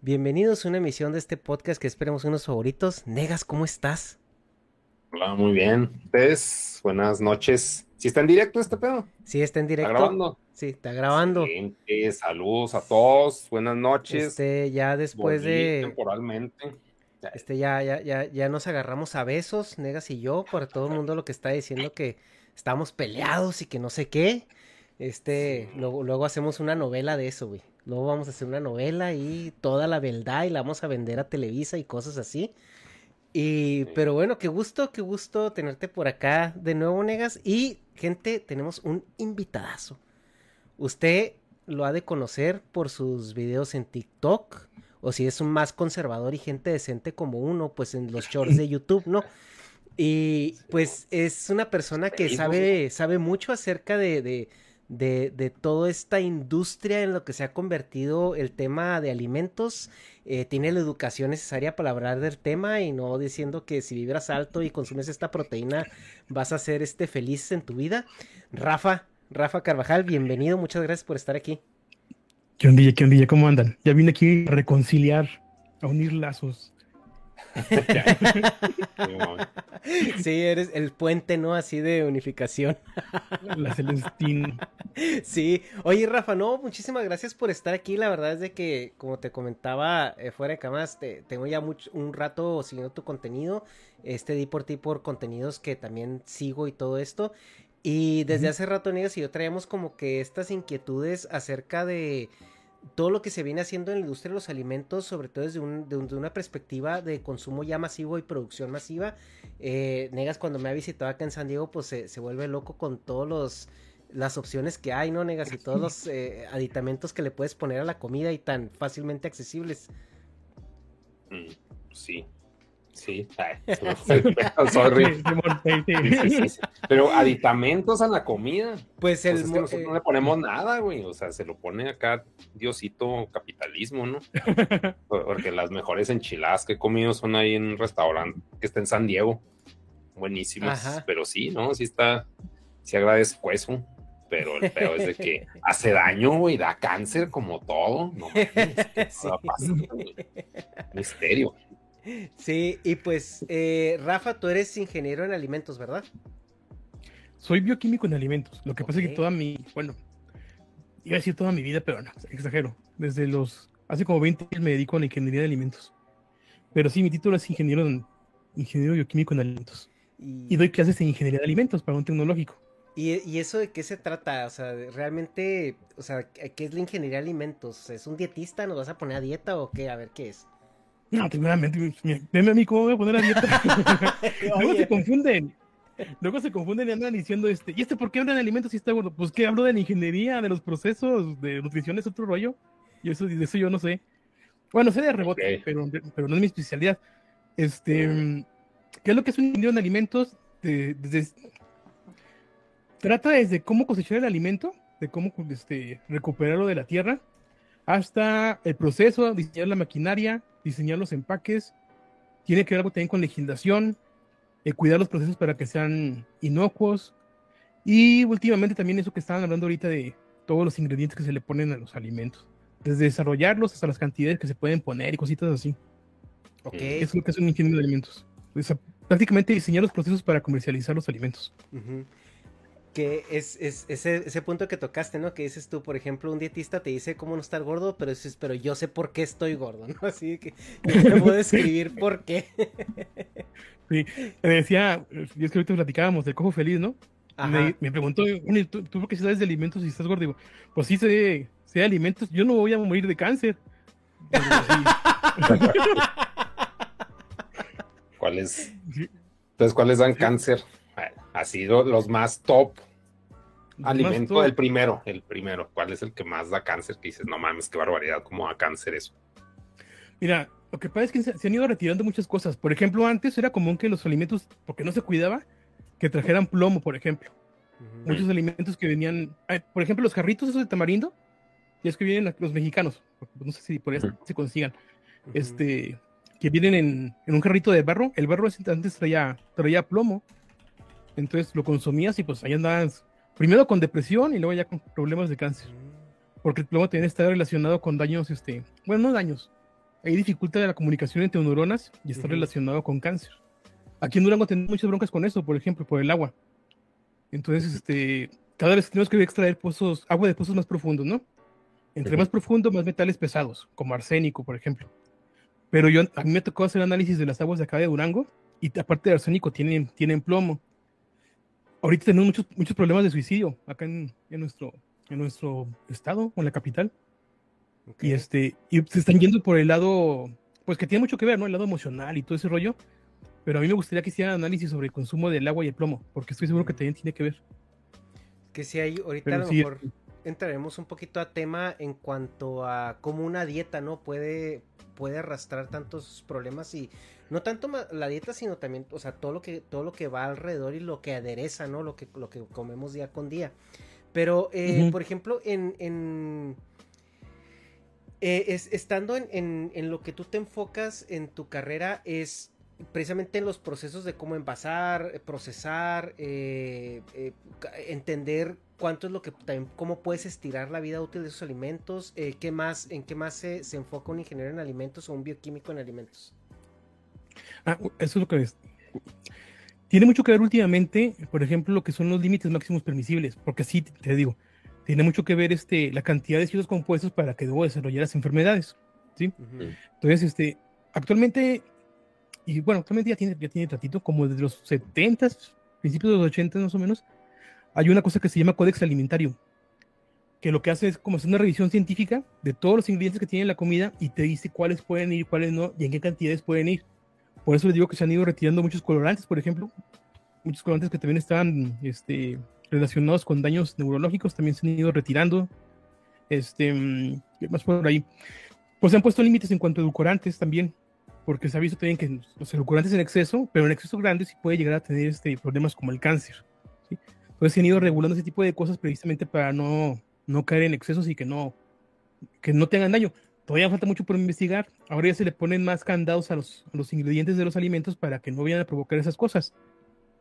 Bienvenidos a una emisión de este podcast que esperemos unos favoritos. Negas, ¿cómo estás? Hola, muy bien. Ustedes, buenas noches. ¿Sí está en directo este pedo? Sí, está en directo. ¿Está grabando? Sí, está grabando. Excelente. Saludos a todos, buenas noches. Este, ya después Volví de. Temporalmente. Este, ya, ya, ya, ya nos agarramos a besos, Negas y yo, por todo el mundo lo que está diciendo que estamos peleados y que no sé qué. Este, luego, luego hacemos una novela de eso, güey. Luego vamos a hacer una novela y toda la verdad y la vamos a vender a Televisa y cosas así. Y, Sí. pero bueno, qué gusto, qué gusto tenerte por acá de nuevo, Negas. Y, gente, tenemos un invitadazo. Usted lo ha de conocer por sus videos en TikTok, o si es un más conservador y gente decente como uno, pues en los shorts de YouTube, ¿no? Y pues es una persona que sabe, sabe mucho acerca de, de, de, de toda esta industria en lo que se ha convertido el tema de alimentos. Eh, tiene la educación necesaria para hablar del tema y no diciendo que si vibras alto y consumes esta proteína vas a ser este feliz en tu vida. Rafa, Rafa Carvajal, bienvenido, muchas gracias por estar aquí. ¿Qué ondilla, qué ondilla? ¿Cómo andan? Ya vine aquí a reconciliar, a unir lazos. Sí, eres el puente, ¿no? Así de unificación. La Celestín. Sí, oye Rafa, no, muchísimas gracias por estar aquí. La verdad es de que, como te comentaba eh, fuera de cámaras, te, tengo ya mucho, un rato siguiendo tu contenido. Este di por ti por contenidos que también sigo y todo esto. Y desde hace rato, Negas y yo traíamos como que estas inquietudes acerca de todo lo que se viene haciendo en la industria de los alimentos, sobre todo desde un- de, un- de una perspectiva de consumo ya masivo y producción masiva. Eh, Negas cuando me ha visitado acá en San Diego, pues se, se vuelve loco con todos los las opciones que hay, ¿no, Negas? Y todos los eh, aditamentos que le puedes poner a la comida y tan fácilmente accesibles. Mm, Sí, sí. Sorry. Sí, sí. Pero aditamentos a la comida. Pues Pues el... es que mo- nosotros eh, no le ponemos nada, güey. O sea, se lo pone acá Diosito capitalismo, ¿no? Por- Porque las mejores enchiladas que he comido son ahí en un restaurante que está en San Diego. Buenísimas. Ajá. Pero sí, ¿no? Sí está. Sí agradezco eso. Pero el peor es de que hace daño, güey, da cáncer como todo. No mames, ¿qué Sí. va a pasar, güey? Misterio. Sí, y pues, eh, Rafa, tú eres ingeniero en alimentos, ¿verdad? Soy bioquímico en alimentos. Lo que pasa es que toda mi, bueno, iba a decir toda mi vida, pero no, exagero. Desde los, hace como 20 años me dedico a la ingeniería de alimentos. Pero sí, mi título es ingeniero, en- ingeniero bioquímico en alimentos. Y doy clases en ingeniería de alimentos para un tecnológico. ¿Y, y eso de qué se trata? O sea, realmente, o sea, ¿qué es la ingeniería de alimentos? ¿Es un dietista? ¿Nos vas a poner a dieta o qué? A ver, ¿qué es? No, veme a mí cómo voy a poner a dieta. Luego se confunden. Luego se confunden y andan diciendo, este, ¿y este por qué hablan de alimentos si está gordo? Pues que hablo de la ingeniería, de los procesos, de nutrición, es otro rollo. Y eso, de eso yo no sé. Bueno, sé de rebote, Ok. pero, pero no es mi especialidad. Este. ¿qué es lo que es un ingeniero en alimentos? De- desde- trata desde cómo cosechar el alimento, de cómo este, recuperarlo de la tierra, hasta el proceso, diseñar la maquinaria, diseñar los empaques. Tiene que ver algo también con legislación, eh, cuidar los procesos para que sean inocuos. Y últimamente también eso que estaban hablando ahorita de todos los ingredientes que se le ponen a los alimentos. Desde desarrollarlos hasta las cantidades que se pueden poner y cositas así. ok. Eso es lo que es un ingeniero de alimentos. O sea, prácticamente diseñar los procesos para comercializar los alimentos. Ujú. Que es, es ese, ese punto que tocaste, ¿no? Que dices tú, por ejemplo, un dietista te dice cómo no estar gordo, pero dices, pero yo sé por qué estoy gordo, ¿no? Así que yo te puedo describir por qué. Sí, me decía, eh, y es que ahorita platicábamos del cojo feliz, ¿no? Me, me preguntó, "Oye, ¿tú, ¿tú por qué sabes de alimentos si estás gordo? Digo, pues sí sé, sé de alimentos, yo no voy a morir de cáncer. Digo, "Sí". ¿Cuáles? Entonces, ¿cuáles dan cáncer? Ha sido los más top. Más Alimento, todo- el primero, el primero. ¿Cuál es el que más da cáncer? Que dices, no mames, qué barbaridad, cómo da cáncer eso. Mira, lo que pasa es que se, han ido retirando muchas cosas. Por ejemplo, antes era común que los alimentos, porque no se cuidaba, que trajeran plomo, por ejemplo. Muchos alimentos que venían, por ejemplo, los jarritos esos de tamarindo, y es que vienen los mexicanos, no sé si por eso se consigan, este, que vienen en, en un jarrito de barro. El barro antes traía, traía plomo, entonces lo consumías y pues ahí andabas primero con depresión y luego ya con problemas de cáncer, porque el plomo también está relacionado con daños, este, bueno, no daños, Ahí dificulta la comunicación entre neuronas y está relacionado con cáncer. Aquí en Durango tenemos muchas broncas con eso, por ejemplo, por el agua. Entonces, este, cada vez tenemos que extraer pozos, agua de pozos más profundos, ¿no? Entre más profundo, más metales pesados, como arsénico, por ejemplo. Pero yo, a mí me tocó hacer análisis de las aguas de acá de Durango y aparte de arsénico tienen, tienen plomo. Ahorita tenemos muchos, muchos problemas de suicidio acá en, en nuestro, en nuestro estado, en la capital. Y, este, y se están yendo por el lado, pues que tiene mucho que ver, ¿no? El lado emocional y todo ese rollo. Pero a mí me gustaría que hicieran análisis sobre el consumo del agua y el plomo, porque estoy seguro que también tiene que ver. Que si hay, ahorita a lo mejor entraremos un poquito a tema en cuanto a cómo una dieta, ¿no? Puede, puede arrastrar tantos problemas y no tanto la dieta, sino también, o sea, todo lo que, todo lo que va alrededor y lo que adereza, ¿no? Lo que, lo que comemos día con día. Pero, eh, por ejemplo, en, en eh, es, estando en, en, lo que tú te enfocas en tu carrera es precisamente en los procesos de cómo envasar, procesar, eh, entender cuánto es lo que también, cómo puedes estirar la vida útil de esos alimentos, qué más, en qué más se, se, enfoca un ingeniero en alimentos o un bioquímico en alimentos. Ah, eso es lo que es. Tiene mucho que ver últimamente, por ejemplo, lo que son los límites máximos permisibles, porque sí, te digo, tiene mucho que ver este, la cantidad de ciertos compuestos para que debo desarrollar las enfermedades. ¿sí? Entonces, este, actualmente, y bueno, actualmente ya tiene, ya tiene ratito, como desde los 70, principios de los 80 más o menos, hay una cosa que se llama Códex Alimentario, que lo que hace es como hacer una revisión científica de todos los ingredientes que tiene la comida y te dice cuáles pueden ir, cuáles no, y en qué cantidades pueden ir. Por eso les digo que se han ido retirando muchos colorantes, por ejemplo. Muchos colorantes que también estaban este, relacionados con daños neurológicos también se han ido retirando. Este, ¿qué más por ahí? Pues se han puesto límites en cuanto a edulcorantes también, porque se ha visto también que los edulcorantes en exceso, pero en exceso grande sí puede llegar a tener este, problemas como el cáncer. Entonces se han ido regulando ese tipo de cosas precisamente para no, no caer en excesos y que no, que no tengan daño. Todavía falta mucho por investigar. Ahora ya se le ponen más candados a los, los ingredientes de los alimentos para que no vayan a provocar esas cosas.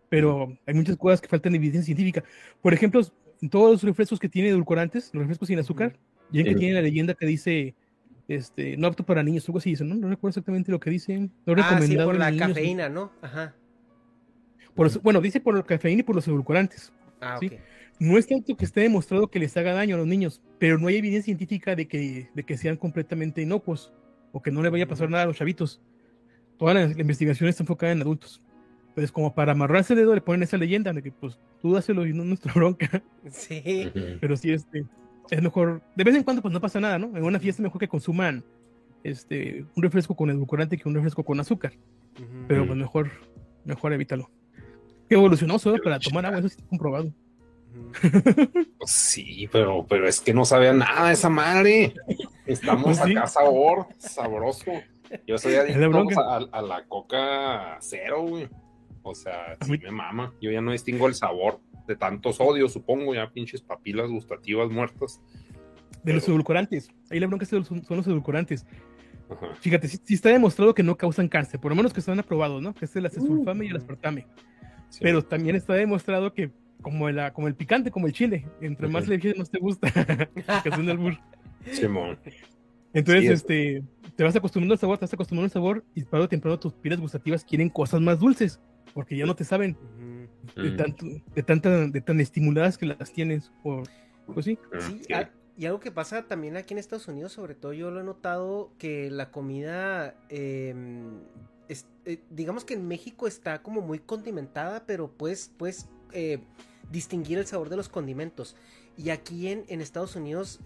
Pero hay muchas cosas que faltan de evidencia científica. Por ejemplo, en todos los refrescos que tienen edulcorantes, los refrescos sin azúcar, ya que tiene la leyenda que dice este, no apto para niños, algo así, ¿no? No recuerdo exactamente lo que dicen. No ah, sí, por la cafeína, ¿no? Ajá. Por bueno, dice por la cafeína y por los edulcorantes. Ah, ¿sí? No es tanto que esté demostrado que les haga daño a los niños, pero no hay evidencia científica de que, de que sean completamente inocuos o que no le vaya a pasar nada a los chavitos. Toda la, investigación está enfocada en adultos. Pues como para amarrarse el dedo le ponen esa leyenda de que pues tú dáselo y no nuestra bronca. Sí. Pero sí, este, es mejor, de vez en cuando pues no pasa nada, ¿no? En una fiesta mejor que consuman este, un refresco con edulcorante que un refresco con azúcar. Pero pues mejor, mejor evítalo. Qué evolucionó solo para tomar agua, eso sí está comprobado. Pues sí, pero, pero es que no sabía nada de esa madre. Estamos pues acá sabor, sabroso. Yo soy adicto a, la coca cero, güey. O sea, sí me mama. Yo ya no distingo el sabor de tantos odios, supongo, ya pinches papilas gustativas muertas. De los edulcorantes. Ahí la bronca son, los edulcorantes. Fíjate, si está demostrado que no causan cáncer, por lo menos que están aprobados, ¿no? Que es el acesulfame y el uh. aspartame. Pero también está demostrado que como el, como el picante, como el chile. Entre más le más te gusta. que es un albur. Simón. Entonces, este, te vas acostumbrando al sabor, te vas acostumbrando al sabor y para o temprano tus pilas gustativas quieren cosas más dulces, porque ya no te saben de, tanto, de, tanta, de tan estimuladas que las tienes. Por, pues sí. sí y algo que pasa también aquí en Estados Unidos, sobre todo yo lo he notado, que la comida, em, eh, digamos que en México está como muy condimentada, pero pues, pues eh, distinguir el sabor de los condimentos. Y aquí en, Estados Unidos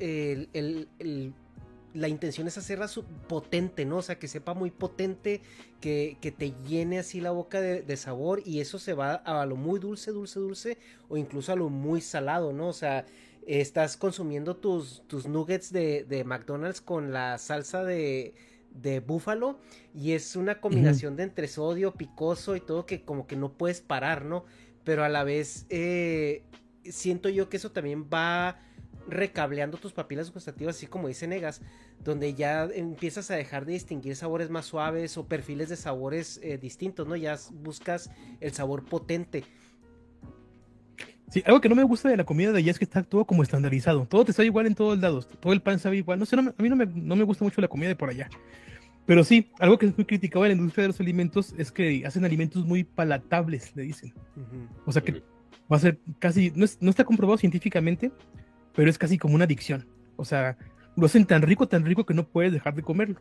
la intención es hacerla potente, ¿no? O sea, que sepa muy potente, que, te llene así la boca de, sabor y eso se va a lo muy dulce, dulce, dulce o incluso a lo muy salado, ¿no? O sea, estás consumiendo tus, tus nuggets de, de McDonald's con la salsa de, de búfalo y es una combinación de entre sodio, picoso y todo que como que no puedes parar, ¿no? Pero a la vez eh, siento yo que eso también va recableando tus papilas gustativas, así como dice Negas, donde ya empiezas a dejar de distinguir sabores más suaves o perfiles de sabores eh, distintos, ¿no? Ya buscas el sabor potente. Sí, algo que no me gusta de la comida de allá es que está todo como estandarizado. Todo te sabe igual en todos lados. Todo el pan sabe igual. No sé, a mí no me, no me gusta mucho la comida de por allá. Pero sí, algo que es muy criticado en la industria de los alimentos es que hacen alimentos muy palatables, le dicen. O sea que va a ser casi, no, no, está comprobado científicamente, pero es casi como una adicción. O sea, lo hacen tan rico, tan rico que no puedes dejar de comerlo.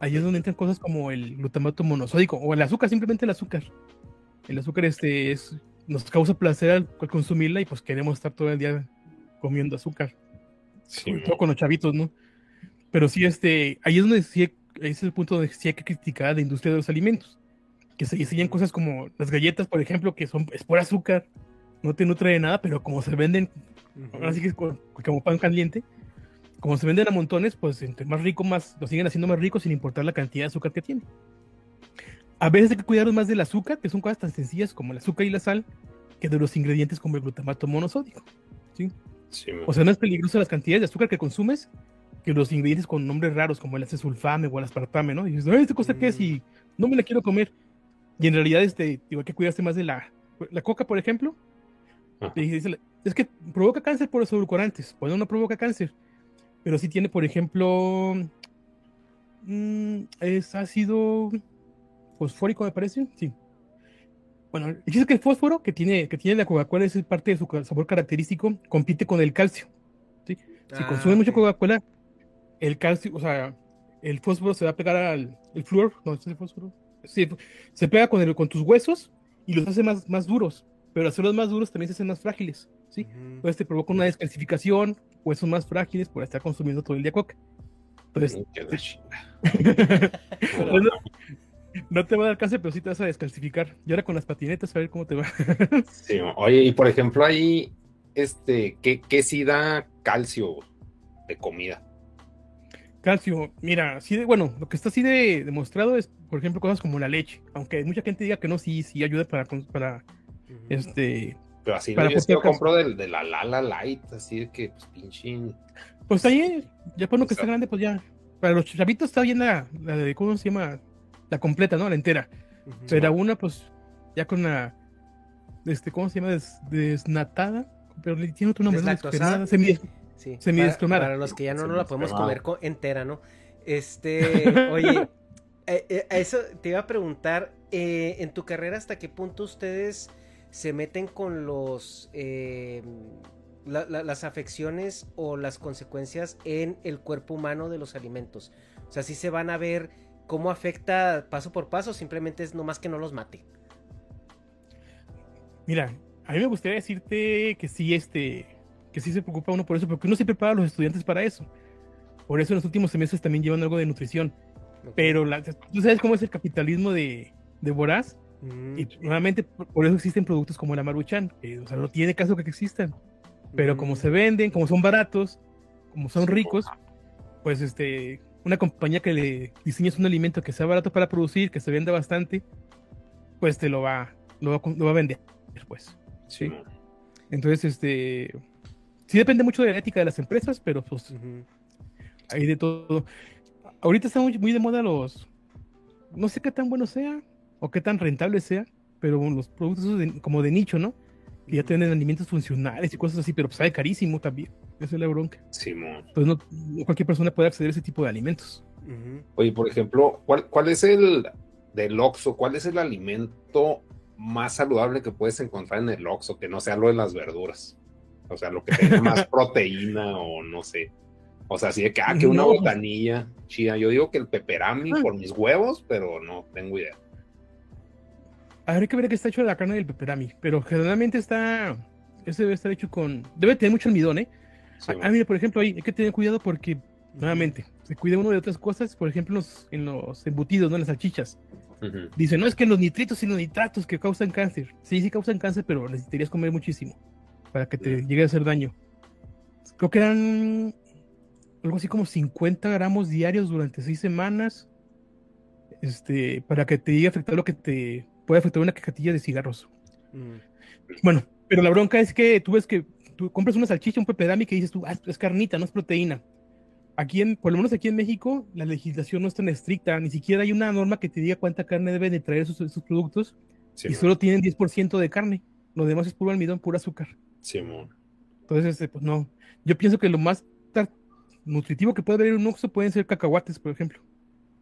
Ahí es donde entran cosas como el glutamato monosódico o el azúcar, simplemente el azúcar. El azúcar este es, nos causa placer al, consumirla y pues queremos estar todo el día comiendo azúcar. Sí, todo con los chavitos, ¿no? Pero sí, este, ahí es donde sí, es el punto donde sí hay que criticar la industria de los alimentos. Que se diseñan cosas como las galletas, por ejemplo, que son, es por azúcar, no te nutre de nada, pero como se venden, ahora sí que es como pan caliente, como se venden a montones, pues entre más rico, más lo siguen haciendo más rico sin importar la cantidad de azúcar que tiene. A veces hay que cuidar más del azúcar, que son cosas tan sencillas como el azúcar y la sal, que de los ingredientes como el glutamato monosódico. ¿sí? o sea, no es peligroso las cantidades de azúcar que consumes que los ingredientes con nombres raros como el acesulfame o el aspartame, ¿no? Y dices, ¿esta cosa qué es? Y no me la quiero comer. Y en realidad, este, digo, hay que cuidarse más de la, la coca, por ejemplo. es que provoca cáncer por los edulcorantes. Bueno, no provoca cáncer, pero sí tiene, por ejemplo, mm, es ácido fosfórico, me parece. Sí. Bueno, dice que el fósforo que tiene, que tiene la Coca-Cola es parte de su sabor característico, compite con el calcio. ¿sí? Si ah, consume mucho Coca-Cola, el calcio, o sea, el fósforo se va a pegar al el flúor, no, es el fósforo. Sí, se pega con, el, con tus huesos y los hace más, más duros, pero hacerlos más duros también se hacen más frágiles, ¿sí? Entonces te provoca una descalcificación, huesos más frágiles por estar consumiendo todo el día coca. Entonces, no, te va a dar cáncer, pero sí te vas a descalcificar. Y ahora con las patinetas, a ver cómo te va. sí, oye, y por ejemplo, ahí, este, ¿qué, qué sí da calcio de comida? Calcio, mira, sí de, bueno, lo que está así de demostrado es, por ejemplo, cosas como la leche. Aunque mucha gente diga que no, sí, sí ayuda para, para este, pero así no, yo compro del, de la Lala Light, así de que, pues, pinche. Pues ahí, ya por lo que está grande, pues ya. Para los chavitos está bien la, la de, ¿cómo se llama? La completa, ¿no? La entera. Pero una, pues, ya con la, este, ¿cómo se llama? desnatada. Pero tiene otro nombre. Semi, sí. Semidescromada. Para, los que ya no, no la podemos comer entera, ¿no? Este, oye, eh, eh, eso te iba a preguntar, eh, en tu carrera, ¿hasta qué punto ustedes se meten con los eh, las afecciones o las consecuencias en el cuerpo humano de los alimentos. O sea, si se van a ver cómo afecta paso por paso, simplemente es nomás que no los mate. Mira, a mí me gustaría decirte que sí, este, que sí se preocupa uno por eso, porque uno se prepara a los estudiantes para eso. Por eso en los últimos semestres también llevan algo de nutrición. Pero tú sabes cómo es el capitalismo de, de voraz y nuevamente por eso existen productos como la Maruchan, o sea, no tiene caso que existan. Pero como se venden, como son baratos, como son ricos, pues este, una compañía que le diseñes un alimento que sea barato para producir, que se venda bastante, pues te lo va, lo va, a vender, pues. Sí. Entonces, este, sí depende mucho de la ética de las empresas, pero pues hay de todo. Ahorita están muy, muy de moda los, no sé qué tan bueno sea, o qué tan rentable sea, pero los productos como de nicho, ¿no? Que ya tienen alimentos funcionales y cosas así, pero pues sale carísimo también. Esa es la bronca. Simón. Pues no, cualquier persona puede acceder a ese tipo de alimentos. Oye, por ejemplo, ¿cuál, ¿cuál es el del Oxxo? ¿Cuál es el alimento más saludable que puedes encontrar en el Oxxo que no sea lo de las verduras? O sea, lo que tenga más proteína o no sé. O sea, así de que, ah, que una botanilla chida. Yo digo que el peperami ah. por mis huevos, pero no tengo idea. Habría que ver qué está hecho de la carne del peperami, pero generalmente está. Este debe estar hecho con. Debe tener mucho almidón, ¿eh? ah, mira, por ejemplo, ahí hay que tener cuidado porque, nuevamente, se cuida uno de otras cosas, por ejemplo, en los, embutidos, ¿no? En las salchichas. Dice, no es que los nitritos y los nitratos que causan cáncer. Sí, sí causan cáncer, pero necesitarías comer muchísimo para que te llegue a hacer daño. Creo que eran algo así como 50 gramos diarios durante seis semanas. Este, para que te llegue a afectar lo que te puede afectar una cajetilla de cigarros. Mm. Bueno, pero la bronca es que tú ves que tú compras una salchicha, un pepperami que dices tú, ah, es carnita, no es proteína. Aquí, en, por lo menos aquí en México, la legislación no es tan estricta, ni siquiera hay una norma que te diga cuánta carne deben de traer esos, productos y solo tienen 10% de carne. Lo demás es puro almidón, puro azúcar. Sí, Entonces, este, pues no. Yo pienso que lo más nutritivo que puede haber en un oxo pueden ser cacahuates, por ejemplo.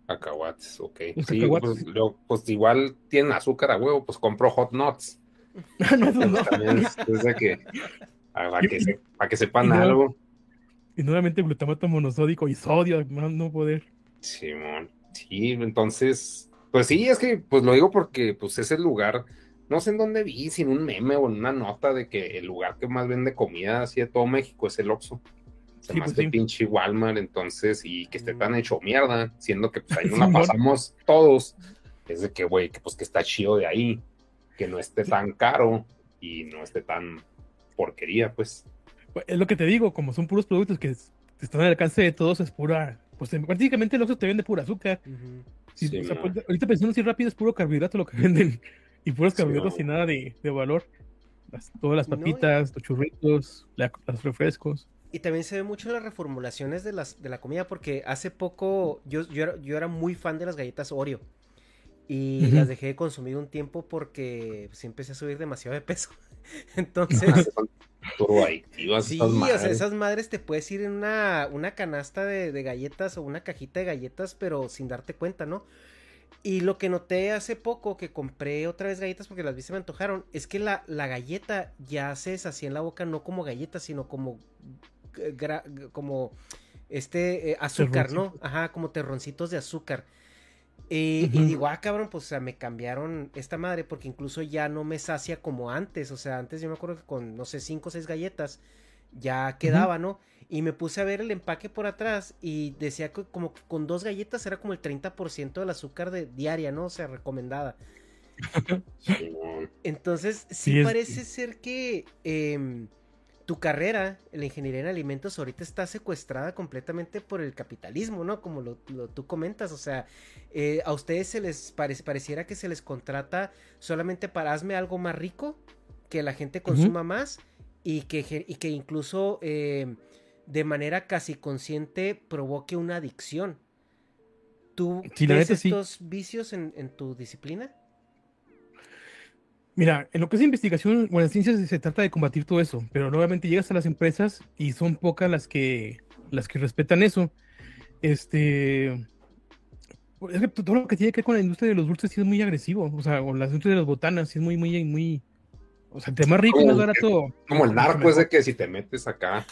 Cacahuates, ok. sí, Pues, pues, igual tienen azúcar a huevo, pues compro hot nuts. no, no, no. es, que, para, que para que sepan algo. Y nuevamente glutamato monosódico y sodio, no, no poder. Simón, sí, entonces, pues sí, es que, pues lo digo porque, pues es el lugar, no sé en dónde vi, sin un meme o en una nota de que el lugar que más vende comida así de todo México es el Oxxo. Se más pues, pinche Walmart, entonces, y que esté tan hecho mierda, siendo que pues ahí no la pasamos todos, es de que, güey, que pues que está chido de ahí, que no esté tan caro y no esté tan porquería, pues. pues. Es lo que te digo, como son puros productos que están al alcance de todos, es pura, pues prácticamente el Oxxo te vende pura azúcar. Pues, ahorita pensando así rápido, es puro carbohidrato lo que venden. Y puros carbohidratos sin nada de, valor. todas las papitas, los churritos, los refrescos. Y también se ve mucho las reformulaciones de, las, de la comida, porque hace poco yo, yo, era, yo era muy fan de las galletas Oreo. Y las dejé de consumir un tiempo porque pues, empecé a subir demasiado de peso. Entonces. sí, o sea, esas madres te puedes ir en una, una canasta de, de, galletas o una cajita de galletas, pero sin darte cuenta, ¿no? Y lo que noté hace poco que compré otra vez galletas porque las vi se me antojaron, es que la, la galleta ya se deshacía en la boca no como galleta, sino como como este eh, azúcar, ¿no? Ajá, como terroncitos de azúcar. Y digo, ah, cabrón, pues o sea, me cambiaron esta madre porque incluso ya no me sacia como antes. O sea, antes yo me acuerdo que con, no sé, cinco o seis galletas ya quedaba, ¿no? Y me puse a ver el empaque por atrás y decía que como con dos galletas era como el 30% del azúcar de, diaria, ¿no? O sea, recomendada. Entonces, sí, parece ser que em, tu carrera en la ingeniería en alimentos ahorita está secuestrada completamente por el capitalismo, ¿no? Como lo, tú comentas, o sea, eh, a ustedes se les pareciera que se les contrata solamente para hazme algo más rico, que la gente consuma más y que, y que incluso eh, de manera casi consciente provoque una adicción. ¿Tú tienes estos vicios en, en tu disciplina? Mira, en lo que es investigación o en ciencias se trata de combatir todo eso, pero nuevamente llegas a las empresas y son pocas las que las que respetan eso. Este es que todo lo que tiene que ver con la industria de los dulces sí es muy agresivo, o sea, con la industria de las botanas sí es muy muy muy o sea, el más rico y más barato. Como el narco es de que si te metes acá,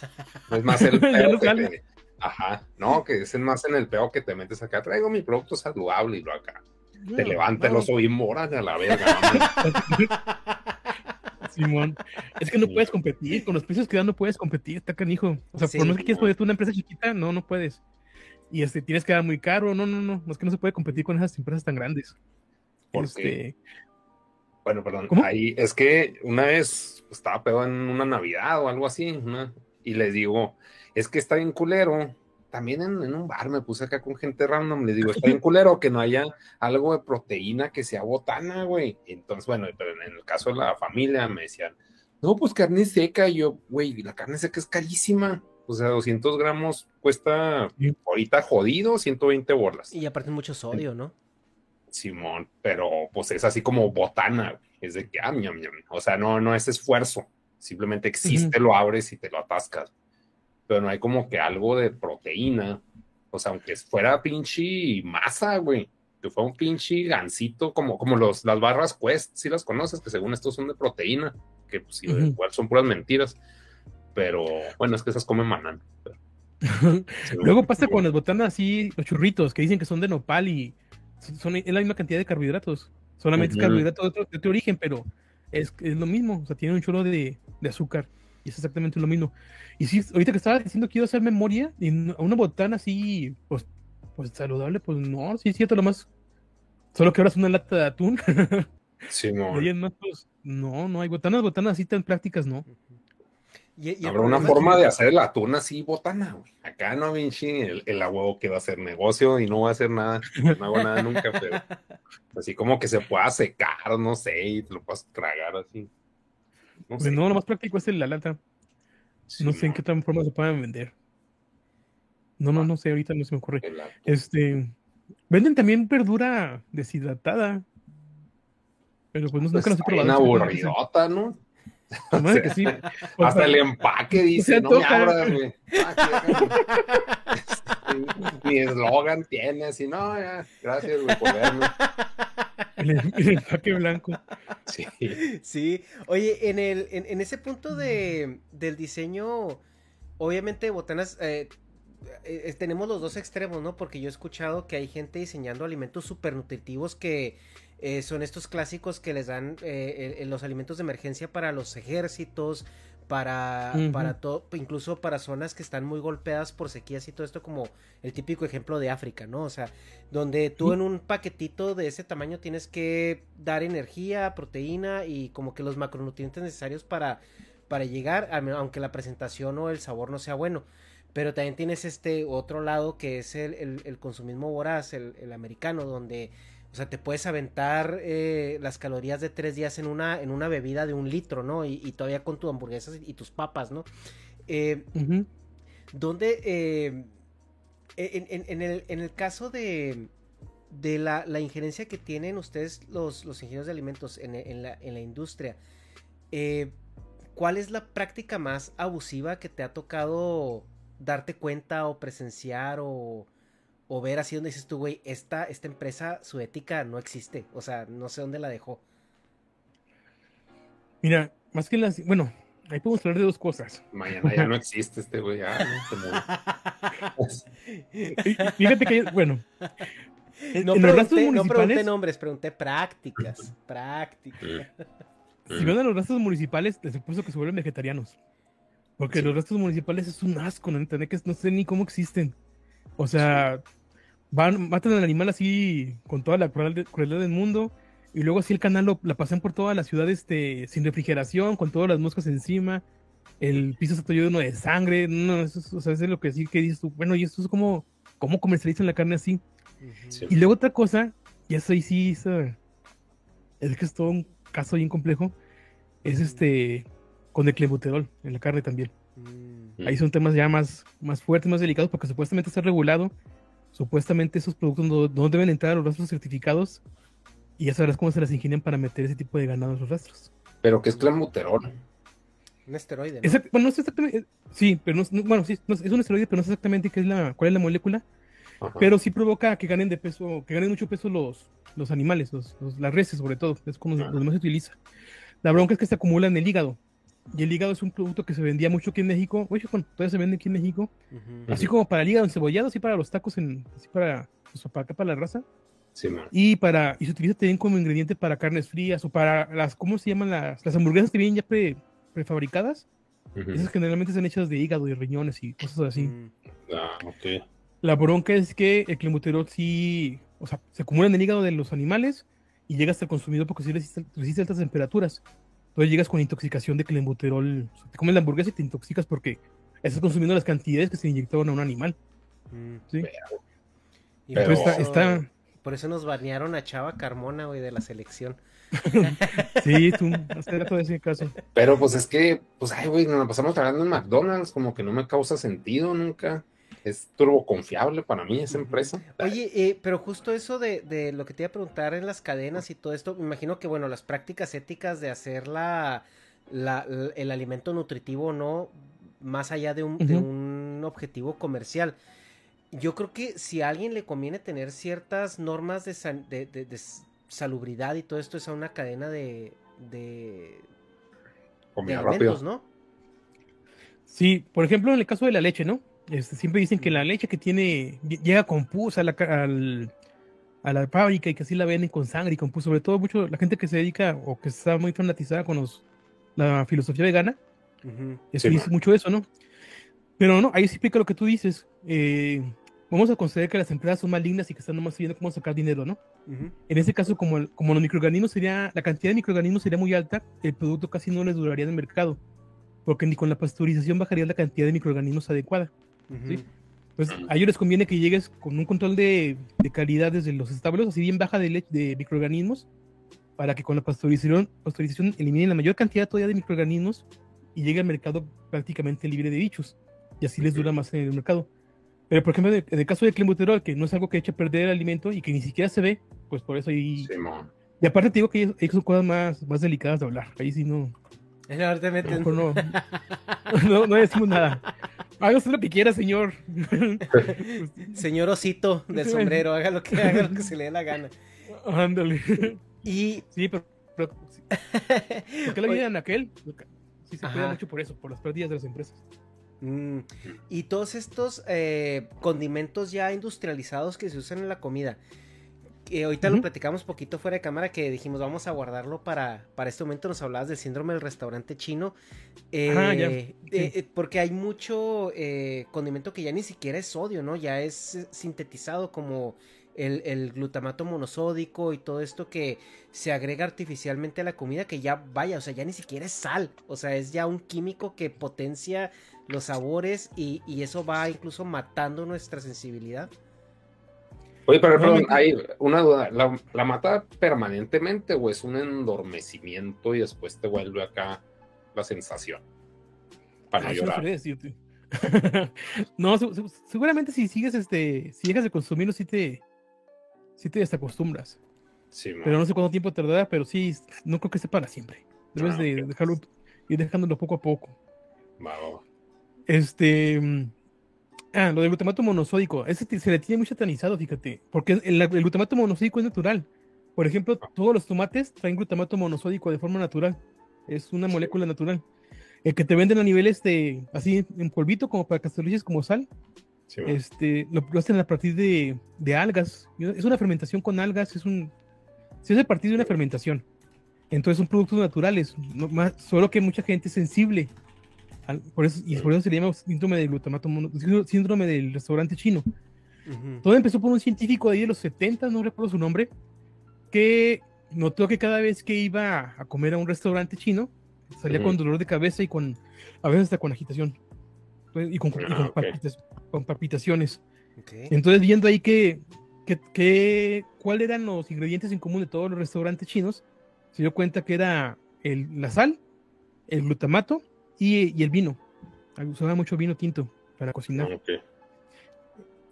no es más el peo que te, Ajá, no, que es más en el peo que te metes acá. Traigo mi producto saludable y lo acá te levanta el oso bien morado a la verga. Simón, es que no puedes competir, con los precios que dan no puedes competir, está canijo. O sea, por más que quieras ponerte una empresa chiquita, no, no puedes. Y este, tienes que dar muy caro, no, no, no, es que no se puede competir con esas empresas tan grandes. Este... Bueno, perdón, ahí es que una vez estaba pedo en una Navidad o algo así, y les digo, es que está bien culero también en, un bar me puse acá con gente random, le digo, está bien culero que no haya algo de proteína que sea botana, güey. Entonces, bueno, pero en el caso de la familia me decían, no, pues carne seca. Y yo, güey, la carne seca es carísima. O sea, 200 gramos cuesta ahorita jodido 120 bolas. Y aparte mucho sodio, ¿no? Simón, pero pues es así como botana, es de que, ah, o sea, no, no es esfuerzo, simplemente existe, lo abres y te lo atascas pero no hay como que algo de proteína. O sea, aunque fuera pinche masa, güey, que fue un pinche gansito, como, como los, las barras Quest, si las conoces, que según estos son de proteína, que pues igual son puras mentiras. Pero bueno, es que esas comen manan. Luego pasa con las botanas así, los churritos, que dicen que son de nopal y son es la misma cantidad de carbohidratos. Solamente es carbohidrato de otro, origen, pero es, es, lo mismo. O sea, tiene un chorro de, de azúcar. Y es exactamente lo mismo. Y sí, ahorita que estaba diciendo que quiero hacer memoria, y una botana así, pues, pues saludable, pues no, sí es cierto, lo más. Solo que ahora es una lata de atún. Sí, no. Pues, no, no hay botanas, botanas así tan prácticas, no. Habrá una forma de hacer el atún así botana, güey. Acá no, Vinci, el, el huevo que va a hacer negocio y no va a hacer nada, no hago nada nunca, pero así como que se pueda secar, no sé, y te lo puedas tragar así. No, pues no, lo más práctico es la lata. no sé en qué otra forma se pueden vender. No, no, no sé, ahorita no se me ocurre. Este, venden también verdura deshidratada. Pero pues, no, nunca los he probado. Una aburridota, ¿no? que sí. Hasta el empaque dice, no me abras, güey. Ah, Mi eslogan tiene así, no, ya, gracias, güey, por verme. El, el empaque blanco. Sí. Sí, oye, en, el, en, en ese punto de, del diseño, obviamente botanas, eh, eh, tenemos los dos extremos, ¿no? Porque yo he escuchado que hay gente diseñando alimentos súper nutritivos que eh, son estos clásicos que les dan eh, eh, los alimentos de emergencia para los ejércitos, para, para todo, incluso para zonas que están muy golpeadas por sequías y todo esto, como el típico ejemplo de África, ¿no? O sea, donde tú en un paquetito de ese tamaño tienes que dar energía, proteína y como que los macronutrientes necesarios para, para llegar, aunque la presentación o el sabor no sea bueno. Pero también tienes este otro lado que es el, el- el consumismo voraz, el, el americano, donde, o sea, te puedes aventar eh, las calorías de tres días en una, en una bebida de un litro, ¿no? Y, y todavía con tus hamburguesas y, y tus papas, ¿no? Eh, Ujú. donde eh, en, en- en el, en el caso de, de la, la injerencia que tienen ustedes los, los ingenieros de alimentos en, la, en la industria, eh, ¿cuál es la práctica más abusiva que te ha tocado darte cuenta o presenciar o, o ver así donde dices tú, güey, esta, esta empresa, su ética no existe? O sea, no sé dónde la dejó. Mira, más que las. Bueno, ahí podemos hablar de dos cosas. Mañana ya no existe este güey, ya, no, Fíjate que, bueno, en, No en los rastros pregunté, no pregunté nombres, pregunté prácticas. Prácticas. si van a los rastros municipales, les he puesto que se vuelven vegetarianos. Porque Sí. los rastros municipales es un asco, ¿no? Que no sé ni cómo existen. O sea, van, matan al animal así con toda la crueldad, crueldad del mundo. Y luego así el canal lo, la pasan por toda la ciudad este, sin refrigeración, con todas las moscas encima. El piso está todo lleno de sangre. No, eso es, o sea, eso es lo que sí que dices tú. Bueno, y esto es como, ¿cómo comercializan la carne así? Sí. Y luego otra cosa, y eso ahí sí es, es que es todo un caso bien complejo, es este con el clenbuterol en la carne también. Mm. Ahí son temas ya más, más fuertes, más delicados, porque supuestamente está regulado, supuestamente esos productos no, no deben entrar a los rastros certificados, y ya sabrás cómo se las ingenian para meter ese tipo de ganado en los rastros. Pero que es clenbuterol. Un esteroide, ¿no? Exact- bueno, no sé exactamente, eh, sí, pero no, no- bueno, sí, no- es un esteroide, pero no sé exactamente qué es la, cuál es la molécula, Ajá. pero sí provoca que ganen de peso, que ganen mucho peso los, los animales, los, los- las reses sobre todo, es como Ah. los más se utiliza. La bronca es que se acumula en el hígado. Y el hígado es un producto que se vendía mucho aquí en México. Oye, bueno, todavía se vende aquí en México. Así como para el hígado encebollado, así para los tacos, en, así para, pues, para acá, para la raza. Sí. Y, para, y se utiliza también como ingrediente para carnes frías o para las, ¿cómo se llaman las, las hamburguesas que vienen ya pre, prefabricadas? Ujú. Esas generalmente están hechas de hígado y riñones y cosas así. Mm. Ah, ok. La bronca es que el clenbuterol sí, o sea, se acumula en el hígado de los animales y llega hasta el consumidor porque sí resiste, resiste altas temperaturas. Entonces llegas con intoxicación de clenbuterol. O sea, te comes la hamburguesa y te intoxicas porque estás consumiendo las cantidades que se inyectaron a un animal. Mm. ¿sí? Y Pero- por, Entonces eso, está, está- por eso nos banearon a Chava Carmona, güey, de la selección. sí, tú, hace rato de ese caso. Pero pues es que, pues, ay, güey, nos la pasamos trabajando en McDonald's, como que no me causa sentido nunca. Es turbo confiable para mí esa empresa. Oye, eh, pero justo eso de, de lo que te iba a preguntar en las cadenas y todo esto, me imagino que, bueno, las prácticas éticas de hacer la, la- el alimento nutritivo o no, más allá de un, de un objetivo comercial. Yo creo que si a alguien le conviene tener ciertas normas de, san- de, de- de salubridad y todo esto es a una cadena de, de, de Comida alimentos, rápido. ¿no? Sí, por ejemplo, en el caso de la leche, ¿no? Este, siempre dicen que la leche que tiene, lle- llega con pus a la, al- a la fábrica y que así la venden con sangre y con pus, sobre todo mucho la gente que se dedica o que está muy fanatizada con los, la filosofía vegana, Ujú. es Sí, dice man. mucho eso, ¿no? Pero no, ahí sí explica lo que tú dices. Eh, vamos a considerar que las empresas son malignas y que están nomás viendo cómo sacar dinero, ¿no? Ujú. En ese caso, como, el- como los microorganismos sería, la cantidad de microorganismos sería muy alta, el producto casi no les duraría en el mercado, porque ni con la pasteurización bajaría la cantidad de microorganismos adecuada. Sí. Entonces, a ellos les conviene que llegues con un control de, de calidad desde los establos, así bien baja de, lech- de microorganismos, para que con la pasteurización, pasteurización eliminen la mayor cantidad todavía de microorganismos y llegue al mercado prácticamente libre de bichos. Y así les dura más en el mercado. Pero, por ejemplo, en el, caso del clenbuterol, que no es algo que eche a perder el alimento y que ni siquiera se ve, pues por eso ahí... Simón. Y aparte te digo que ahí- son cosas más, más delicadas de hablar. Ahí sí no... No, no, no decimos nada. Haga usted lo que quiera, señor. señor osito del sombrero, haga lo que haga lo que se le dé la gana. Ándale. Y. Sí, pero. pero ¿Por qué le vienen a aquel? Sí, se cuida mucho por eso, por las pérdidas de las empresas. Mm, y todos estos eh, condimentos ya industrializados que se usan en la comida. Eh, ahorita lo platicamos poquito fuera de cámara que dijimos vamos a guardarlo para, para este momento. Nos hablabas del síndrome del restaurante chino. Eh, porque hay mucho condimento que ya ni siquiera es sodio, ¿no? Ya es sintetizado como el, glutamato monosódico y todo esto que se agrega artificialmente a la comida que ya vaya, o sea, ya ni siquiera es sal, o sea, es ya un químico que potencia los sabores y, eso va incluso matando nuestra sensibilidad. Oye, pero perdón, hay una duda, ¿La, mata permanentemente o es un endormecimiento y después te vuelve acá la sensación? Para no llorar. No, seguramente si sigues este, si dejas de consumirlo, sí te, sí te desacostumbras. Sí, pero no sé cuánto tiempo tardará, pero sí, no creo que esté para siempre. Debes ah, de dejarlo, ir dejándolo poco a poco. Este. Ah, lo del glutamato monosódico. Ese se le tiene muy satanizado, fíjate. Porque el, glutamato monosódico es natural. Por ejemplo, ah. todos los tomates traen glutamato monosódico de forma natural. Es una molécula natural. El que te venden a niveles de así en polvito, como para que como sal, este, lo, hacen a partir de, de, algas. Es una fermentación con algas, es un. Se hace a partir de una fermentación. Entonces son productos naturales. más, solo que mucha gente es sensible. Por eso, y por eso se le llama síndrome del glutamato síndrome del restaurante chino. Todo empezó por un científico de ahí de los 70, no recuerdo su nombre, que notó que cada vez que iba a comer a un restaurante chino, salía con dolor de cabeza y con, a veces hasta con agitación. Y con, ah, con palpitaciones. Entonces, viendo ahí que, que, cuáles eran los ingredientes en común de todos los restaurantes chinos, se dio cuenta que era el, la sal, el glutamato y, el vino. Usaba mucho vino tinto para cocinar.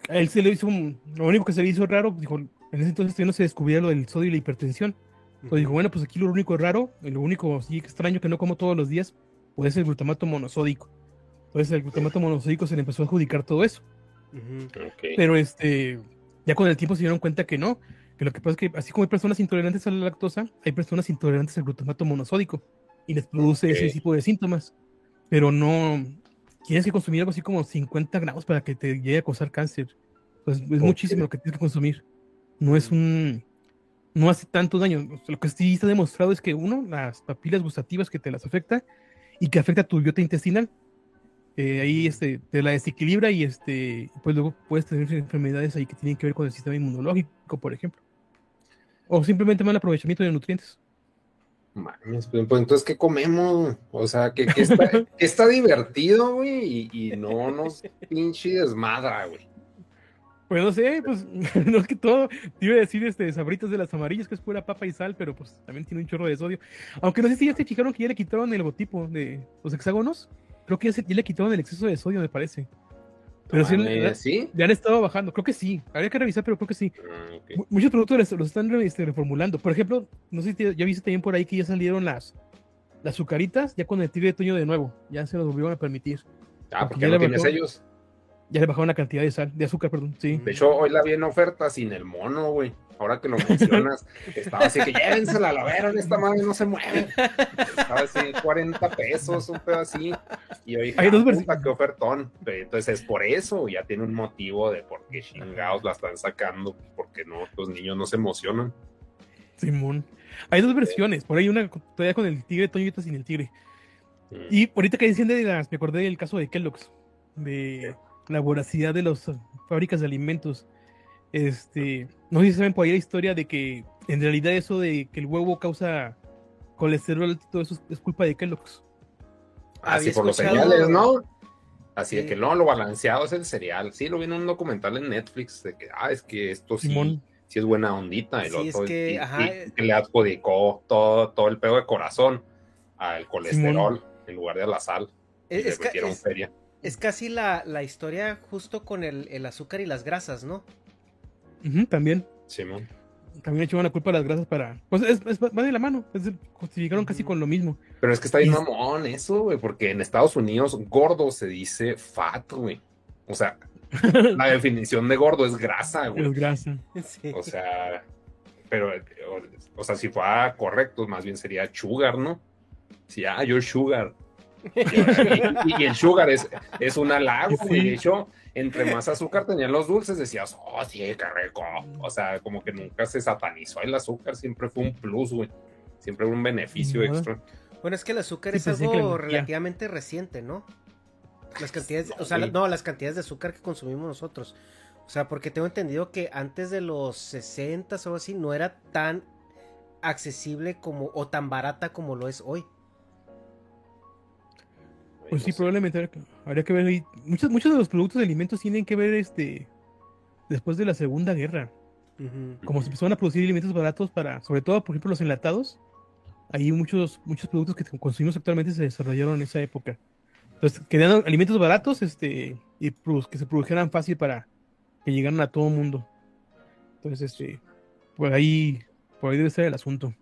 A él se le hizo, lo único que se le hizo raro, dijo, en ese entonces todavía no se descubría lo del sodio y la hipertensión. Entonces dijo, bueno, pues aquí lo único raro, lo único así extraño que no como todos los días, puede ser el glutamato monosódico. Entonces el glutamato monosódico se le empezó a adjudicar todo eso. Pero este, ya con el tiempo se dieron cuenta que no, que lo que pasa es que así como hay personas intolerantes a la lactosa, hay personas intolerantes al glutamato monosódico y les produce ese tipo de síntomas. Pero no, tienes que consumir algo así como 50 gramos para que te llegue a causar cáncer. Pues es muchísimo lo que tienes que consumir. No es un, no hace tanto daño. Lo que sí está demostrado es que uno, las papilas gustativas que te las afecta y que afecta a tu biota intestinal eh, ahí este, te la desequilibra y este, pues luego puedes tener enfermedades ahí que tienen que ver con el sistema inmunológico, por ejemplo. O simplemente mal aprovechamiento de nutrientes. Mames, pues, pues entonces, ¿qué comemos? O sea, que, está, está, divertido, güey, y, no nos pinche desmadra, güey. Pues no sé, pues no es que todo, te iba a decir este sabritas de las amarillas, que es pura papa y sal, pero pues también tiene un chorro de sodio. Aunque no sé si ya se fijaron que ya le quitaron el logotipo de los hexágonos. Creo que ya, le quitaron el exceso de sodio, me parece. Pero sí, ya han estado bajando. Creo que sí. Habría que revisar, pero creo que sí. Ah, muchos productos los están este, reformulando. Por ejemplo, no sé si ya viste también por ahí que ya salieron las, las azucaritas, ya con el tigre de Toño de nuevo. Ya se los volvieron a permitir. Ah, porque, ya no tienes ellos. Ya le bajaron la cantidad de sal, de azúcar, perdón. Sí. De hecho, hoy la vi en oferta sin el mono, güey ahora que lo mencionas, estaba así que llévensela, la veron, esta madre no se mueve. Estaba así, 40 pesos, un pedo así. Y hoy dije, Hay dos ah, qué ofertón. Entonces es por eso, ya tiene un motivo de por qué chingados la están sacando, porque no, los niños no se emocionan. Simón. Hay dos versiones, por ahí una todavía con el tigre, Toño sin el tigre. Mm. Y ahorita que enciende de las, me acordé del caso de Kellogg's, de la voracidad de las fábricas de alimentos. Este, no sé si saben por ahí la historia de que en realidad eso de que el huevo causa colesterol, todo eso es culpa de Kellogg's. Así por los cereales, ¿no? Así de que no, lo balanceado es el cereal. Sí, lo vi en un documental en Netflix de que, ah, es que esto sí, sí es buena ondita. El otro, que, le adjudicó todo, todo el pedo de corazón al colesterol en lugar de a la sal. Es, feria. Es casi la, la, historia justo con el, el azúcar y las grasas, ¿no? también. Simón. también echaban la culpa a las grasas para. Pues es, es- va de la mano. Es, justificaron casi con lo mismo. Pero es que está bien Y- mamón eso, güey, porque en Estados Unidos gordo se dice fat, güey. O sea, la definición de gordo es grasa, Es güey. grasa. Sí. O sea, pero, o, o sea, si fuera correcto, más bien sería sugar, ¿no? Si, ah, you're sugar. Y, y el sugar es, es un halago, güey. Sí. De hecho, entre más azúcar tenían los dulces, decías, oh, sí, qué rico. O sea, como que nunca se satanizó el azúcar, siempre fue un plus, güey. Siempre un beneficio extra. Bueno, es que el azúcar Sí, es que algo relativamente reciente, ¿no? Las cantidades, o sea, Sí. la- no, las cantidades de azúcar que consumimos nosotros. O sea, porque tengo entendido que antes de los 60 o algo así no era tan accesible como o tan barata como lo es hoy. Pues sí, probablemente habría que, ver ahí. Muchos, muchos de los productos de alimentos tienen que ver este después de la Segunda Guerra. Como se empezaron a producir alimentos baratos para, sobre todo, por ejemplo, los enlatados. Ahí muchos, muchos productos que consumimos actualmente se desarrollaron en esa época. Entonces, querían alimentos baratos, este, y que se produjeran fácil para que llegaran a todo el mundo. Entonces, este, por ahí, por ahí debe ser el asunto.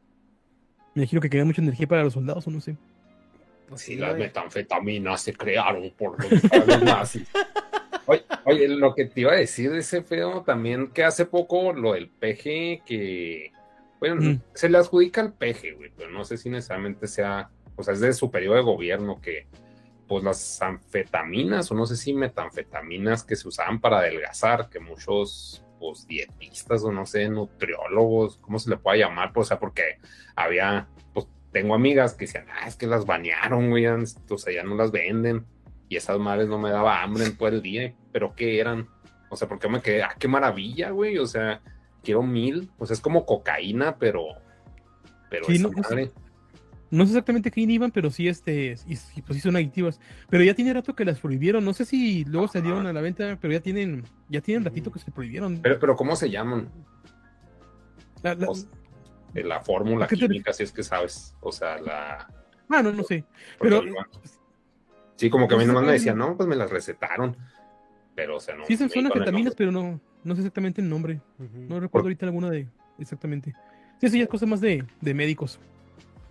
Me imagino que quería mucha energía para los soldados, o no sé. Pues Sí, sí, las oye. metanfetaminas se crearon por los nazis. Oye, oye, lo que te iba a decir de ese feo también, que hace poco lo del peje, que, bueno, Mm. se le adjudica al peje, güey, pero no sé si necesariamente sea, o sea, es de su periodo de gobierno que, pues las anfetaminas, o no sé si metanfetaminas que se usaban para adelgazar, que muchos, pues, dietistas o no sé, nutriólogos, ¿cómo se le puede llamar? Pues, o sea, porque había, pues, tengo amigas que decían, ah, es que las banearon, güey, o sea, ya no las venden. Y esas madres no me daba hambre en todo el día. ¿Pero qué eran? O sea, porque me quedé, ah, qué maravilla, güey. O sea, quiero mil. O sea, es como cocaína, pero. Pero Sí, esa no, sé. madre. No sé exactamente qué iban, pero sí, este, y, pues sí son adictivas. Pero ya tiene rato que las prohibieron. No sé si luego Ajá. salieron a la venta, pero ya tienen, ya tienen ratito que se prohibieron. Pero, pero ¿cómo se llaman? La- la- Eh, La fórmula ¿A qué te química, si es que sabes. O sea, la. ah, no, no sé. Pero- Sí, como que a mí pues, nomás me eh, decían, no, pues me las recetaron. Pero, o sea, no. Sí, son, anfetaminas, nombre. pero no, no sé exactamente el nombre. No recuerdo ahorita alguna de exactamente. Sí, eso ya es cosa más de, de médicos.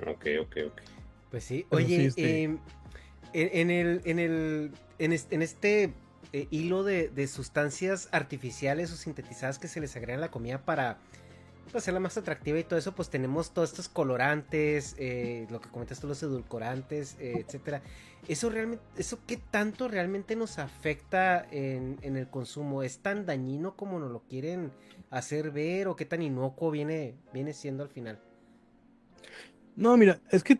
Ok, ok, ok. Pues sí, Pero oye, sí, este- em, en, el, en el, en es- en este, eh, hilo de, de sustancias artificiales o sintetizadas que se les agregan a la comida para pues, hacerla más atractiva y todo eso, pues tenemos todos estos colorantes, eh, lo que comentas tú, los edulcorantes, eh, etcétera. Eso realmente, eso qué tanto realmente nos afecta en, en el consumo, es tan dañino como nos lo quieren hacer ver o qué tan inocuo viene, viene siendo al final. No, mira, es que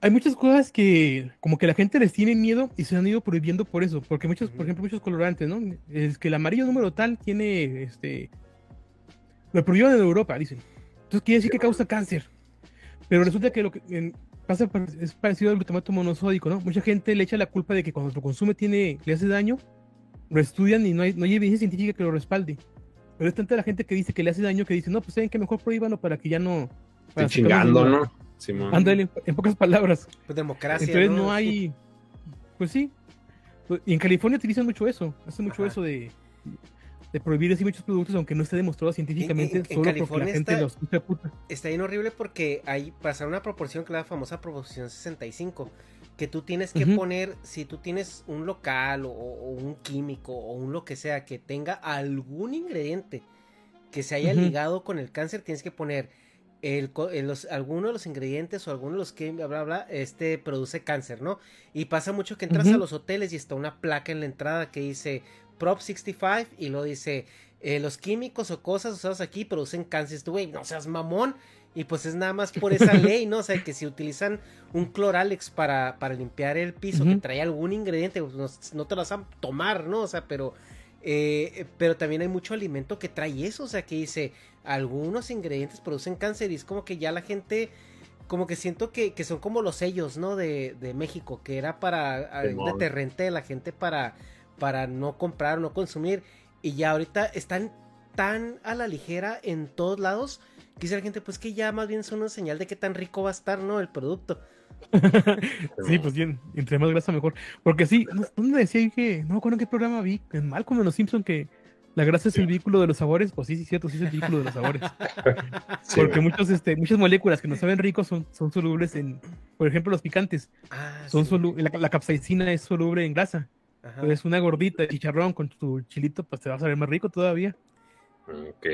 hay muchas cosas que como que la gente les tiene miedo y se han ido prohibiendo por eso. Porque muchos, por ejemplo, muchos colorantes, ¿no? Es que el amarillo número tal tiene, este... Lo prohibieron en Europa, dicen. Entonces quiere decir que causa cáncer. Pero resulta que lo que en- pasa par- es parecido al glutamato monosódico, ¿no? Mucha gente le echa la culpa de que cuando lo consume tiene, le hace daño, lo estudian y no hay, no hay evidencia científica que lo respalde. Pero es tanta la gente que dice que le hace daño que dice, no, pues saben que mejor prohíbanlo para que ya no... para Estoy chingando, la- ¿no? Simón. Ándale, en, en pocas palabras. Pues democracia. Entonces no, hay. Pues sí. Pues, Y en California utilizan mucho eso. Hacen mucho Ajá. eso de, de prohibir así muchos productos, aunque no esté demostrado científicamente, en- en solo California la gente está- los usa puta. Está bien horrible porque ahí pasa una proporción que es la famosa proporción 65. Que tú tienes que poner, si tú tienes un local o, o un químico o un lo que sea que tenga algún ingrediente que se haya ligado con el cáncer, tienes que poner el, eh, los, alguno de los ingredientes o alguno de los que bla bla bla este produce cáncer, ¿no? Y pasa mucho que entras a los hoteles y está una placa en la entrada que dice Prop 65 y lo dice eh, los químicos o cosas usados aquí producen cáncer. Tú, güey, no seas mamón. Y pues es nada más por esa ley, ¿no? O sea, que si utilizan un cloralex para, para limpiar el piso que trae algún ingrediente, pues no, no te lo vas a tomar, ¿no? O sea, pero, eh, pero también hay mucho alimento que trae eso, o sea, que dice, algunos ingredientes producen cáncer y es como que ya la gente, como que siento que, que son como los sellos, ¿no? De, de México, que era para deterrente de la gente para, para no comprar, no consumir. Y ya ahorita están tan a la ligera en todos lados que dice la gente, pues que ya más bien son una señal de qué tan rico va a estar, ¿no? El producto. Sí, pues bien, entre más grasa mejor. Porque sí, ¿dónde decía que, no me acuerdo en qué programa vi, en Malcolm en los Simpson que la grasa es el vehículo de los sabores, pues sí, sí, cierto, sí es el vehículo de los sabores. Porque muchos, este, muchas moléculas que no saben ricos son, son solubles en, por ejemplo, los picantes. Ah, son la, la, capsaicina es soluble en grasa. Entonces, una gordita de chicharrón con tu chilito, pues te va a saber más rico todavía. Ok.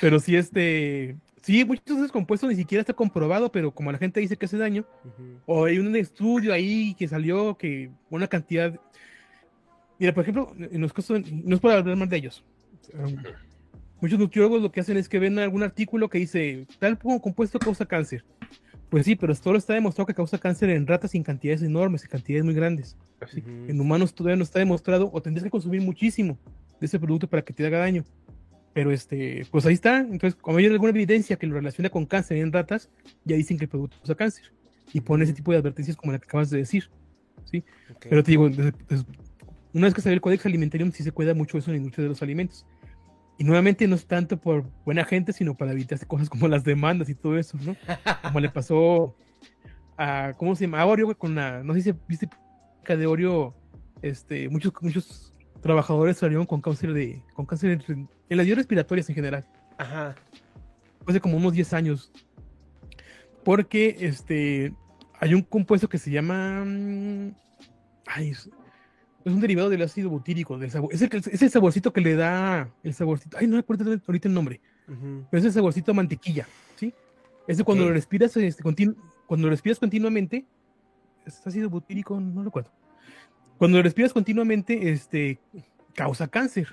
pero sí, este. Sí, muchos de esos compuestos ni siquiera está comprobado, pero como la gente dice que hace daño, o hay un estudio ahí que salió que una cantidad. Mira, por ejemplo, en los casos, no es para hablar más de ellos. Um, muchos nutriólogos lo que hacen es que ven algún artículo que dice tal compuesto causa cáncer. Pues sí, pero esto está demostrado que causa cáncer en ratas en cantidades enormes, en cantidades muy grandes. En humanos todavía no está demostrado, o tendrías que consumir muchísimo de ese producto para que te haga daño. Pero este, pues ahí está. Entonces, como hay alguna evidencia que lo relaciona con cáncer en ratas, ya dicen que el producto causa cáncer. Y pone ese tipo de advertencias como la que acabas de decir. ¿sí? Pero te digo, una vez que salió el Codex Alimentarium, sí se cuida mucho eso en la industria de los alimentos. Y nuevamente no es tanto por buena gente, sino para evitarse cosas como las demandas y todo eso, ¿no? Como le pasó a, ¿cómo se llama? A Oreo, con la, no sé si viste de Oreo, este, muchos, muchos trabajadores salieron con cáncer de, con cáncer en, las vías respiratorias en general. Ajá. Hace como unos 10 años. Porque, este, hay un compuesto que se llama, mm, ay, es un derivado del ácido butírico, del sabor. Es el, saborcito que le da el saborcito. Ay, no recuerdo ahorita el nombre. Pero es el saborcito a mantequilla, ¿sí? Es de cuando lo respiras, este, cuando lo respiras continuamente, es ácido butírico, no lo recuerdo. Cuando lo respiras continuamente, este, causa cáncer.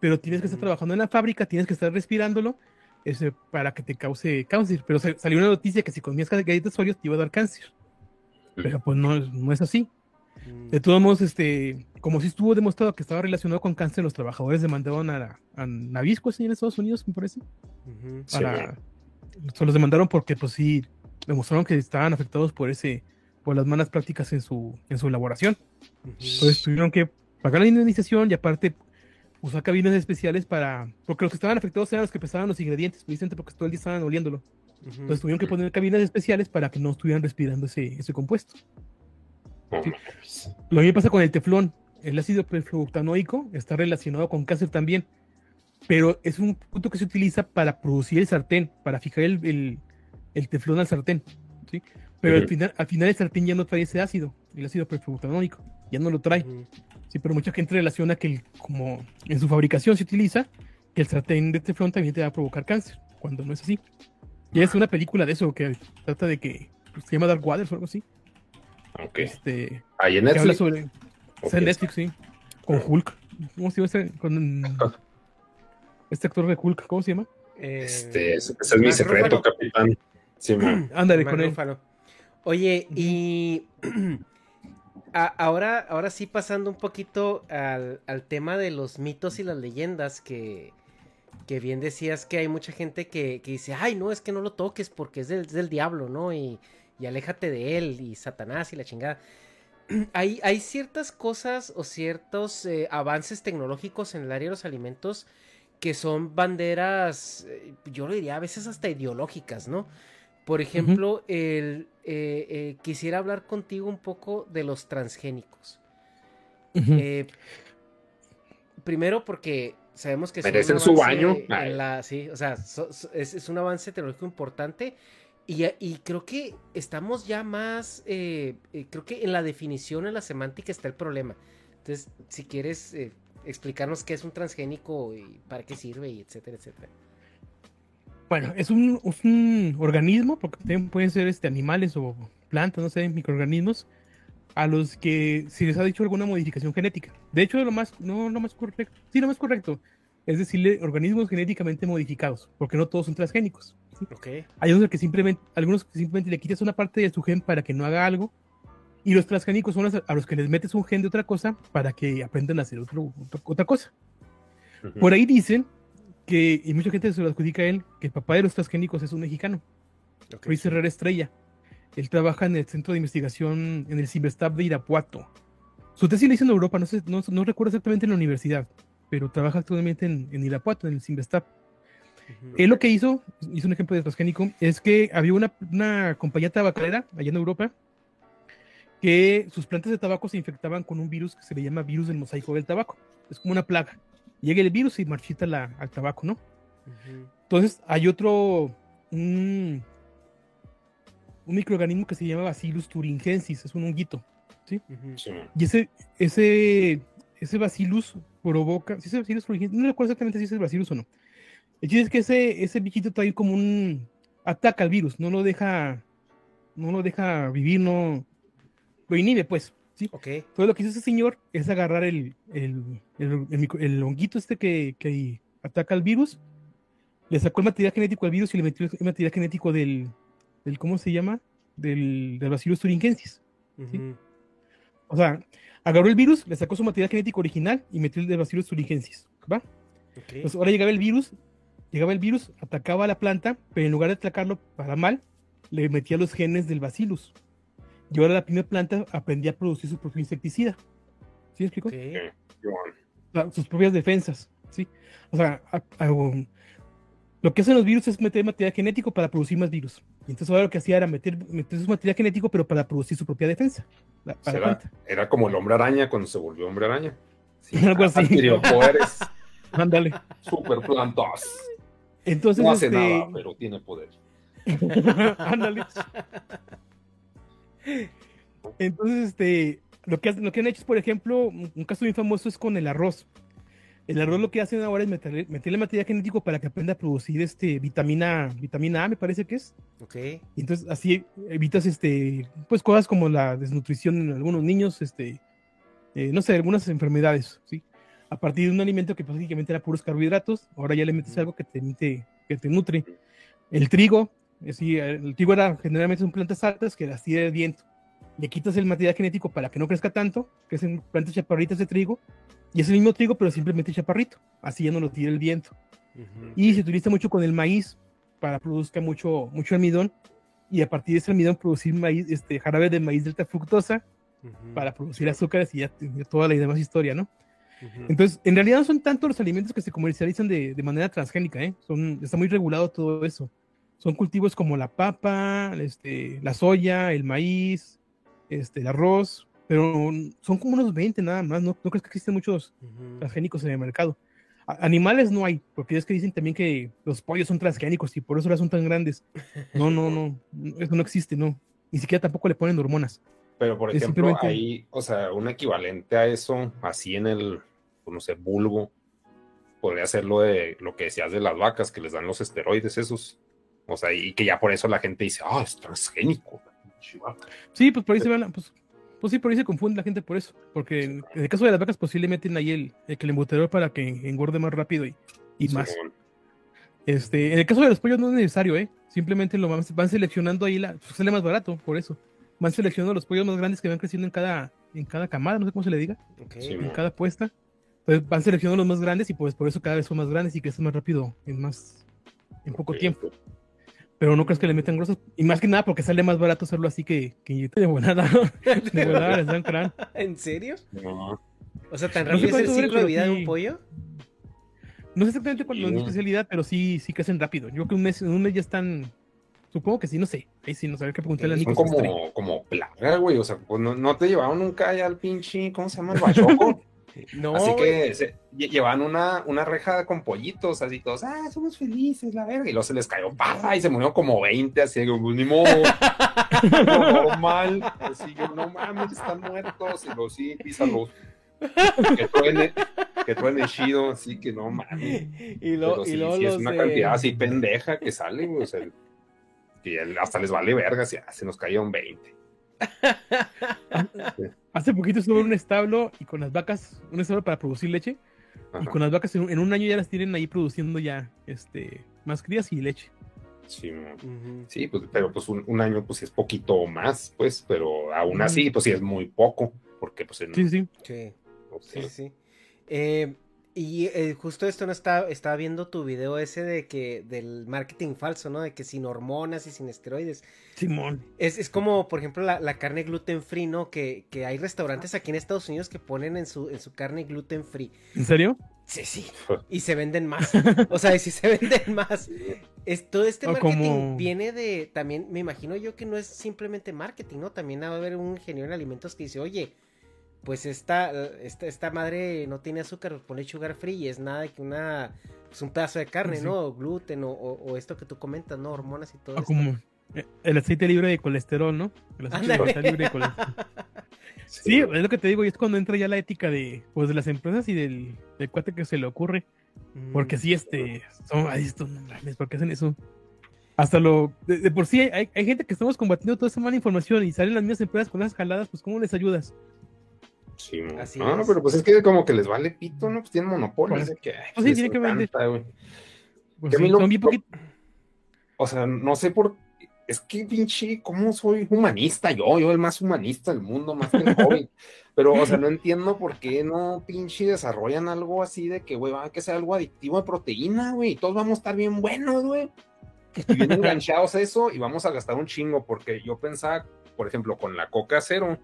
Pero tienes que estar trabajando en la fábrica, tienes que estar respirándolo ese, para que te cause cáncer. Pero salió una noticia que si comías galletas Oreos te iba a dar cáncer. Pero pues no, no es así. De todos modos, este, como si estuvo demostrado que estaba relacionado con cáncer, los trabajadores demandaron a, a Navisco en Estados Unidos, me parece. los demandaron porque, pues sí, demostraron que estaban afectados por ese, por las malas prácticas en su, en su elaboración. Entonces tuvieron que pagar la indemnización y aparte usar cabinas especiales para, porque los que estaban afectados eran los que pesaban los ingredientes, precisamente porque todo el día estaban oliéndolo. Entonces tuvieron que poner cabinas especiales para que no estuvieran respirando ese, ese compuesto. Lo mismo pasa con el teflón el ácido perfluoctanoico está relacionado con cáncer también, pero es un punto que se utiliza para producir el sartén, para fijar el, el, teflón al sartén, ¿sí? Pero al, final, al final el sartén ya no trae ese ácido, el ácido perfluoctanoico, ya no lo trae. Sí, pero mucha gente relaciona que como en su fabricación se utiliza, que el sartén de teflón también te va a provocar cáncer, cuando no es así. Ya es una película de eso que trata de que pues, se llama Dark Waters o algo así. Ok. Este, Ahí en Netflix. Sobre, es en Netflix, sí. Con Hulk. ¿Cómo se llama este? Con este actor de Hulk, ¿cómo se llama? Este, ese es mi secreto, capitán. Sí, Ándale con él. Oye, y ahora, ahora sí pasando un poquito al, tema de los mitos y las leyendas que, que bien decías que hay mucha gente que, dice, ay, no, es que no lo toques porque es del, del diablo, ¿no? Y, y aléjate de él y Satanás y la chingada. hay, hay ciertas cosas o ciertos eh, avances tecnológicos en el área de los alimentos que son banderas, eh, yo lo diría a veces hasta ideológicas, ¿no? Por ejemplo, el, eh, quisiera hablar contigo un poco de los transgénicos. primero porque sabemos que merecen su baño. sí, o sea, es, es, un avance tecnológico importante y, creo que estamos ya más, eh, eh, creo que en la definición, en la semántica está el problema. Entonces, si quieres eh, explicarnos qué es un transgénico y para qué sirve y etcétera, etcétera. Bueno, es un, organismo, porque también pueden ser este, animales o plantas, no sé, microorganismos, a los que se les ha dicho alguna modificación genética. De hecho, lo más, no lo más correcto, sí, lo más correcto, es decirle organismos genéticamente modificados, porque no todos son transgénicos. Hay otros que simplemente, algunos que simplemente le quitas una parte de su gen para que no haga algo, y los transgénicos son a los que les metes un gen de otra cosa para que aprendan a hacer otra cosa. Por ahí dicen que, y mucha gente se lo adjudica a él, que el papá de los transgénicos es un mexicano, Luis Herrera Estrella. Él trabaja en el centro de investigación en el Ciberstab de Irapuato. Su tesis la hizo en Europa, no, sé, no, recuerdo exactamente en la universidad, pero trabaja actualmente en, en Irapuato, en el Ciberstab. Él lo que hizo, hizo un ejemplo de transgénico, es que había una, una compañía tabacalera allá en Europa que sus plantas de tabaco se infectaban con un virus que se le llama virus del mosaico del tabaco. es como una plaga. Llega el virus y marchita la, al tabaco, ¿no? Entonces hay otro, un, un, microorganismo que se llama Bacillus thuringiensis, es un honguito, ¿sí? Y ese, ese, ese Bacillus provoca, si es Bacillus no recuerdo exactamente si es el Bacillus o no. El chiste es que ese, ese bichito trae como un, ataca al virus, no lo deja, no lo deja vivir, no, lo inhibe, pues. ¿sí? Okay. Todo lo que hizo ese señor es agarrar el, el, el, honguito este que, que, ataca al virus, le sacó el material genético al virus y le metió el material genético del, del ¿cómo se llama? Del, del Bacillus thuringiensis. O sea, agarró el virus, le sacó su material genético original y metió el del Bacillus thuringiensis. ¿Va? Okay. Entonces ahora llegaba el virus, llegaba el virus, atacaba a la planta, pero en lugar de atacarlo para mal, le metía los genes del Bacillus. Y ahora la primera planta aprendía a producir su propio insecticida. ¿Sí me explico? sus propias defensas. ¿sí? O sea, lo que hacen los virus es meter material genético para producir más virus. Y entonces ahora lo que hacía era meter, meter su material genético, pero para producir su propia defensa. era, como el hombre araña cuando se volvió hombre araña. Sí, Algo así. poderes. Ándale. Super plantas. Entonces, no hace este nada, pero tiene poder. Ándale. Entonces, este, lo que, lo que han hecho es, por ejemplo, un caso muy famoso es con el arroz. El arroz lo que hacen ahora es meterle, meterle material genético para que aprenda a producir este vitamina, vitamina A, me parece que es. Ok. Y entonces así evitas este, pues cosas como la desnutrición en algunos niños, este, eh, no sé, algunas enfermedades, ¿sí? A partir de un alimento que básicamente era puros carbohidratos, ahora ya le metes algo que te, que te nutre. El trigo, el trigo era generalmente son plantas altas que las tira el viento. Le quitas el material genético para que no crezca tanto, que son plantas chaparritas de trigo, y es el mismo trigo, pero simplemente chaparrito. Así ya no lo tira el viento. Y se utiliza mucho con el maíz para produzca mucho, mucho almidón, y a partir de ese almidón producir maíz, este, jarabe de maíz delta fructosa para producir azúcares y ya, toda la demás historia, ¿no? Entonces, en realidad no son tanto los alimentos que se comercializan de, de manera transgénica, ¿eh? Son, está muy regulado todo eso son cultivos como la papa, este, la soya, el maíz, este, el arroz, pero son como unos 20 nada más, no, no crees que existen muchos transgénicos en el mercado. animales no hay, porque es que dicen también que los pollos son transgénicos y por eso las son tan grandes. No, no, no, eso no existe, no. Ni siquiera tampoco le ponen hormonas. Pero por ejemplo, hay, o sea, un equivalente a eso, así en el, no sé, vulgo, podría ser lo de lo que decías de las vacas, que les dan los esteroides esos. O sea, y que ya por eso la gente dice, ah, es transgénico. Sí, pues por ahí se van, pues, pues sí, por ahí se confunde la gente por eso. Porque en, el caso de las vacas, pues sí le meten ahí el, el embutero para que engorde más rápido y, y más. Este, en el caso de los pollos no es necesario, ¿eh? Simplemente lo van, van seleccionando ahí, la, pues sale más barato, por eso. Van seleccionando los pollos más grandes que van creciendo en cada, en cada camada, no sé cómo se le diga. en cada puesta. Entonces van seleccionando los más grandes y pues por eso cada vez son más grandes y crecen más rápido en más, en poco tiempo pero no crees que le metan grosas. Y más que nada porque sale más barato hacerlo así que, que de volada. De volada les dan crán. ¿En serio? No. O sea, tan rápido es el ciclo de vida de un pollo. No sé exactamente cuál es mi especialidad, pero sí, sí crecen rápido. Yo creo que un mes, un mes ya están. Supongo que sí, no sé. Ahí sí, no sabía qué preguntarle a Nico. Son como, como plaga, güey. O sea, pues no, no te llevaron nunca allá al pinche. ¿Cómo se llama? El bachoco. No, así que llevan una, una reja con pollitos, así todos, ah, somos felices, la verga. Y luego se les cayó y se murió como 20, así que, pues, ni modo. normal. Así yo, no mames, están muertos. Y luego sí, písalos. que truene, que truene chido, así que no mames. Y, lo, y luego es una cantidad así pendeja que sale, o sea, hasta les vale verga, si se nos cayeron 20. Hace poquito estuve en un establo y con las vacas, un establo para producir leche. Y con las vacas en, un año ya las tienen ahí produciendo ya este, más crías y leche. Sí, sí pues, pero pues un, año pues es poquito más, pues, pero aún así pues sí es muy poco, porque pues Sí, sí. Sí, sí, sí. Eh, y eh, justo esto no estaba, estaba viendo tu video ese de que del marketing falso, ¿no? De que sin hormonas y sin esteroides. Simón. Es, es como, por ejemplo, la, carne gluten free, ¿no? Que, que, hay restaurantes aquí en Estados Unidos que ponen en su, en su carne gluten free. ¿En serio? Sí, sí. Y se venden más. O sea, sí se venden más. Es, todo este marketing viene de, también, me imagino yo que no es simplemente marketing, ¿no? También va a haber un ingeniero en alimentos que dice, oye, pues esta, esta, esta madre no tiene azúcar, pone sugar free y es nada que una, pues un pedazo de carne, ¿no? gluten o, esto que tú comentas, ¿no? Hormonas y todo. Ah, como el aceite libre de colesterol, ¿no? El aceite libre de colesterol. sí, es lo que te digo, y es cuando entra ya la ética de, pues, de las empresas y del, del cuate que se le ocurre. Porque sí, este, son, ay, esto, no ¿por qué hacen eso? Hasta lo, de, por sí hay, hay, gente que estamos combatiendo toda esa mala información y salen las mismas empresas con las jaladas, pues ¿cómo les ayudas? Sí, no, pero pues es que como que les vale pito, ¿no? Pues tienen monopolio. Pues, que, pues sí, tiene que vender. Pues son bien poquito. O sea, no sé por es que pinche, ¿cómo soy humanista yo? Yo el más humanista del mundo, más que el joven. Pero, o sea, no entiendo por qué no pinche desarrollan algo así de que, güey, va a que sea algo adictivo de proteína, güey, y todos vamos a estar bien buenos, güey. Y bien enganchados eso y vamos a gastar un chingo, porque yo pensaba, por ejemplo, con la coca cero,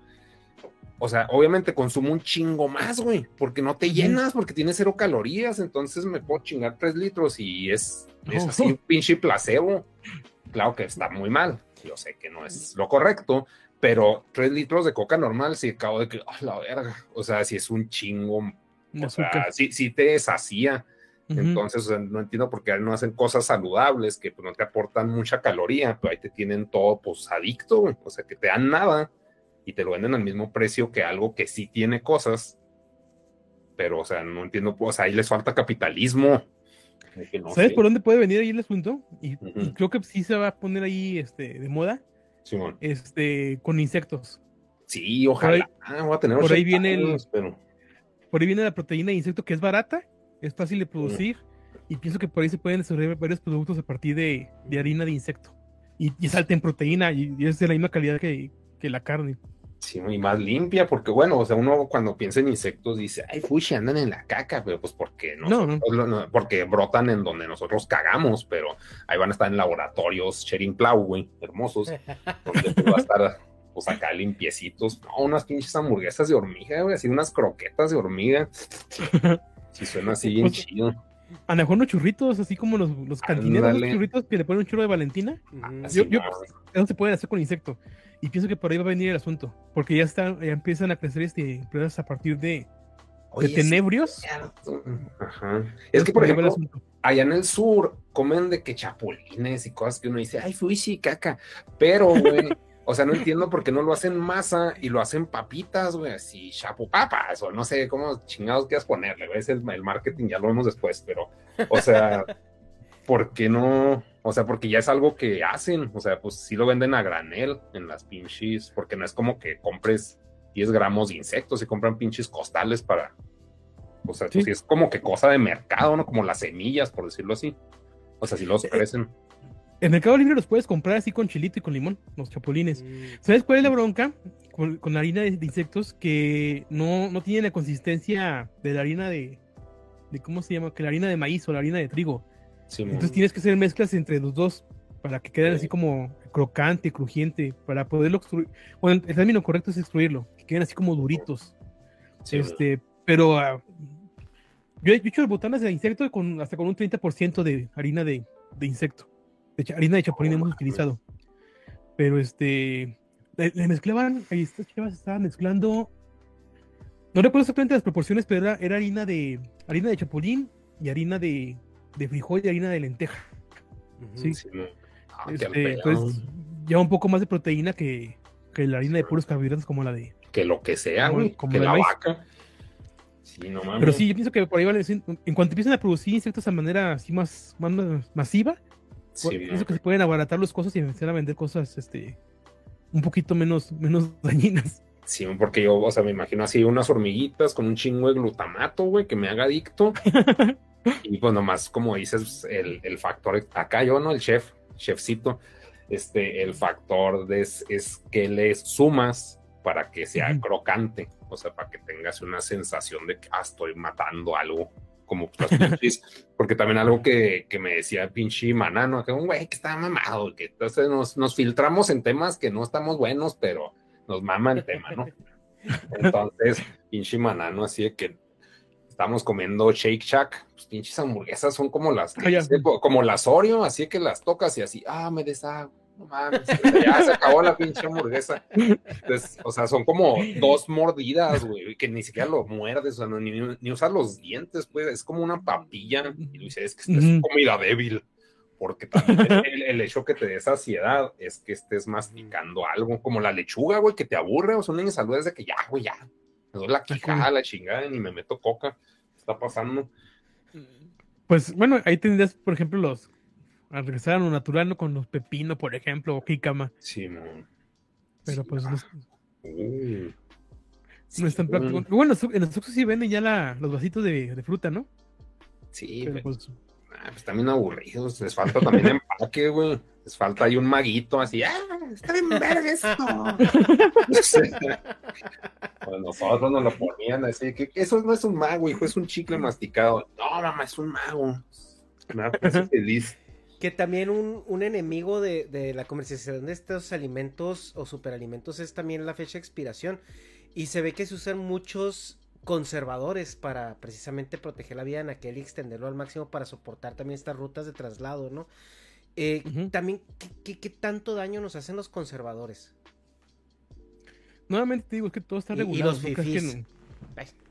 o sea, obviamente consumo un chingo más, güey, porque no te llenas, porque tiene cero calorías, entonces me puedo chingar tres litros y es, es así un pinche placebo. Claro que está muy mal, yo sé que no es lo correcto, pero tres litros de coca normal, si acabo de que, oh, la verga, o sea, si es un chingo, o sea, si, te deshacía. Entonces, no entiendo por qué no hacen cosas saludables que pues, no te aportan mucha caloría, pero ahí te tienen todo pues adicto, o sea, que te dan nada y te lo venden al mismo precio que algo que sí tiene cosas. Pero, o sea, no entiendo, o sea, ahí les falta capitalismo. ¿Sabes por dónde puede venir ahí el asunto? Y, creo que sí se va a poner ahí este, de moda. Simón. Este, con insectos. Sí, ojalá. Por ahí, ah, por ahí viene el, Por ahí viene la proteína de insecto que es barata, es fácil de producir. Y pienso que por ahí se pueden desarrollar varios productos a partir de, harina de insecto. Y, y es alta en proteína y, es de la misma calidad que, que la carne. Sí, y más limpia, porque bueno, o sea, uno cuando piensa en insectos dice, ay, fushi, andan en la caca, pero pues porque no, no, porque brotan en donde nosotros cagamos, pero ahí van a estar en laboratorios Shering Plow, güey, hermosos, donde pues, va a estar, pues acá limpiecitos, no, unas pinches hamburguesas de hormiga, güey, así unas croquetas de hormiga, si suena así bien chido. A lo mejor unos churritos, así como los, los cantineros, los churritos que le ponen un churro de Valentina. Ah, yo, yo, eso se puede hacer con insecto. Y pienso que por ahí va a venir el asunto, porque ya están, ya empiezan a crecer este empresas a partir de, tenebrios. Ajá. Es que, por ejemplo, allá en el sur comen de que chapulines y cosas que uno dice, ay, fui sí, caca. Pero, güey, o sea, no entiendo por qué no lo hacen masa y lo hacen papitas, güey, así chapupapas, o no sé cómo chingados quieras ponerle, güey. Es el, el marketing, ya lo vemos después, pero, o sea, ¿por qué no? O sea, porque ya es algo que hacen. O sea, pues sí lo venden a granel en las pinches, porque no es como que compres 10 gramos de insectos y compran pinches costales para. O sea, pues es como que cosa de mercado, ¿no? Como las semillas, por decirlo así. O sea, si los eh, crecen. En Mercado Libre los puedes comprar así con chilito y con limón, los chapulines. Mm. ¿Sabes cuál es la bronca? Con, harina de, insectos que no, no tiene la consistencia de la harina de, de. ¿Cómo se llama? Que la harina de maíz o la harina de trigo. Entonces tienes que hacer mezclas entre los dos para que queden así como crocante, crujiente, para poderlo extruir. Bueno, el término correcto es extruirlo, que queden así como duritos. este, pero ah, yo, he hecho botanas de insecto con, hasta con un 30% de harina de, de insecto. De harina de chapulín hemos utilizado. Pero este, le, mezclaban, ahí estas chavas estaban mezclando. No recuerdo exactamente las proporciones, pero era, era harina de harina de chapulín y harina de, de frijol y harina de lenteja. Sí. Ah, este, entonces, lleva un poco más de proteína que, que, la harina de puros carbohidratos como la de. Que lo que sea, güey. Como que la, vaca. Sí, no mames. Pero sí, yo pienso que por ahí vale. En cuanto empiecen a producir insectos de manera así más, más masiva, pienso que se pueden abaratar los cosas y empezar a vender cosas este un poquito menos, menos dañinas. Sí, porque yo, o sea, me imagino así unas hormiguitas con un chingo de glutamato, güey, que me haga adicto. Y pues nomás, como dices, el, el, factor, acá yo, ¿no? El chef, chefcito, este, el factor es, es que le sumas para que sea crocante, o sea, para que tengas una sensación de que ah, estoy matando algo, como las pinches, porque también algo que, que me decía pinche manano, que un güey que está mamado, que entonces nos, nos filtramos en temas que no estamos buenos, pero nos mama el tema, ¿no? Entonces, pinche manano, así de que estamos comiendo Shake Shack, pues pinches hamburguesas son como las, como las Oreo, así que las tocas y así, ah, me deshago, no mames, ya se acabó la pinche hamburguesa. Entonces, o sea, son como dos mordidas, güey, que ni siquiera lo muerdes, o sea, ni, ni usas los dientes, pues, es como una papilla. Y dice, es que esta es comida débil, porque también el, hecho que te dé saciedad es que estés masticando algo, como la lechuga, güey, que te aburre, o sea, una salud es de que ya, güey, ya, me doy la quijada, la chingada, y me meto coca, está pasando. Pues bueno, ahí tendrías, por ejemplo, los a regresar a lo natural, ¿no? Con los pepinos, por ejemplo, o jícama. Sí, no. Pero pues no, uh. no es tan práctico. Bueno, en los Oxxos sí venden ya la, los vasitos de, de, fruta, ¿no? Sí, pero, pues, ah, pues también aburridos. Les falta también empaque, güey. Les falta ahí un maguito así. ¡Ah! Está bien verga esto. pues nosotros nos lo ponían así. Que, eso no es un mago, hijo, es un chicle masticado. No, mamá, es un mago. Me feliz. Que también un, un enemigo de, de, la comercialización de estos alimentos o superalimentos es también la fecha de expiración. Y se ve que se usan muchos conservadores para precisamente proteger la vida en aquel y extenderlo al máximo para soportar también estas rutas de traslado, ¿no? Eh, también, ¿qué, ¿qué, tanto daño nos hacen los conservadores? Nuevamente te digo, es que todo está regulado. Y los fifís.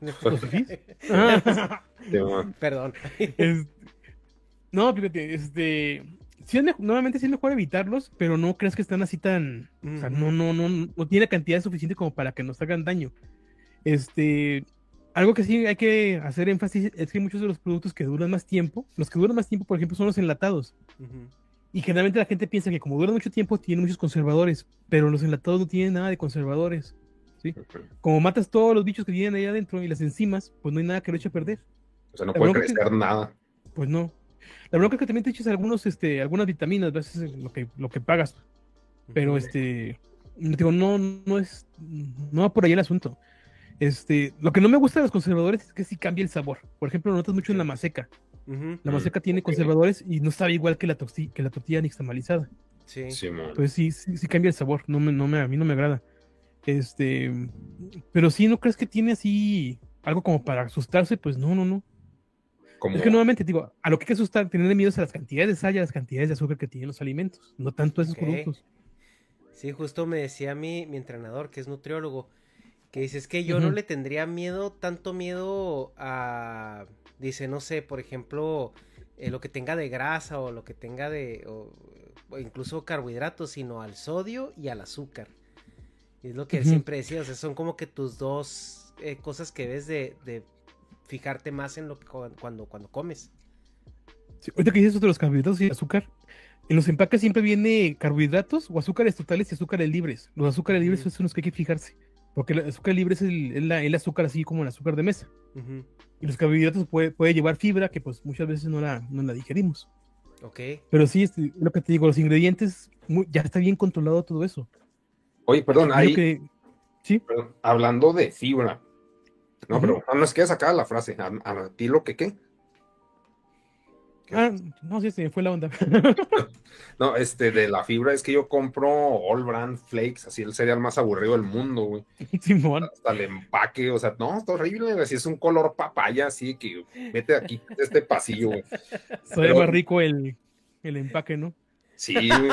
¿Los fifís? Perdón. No, fíjate, este. Sí nuevamente sí es mejor evitarlos, pero no crees que están así tan. O sea, no, no, no, no tiene cantidad suficiente como para que nos hagan daño. Este. Algo que sí hay que hacer énfasis es que muchos de los productos que duran más tiempo, los que duran más tiempo, por ejemplo, son los enlatados. Y generalmente la gente piensa que como duran mucho tiempo, tienen muchos conservadores, pero los enlatados no tienen nada de conservadores. ¿sí? Como matas todos los bichos que vienen ahí adentro y las enzimas, pues no hay nada que lo eche a perder. O sea, no puede crecer nada. Pues no. La bronca es que también te echas algunos, este, algunas vitaminas, veces lo que, lo que pagas. Pero este, digo, no, no es, no va por ahí el asunto. Este, lo que no me gusta de los conservadores es que sí cambia el sabor. Por ejemplo, lo notas mucho en la maseca. La maseca tiene conservadores y no sabe igual que la, que la tortilla nixtamalizada. Sí. sí Entonces sí, sí, cambia el sabor. No me, no me, a mí no me agrada. Este, pero sí, ¿no crees que tiene así algo como para asustarse? Pues no, no, no. Es que nuevamente digo, a lo que hay que asustar, tener miedo es a las cantidades de sal y a las cantidades de azúcar que tienen los alimentos, no tanto a esos productos. Sí, justo me decía mi, mi entrenador, que es nutriólogo, que dice, es que yo no le tendría miedo, tanto miedo a, dice, no sé, por ejemplo, eh, lo que tenga de grasa o lo que tenga de, o, incluso carbohidratos, sino al sodio y al azúcar. Y es lo que él siempre decía, o sea, son como que tus dos eh, cosas que ves de, de fijarte más en lo que cuando, cuando comes. ahorita que dices eso de los carbohidratos y azúcar, en los empaques siempre viene carbohidratos o azúcares totales y azúcares libres. Los azúcares libres son los que hay que fijarse, porque el azúcar libre es el, azúcar así como el azúcar de mesa. Y los carbohidratos puede, puede, llevar fibra que pues muchas veces no la, no la digerimos. Ok. Pero sí, es este, lo que te digo, los ingredientes, ya está bien controlado todo eso. Oye, perdón, ahí... ¿Sí? hablando de fibra, no, pero no nos queda sacada la frase. ¿A, ti lo que qué? Ah, no, sí, sí, fue la onda. no, este, de la fibra es que yo compro All Brand Flakes, así el cereal más aburrido del mundo, güey. Hasta el empaque, o sea, no, está horrible, así es un color papaya, así que vete aquí, de este pasillo, güey. Sabe más rico el, el empaque, ¿no? Sí, güey,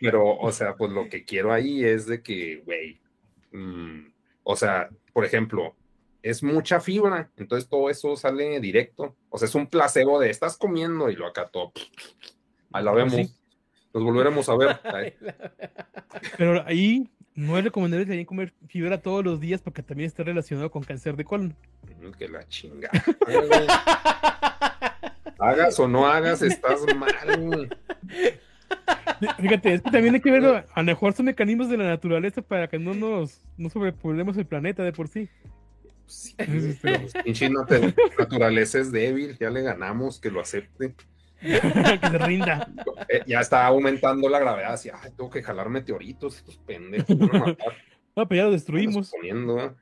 Pero, o sea, pues lo que quiero ahí es de que, güey, mmm, o sea, por ejemplo, es mucha fibra, entonces todo eso sale directo. O sea, es un placebo de estás comiendo y lo acá todo. Ahí la vemos. Nos volveremos a ver. Pero ahí no es recomendable también comer fibra todos los días porque también está relacionado con cáncer de colon. Que la chinga. hagas o no hagas, estás mal. Fíjate, es que también hay que ver a lo mejor son mecanismos de la naturaleza para que no nos no sobrepoblemos el planeta de por sí. Sí, pero pinche naturaleza es débil, ya le ganamos, que lo acepte. que se rinda. Eh, ya está aumentando la gravedad, así, ay, tengo que jalar meteoritos, estos pendejos. No, pero ya lo destruimos. Suponiendo, ¿eh?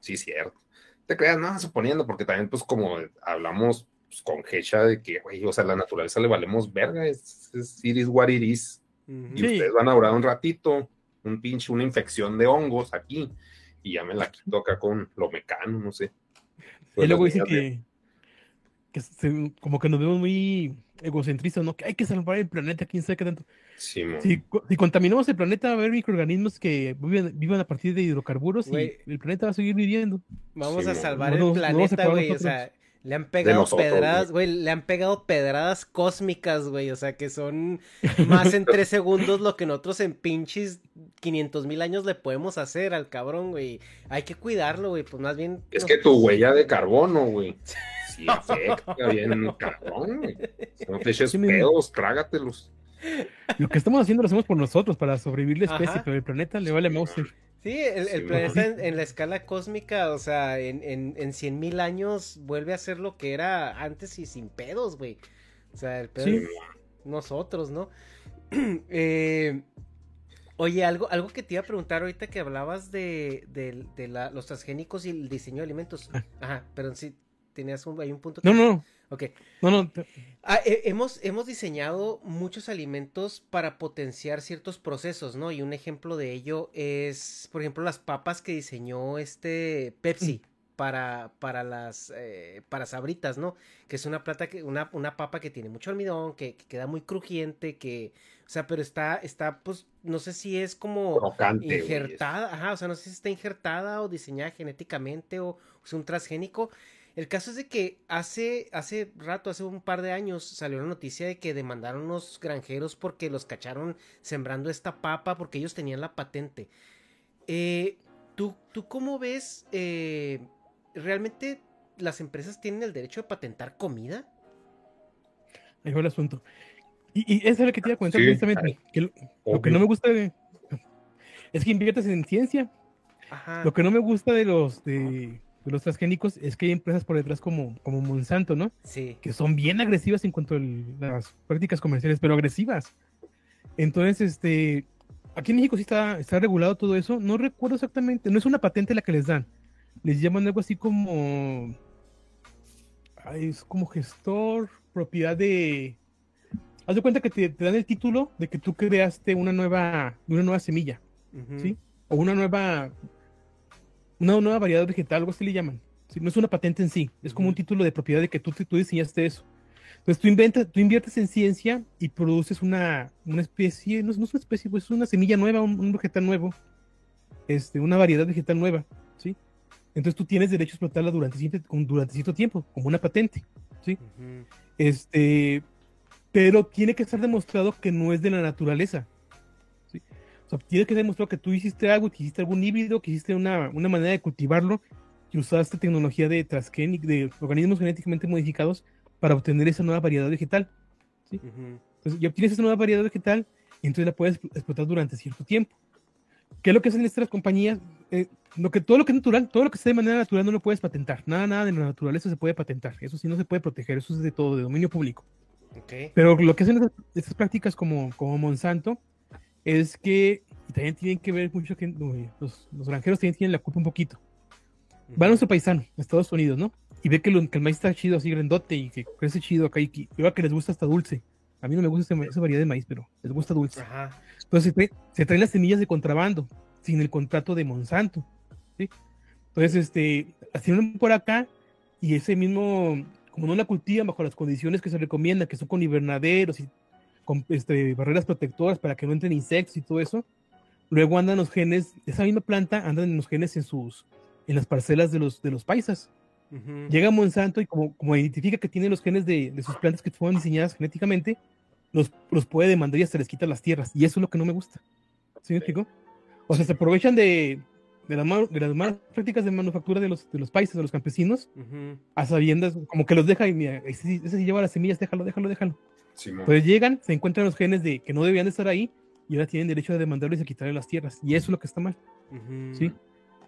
sí, cierto. Te creas, no, suponiendo, porque también, pues, como hablamos pues, con Hecha de que, güey, o sea, la naturaleza le valemos verga, es, es iris what Y ustedes van a durar un ratito, un pinche, una infección de hongos aquí, y ya me la quito acá con lo mecano, no sé. y luego dicen que, que como que nos vemos muy egocentristas, ¿no? Que hay que salvar el planeta, quién sabe qué tanto. Sí. Si, si contaminamos el planeta, va a haber microorganismos que viven, vivan a partir de hidrocarburos y el planeta va a seguir viviendo. Vamos Sí, a salvar No el no planeta, güey. O sea, le han pegado nosotros, pedradas, güey. Le han pegado pedradas cósmicas, güey. O sea, que son más en tres segundos lo que nosotros en pinches 500 mil años le podemos hacer al cabrón, güey. Hay que cuidarlo, güey. Pues más bien. Es que tu huella de carbono, güey. Sí afecta bien cabrón, güey. No te eches Sí, pedos, trágatelos. Lo que estamos haciendo lo hacemos por nosotros, para sobrevivir la especie, Ajá. pero el planeta le vale mouse. Sí, el, el Sí, planeta en, en la escala cósmica, o sea, en, en, en 100 mil años vuelve a ser lo que era antes y sin pedos, güey. O sea, el pedo Sí. es nosotros, ¿no? Eh, oye, algo, algo que te iba a preguntar ahorita que hablabas de, de, de la- los transgénicos y el diseño de alimentos. Ajá, pero sí, tenías un, hay un punto. que- No, no, Ok. no, no. te- Ah, he- hemos, hemos diseñado muchos alimentos para potenciar ciertos procesos, ¿no? Y un ejemplo de ello es, por ejemplo, las papas que diseñó este Pepsi para, para las eh, para sabritas, ¿no? Que es una plata que, una, una papa que tiene mucho almidón, que, que queda muy crujiente, que, o sea, pero está, está, pues, no sé si es como Crocante, güey. injertada, ajá, o sea, no sé si está injertada o diseñada genéticamente o es un transgénico. El caso es de que hace, hace rato, hace un par de años, salió la noticia de que demandaron unos granjeros porque los cacharon sembrando esta papa porque ellos tenían la patente. Eh, ¿tú, ¿Tú cómo ves? eh, ¿Realmente las empresas tienen el derecho de patentar comida? Ahí va el asunto. Y, y eso es lo que te iba a comentar Sí, precisamente. que lo, lo que no me gusta de- es que inviertes en ciencia. Ajá. Lo que no me gusta de los de, de los transgénicos es que hay empresas por detrás como, como Monsanto, ¿no? Sí. Que son bien agresivas en cuanto a las prácticas comerciales, pero agresivas. Entonces, este, aquí en México sí está, está regulado todo eso. No recuerdo exactamente, no es una patente la que les dan. Les llaman algo así como, ay, es como gestor, propiedad de... Haz de cuenta que te, te dan el título de que tú creaste una nueva, una nueva semilla. ¿sí? o una nueva una nueva variedad vegetal, algo así le llaman. ¿sí? No es una patente en sí, es como un título de propiedad de que tú, tú diseñaste eso. Entonces tú, inventas, tú inviertes en ciencia y produces una, una especie, no, es- no es una especie, pues es una semilla nueva, un, un vegetal nuevo, este, una variedad vegetal nueva, ¿sí? Entonces tú tienes derecho a explotarla durante, cierto- con- durante cierto tiempo, como una patente, ¿sí? Este, pero tiene que estar demostrado que no es de la naturaleza. ¿Sí? O sea, tiene que estar demostrado que tú hiciste algo, que hiciste algún híbrido, que hiciste una, una manera de cultivarlo, que usaste tecnología de transgénic, de organismos genéticamente modificados para obtener esa nueva variedad vegetal. Ujú. Entonces, ya obtienes esa nueva variedad vegetal y entonces la puedes explotar durante cierto tiempo. ¿Qué es lo que hacen estas compañías? Eh, lo que, todo lo que es natural, todo lo que esté de manera natural no lo puedes patentar. Nada, nada de la naturaleza se puede patentar. Eso sí no se puede proteger. Eso es de todo, de dominio público. Ok. Pero lo que hacen estas, estas prácticas como, como Monsanto es que también tienen que ver mucho que los, los granjeros también tienen la culpa un poquito. Van a nuestro paisano, Estados Unidos, ¿no? Y ve que, lo- que el maíz está chido, así grandote y que crece chido acá y que, que les gusta hasta dulce. A mí no me gusta esa variedad de maíz, pero les gusta dulce. Ajá. Entonces se, se traen las semillas de contrabando sin el contrato de Monsanto. ¿sí? Entonces, este, tienen por acá y ese mismo, como no la cultivan bajo las condiciones que se recomiendan, que son con invernaderos y con este, barreras protectoras para que no entren insectos y todo eso, luego andan los genes, esa misma planta, andan los genes en sus, en las parcelas de los, de los paisas. Ujú. Llega Monsanto y como, como identifica que tiene los genes de, de sus plantas que fueron diseñadas genéticamente, los, los puede demandar y hasta les quita las tierras. Y eso es lo que no me gusta. ¿Sí me explico? O sea, se aprovechan de, de, la de las malas prácticas de manufactura de los, de los países, de los campesinos, Ujú. a sabiendas, como que los deja y mira, ese, ese sí lleva las semillas, déjalo, déjalo, déjalo. Simón. Entonces llegan, se encuentran los genes de que no debían de estar ahí y ahora tienen derecho a demandarlos y a quitarle las tierras. Y eso es lo que está mal. Sí.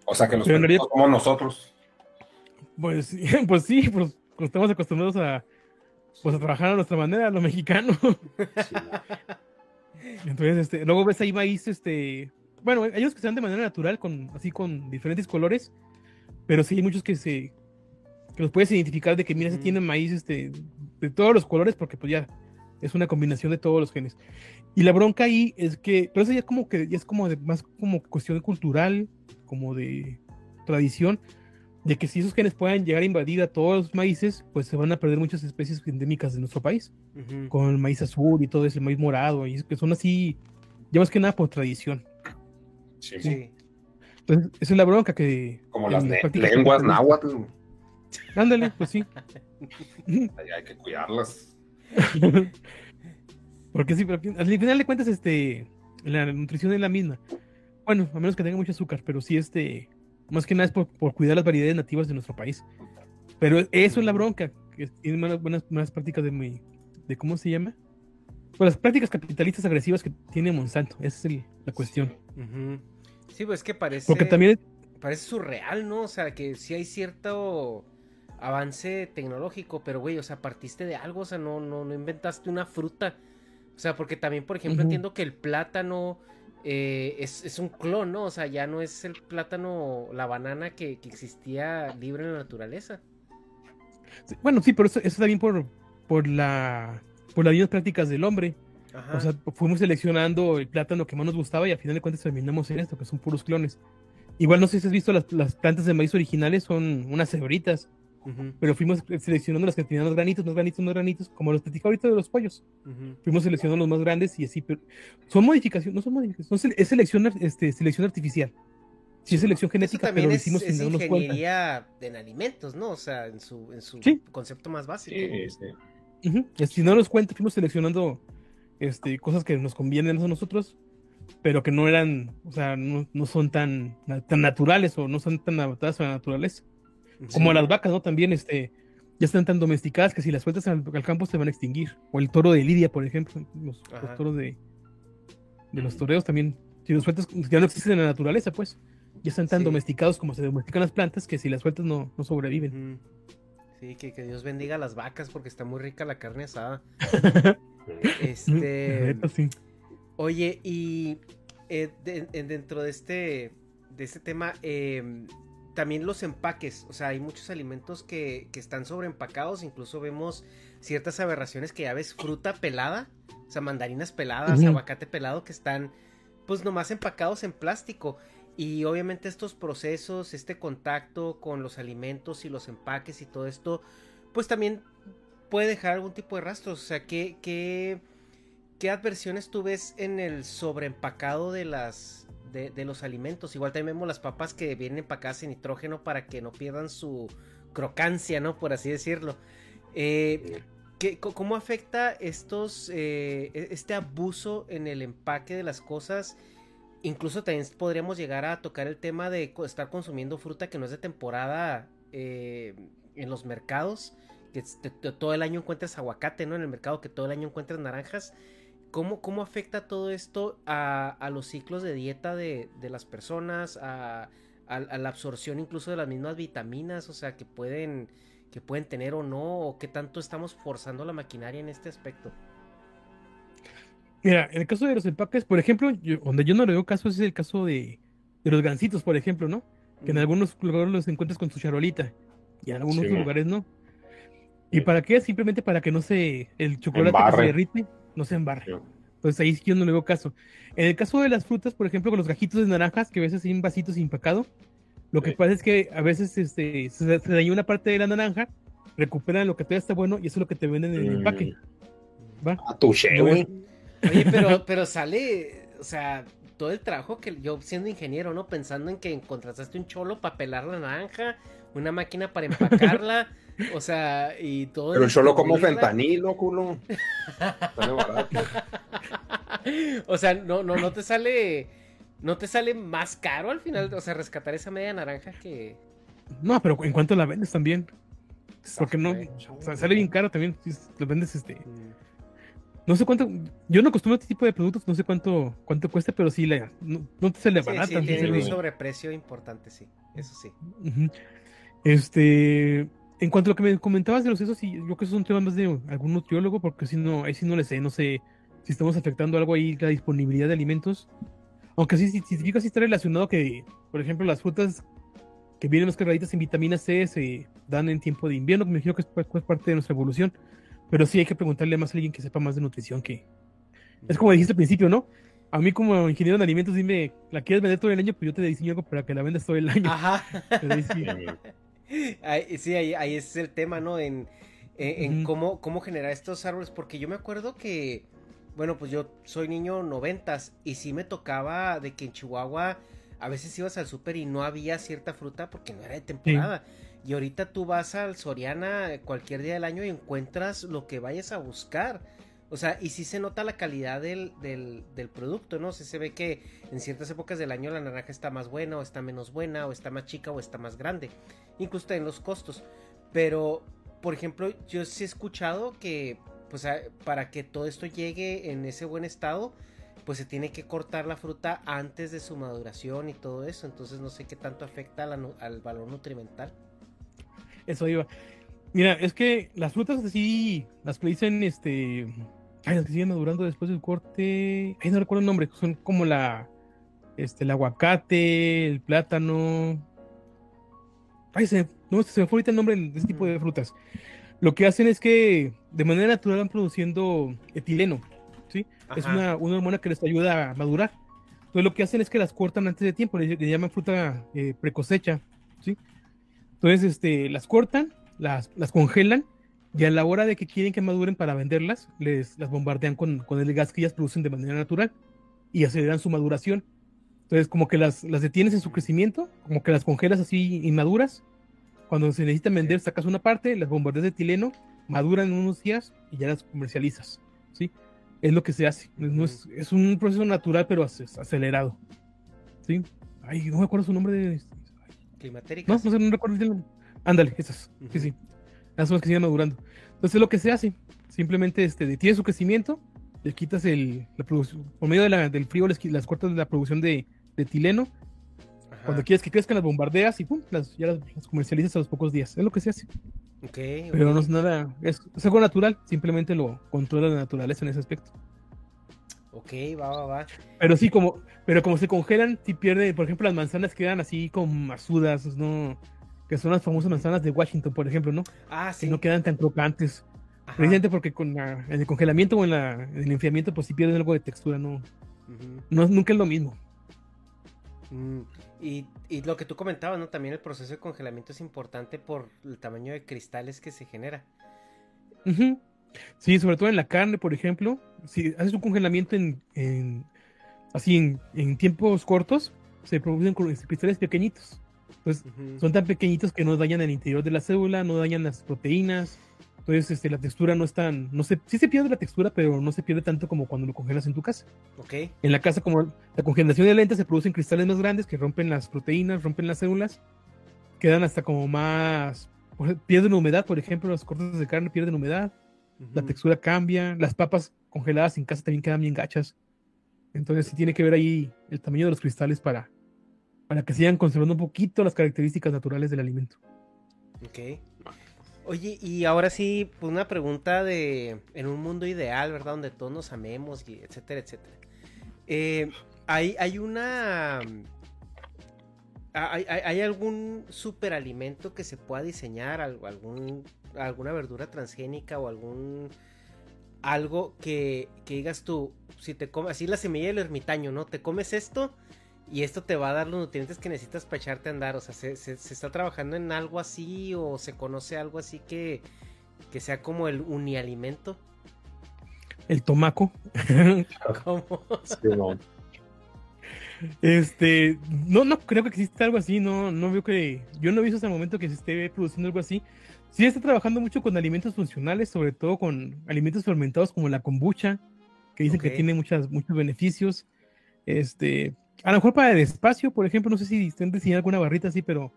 o sea que los realidad- somos nosotros. Pues, sí, pues sí, pues, pues estamos acostumbrados a, pues, a trabajar a nuestra manera, a lo mexicano. Simón. Entonces, este, luego ves ahí maíz, este, bueno, hay unos que se dan de manera natural, con, así con diferentes colores, pero sí hay muchos que se, que los puedes identificar de que, mira, se Ujú. tiene maíz, este, de todos los colores, porque pues ya es una combinación de todos los genes. Y la bronca ahí es que, pero eso ya como que, ya es como de, más como cuestión cultural, como de tradición. de que si esos genes puedan llegar a invadir a todos los maíces, pues se van a perder muchas especies endémicas de nuestro país, con el maíz azul y todo ese maíz morado, y que son así, ya más que nada por tradición. Sí. sí. Entonces, esa es la bronca que... Como las lenguas náhuatl. Ándale, pues sí. hay que cuidarlas. Porque sí, pero al final de cuentas, este, la nutrición es la misma. Bueno, a menos que tenga mucho azúcar, pero sí, este, más que nada es por, cuidar las variedades nativas de nuestro país. Pero eso es la bronca, que tienen buenas, buenas, prácticas de, de, ¿cómo se llama? Pues las prácticas capitalistas agresivas que tiene Monsanto, esa es la cuestión. Sí, pues es que parece... Porque también... Parece surreal, ¿no? O sea, que sí hay cierto avance tecnológico, pero güey, o sea, partiste de algo, o sea, no, no, no inventaste una fruta. O sea, porque también, por ejemplo, entiendo que el plátano eh, es, un clon, ¿no? O sea, ya no es el plátano, la banana que, existía libre en la naturaleza. bueno, sí, pero eso, eso también por, por, la, por las mismas prácticas del hombre. O sea, fuimos seleccionando el plátano que más nos gustaba y al final de cuentas terminamos en esto, que son puros clones. Igual no sé si has visto las, las plantas de maíz originales, son unas cebritas. Pero fuimos seleccionando las que tenían los granitos, los granitos, los granitos, como los platicaba ahorita de los pollos. Fuimos seleccionando los más grandes y así, pero son modificaciones, no son modificaciones, es selección, este, selección artificial. Sí, es selección genética, pero lo hicimos es, sin ingeniería en alimentos, ¿no? O sea, en su, en su concepto más básico. Sí, Si no nos cuenta, fuimos seleccionando este, cosas que nos convienen a nosotros, pero que no eran, o sea, no, no son tan, tan naturales o no son tan adaptadas a la naturaleza. Como las vacas, ¿no? También este, ya están tan domesticadas que si las sueltas al, campo se van a extinguir. O el toro de Lidia, por ejemplo. Los, toros de, de los toreos también. Si los sueltas, ya no existen en la naturaleza, pues. Ya están tan domesticados como se domestican las plantas que si las sueltas no, no sobreviven. Sí, que, que, Dios bendiga a las vacas porque está muy rica la carne asada. este. Oye, y eh, dentro de este, de este tema, eh, también los empaques, o sea, hay muchos alimentos que, que están sobreempacados, incluso vemos ciertas aberraciones que ya ves fruta pelada, o sea, mandarinas peladas, aguacate pelado que están pues nomás empacados en plástico. Y obviamente estos procesos, este contacto con los alimentos y los empaques y todo esto, pues también puede dejar algún tipo de rastros. O sea, ¿qué, qué, qué adversiones tú ves en el sobreempacado de las, de, los alimentos. Igual también vemos las papas que vienen empacadas en nitrógeno para que no pierdan su crocancia, ¿no? Por así decirlo. Eh, ¿Cómo afecta estos, eh, e, este abuso en el empaque de las cosas? Incluso también podríamos llegar a tocar el tema de estar consumiendo fruta que no es de temporada eh, en los mercados. Que todo el año encuentras aguacate, ¿no? En el mercado que todo el año encuentras naranjas. ¿Cómo, ¿Cómo, afecta todo esto a, los ciclos de dieta de, las personas, a, la absorción incluso de las mismas vitaminas, o sea, que pueden, que pueden tener o no, o qué tanto estamos forzando la maquinaria en este aspecto? Mira, en el caso de los empaques, por ejemplo, donde yo no le veo caso es el caso de, los gansitos, por ejemplo, ¿no? Que en algunos lugares los encuentras con su charolita y en algunos lugares no. ¿Y para qué? Simplemente para que no se, el chocolate se derrite no se embarre. Entonces ahí yo no le veo caso. En el caso de las frutas, por ejemplo, con los gajitos de naranjas, que a veces en vasitos empacado, lo que pasa es que a veces este, se, dañó una parte de la naranja, recuperan lo que todavía está bueno y eso es lo que te venden en el empaque. ¿Va? A tu Oye, pero, pero sale, o sea, todo el trabajo que yo siendo ingeniero, ¿no? Pensando en que contrataste un cholo para pelar la naranja, una máquina para empacarla. O sea, y todo. Pero yo lo como fentanilo, culo. o sea, no, no, no te sale. ¿No te sale más caro al final? O sea, rescatar esa media naranja que. No, pero en cuanto la vendes también. Porque no. O sea, sale bien caro también. Si lo vendes este. Mm. No sé cuánto. Yo no acostumbro a este tipo de productos, no sé cuánto cuánto cuesta, pero sí, la, no, te sale barata. Sí, tiene un sobreprecio importante, sí. Eso sí. Este. En cuanto a lo que me comentabas de los sesos, yo creo que eso es un tema más de algún nutriólogo, porque si no, ahí sí no le sé, no sé si estamos afectando algo ahí la disponibilidad de alimentos. Aunque sí, sí, sí, sí está relacionado que, por ejemplo, las frutas que vienen más cargaditas en vitamina C se dan en tiempo de invierno, que me imagino que es, parte de nuestra evolución. Pero sí hay que preguntarle más a alguien que sepa más de nutrición que... Es como dijiste al principio, ¿no? A mí como ingeniero de alimentos, dime, ¿la quieres vender todo el año? Pues yo te diseño algo para que la vendas todo el año. Ajá. sí, ahí, es el tema, ¿no? En, en, cómo, cómo generar estos árboles, porque yo me acuerdo que, bueno, pues yo soy niño noventas y sí me tocaba de que en Chihuahua a veces ibas al súper y no había cierta fruta porque no era de temporada. Y ahorita tú vas al Soriana cualquier día del año y encuentras lo que vayas a buscar. O sea, y sí se nota la calidad del, del, del producto, ¿no? se ve que en ciertas épocas del año la naranja está más buena, o está menos buena, o está más chica, o está más grande. Incluso en los costos. Pero, por ejemplo, yo sí he escuchado que, pues, para que todo esto llegue en ese buen estado, pues se tiene que cortar la fruta antes de su maduración y todo eso. Entonces, no sé qué tanto afecta al valor nutrimental. Eso iba. Mira, es que las frutas así, las que dicen, este, Ay, las que siguen madurando después del corte. Ay, no recuerdo el nombre. Son como la. Este, el aguacate, el plátano. Ay, se, no, se me fue ahorita el nombre de este tipo de frutas. Lo que hacen es que de manera natural van produciendo etileno. ¿sí? Es una, una, hormona que les ayuda a madurar. Entonces lo que hacen es que las cortan antes de tiempo, le, llaman fruta eh, precosecha. ¿sí? Entonces este, las cortan, las, las congelan y a la hora de que quieren que maduren para venderlas, les las bombardean con, con el gas que ellas producen de manera natural y aceleran su maduración. Entonces, como que las, las detienes en su crecimiento, como que las congelas así inmaduras. Cuando se necesitan vender, sacas una parte, las bombardeas de etileno, maduran en unos días y ya las comercializas. ¿sí? Es lo que se hace. No es, es, un proceso natural, pero acelerado. ¿sí? Ay, no me acuerdo su nombre. De... Climatéricas. No, no, sé, no recuerdo el nombre. Ándale, esas. Sí, sí las que siguen madurando. Entonces lo que se hace, simplemente este, detiene su crecimiento, le quitas el, la producción, por medio del frío les, las cortas la producción de, de etileno. Cuando quieres que crezcan las bombardeas y pum, las, ya las, comercializas a los pocos días. Es lo que se hace. Okay, Pero no es nada, es, algo natural, simplemente lo controla la naturaleza en ese aspecto. Ok, va, va, va. Pero sí, como, pero como se congelan, si pierde, por ejemplo, las manzanas quedan así como masudas, no, que son las famosas manzanas de Washington, por ejemplo, ¿no? Ah, sí. Que no quedan tan crocantes. Precisamente porque con en el congelamiento o en, el enfriamiento, pues si pierden algo de textura, no, no nunca es lo mismo. Mm, y, y, lo que tú comentabas, ¿no? También el proceso de congelamiento es importante por el tamaño de cristales que se genera. Sí, sobre todo en la carne, por ejemplo. Si haces un congelamiento en, en así en, en, tiempos cortos, se producen cristales pequeñitos. Pues son tan pequeñitos que no dañan el interior de la célula, no dañan las proteínas. Entonces, este, la textura no es tan, no sé, sí se pierde la textura, pero no se pierde tanto como cuando lo congelas en tu casa. Ok. En la casa, como la congelación de lenta, se producen cristales más grandes que rompen las proteínas, rompen las células, quedan hasta como más, pierden humedad, por ejemplo, los cortes de carne pierden humedad, la textura cambia, las papas congeladas en casa también quedan bien gachas. Entonces, sí tiene que ver ahí el tamaño de los cristales para, para que sigan conservando un poquito las características naturales del alimento. Ok. Oye, y ahora sí, una pregunta de, en un mundo ideal, ¿verdad? Donde todos nos amemos, y etcétera, etcétera. Eh, ¿hay, ¿Hay una... ¿Hay, hay, algún superalimento que se pueda diseñar? Algún, ¿Alguna verdura transgénica o algún... Algo que, que digas tú, si te comes, así la semilla del ermitaño, ¿no? Te comes esto y esto te va a dar los nutrientes que necesitas para echarte a andar. O sea, ¿se, está trabajando en algo así o se conoce algo así que, que sea como el unialimento? El tomaco. ¿Cómo? Este, no, no creo que exista algo así, no, no veo que, yo no he visto hasta el momento que se esté produciendo algo así. Sí está trabajando mucho con alimentos funcionales, sobre todo con alimentos fermentados como la kombucha, que dicen que tiene muchas, muchos beneficios. Este, a lo mejor para el espacio, por ejemplo, no sé si estén diseñando alguna barrita así, pero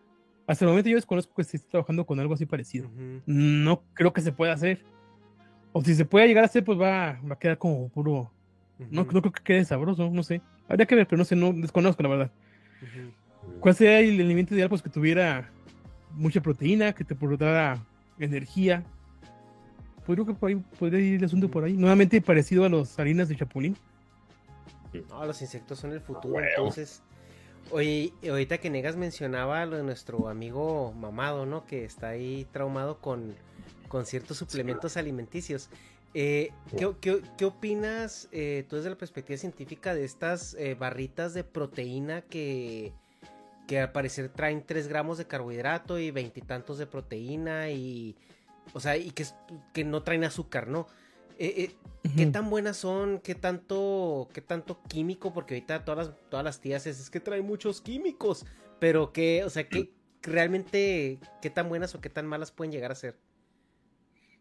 hasta el momento yo desconozco que se esté trabajando con algo así parecido. No creo que se pueda hacer. O si se puede llegar a hacer, pues va, va a quedar como puro. no, creo que quede sabroso, no sé. Habría que ver, pero no sé, no desconozco la verdad. ¿Cuál sería el alimento ideal? Pues que tuviera mucha proteína, que te aportara energía. Pues creo que por ahí podría ir el asunto por ahí. Nuevamente parecido a las harinas de chapulín. No, los insectos son el futuro, entonces. Oye, ahorita que Negas mencionaba lo de nuestro amigo mamado, ¿no? Que está ahí traumado con, con ciertos suplementos alimenticios. Eh, ¿qué, opinas eh, tú desde la perspectiva científica de estas eh, barritas de proteína que, que al parecer traen 3 gramos de carbohidrato y veintitantos de proteína y, o sea, y que, que no traen azúcar, ¿no? Eh, eh, ¿Qué tan buenas son? ¿Qué tanto, qué tanto químico? Porque ahorita todas las, todas las tías es, es que traen muchos químicos, pero que, o sea, que realmente, ¿qué tan buenas o qué tan malas pueden llegar a ser?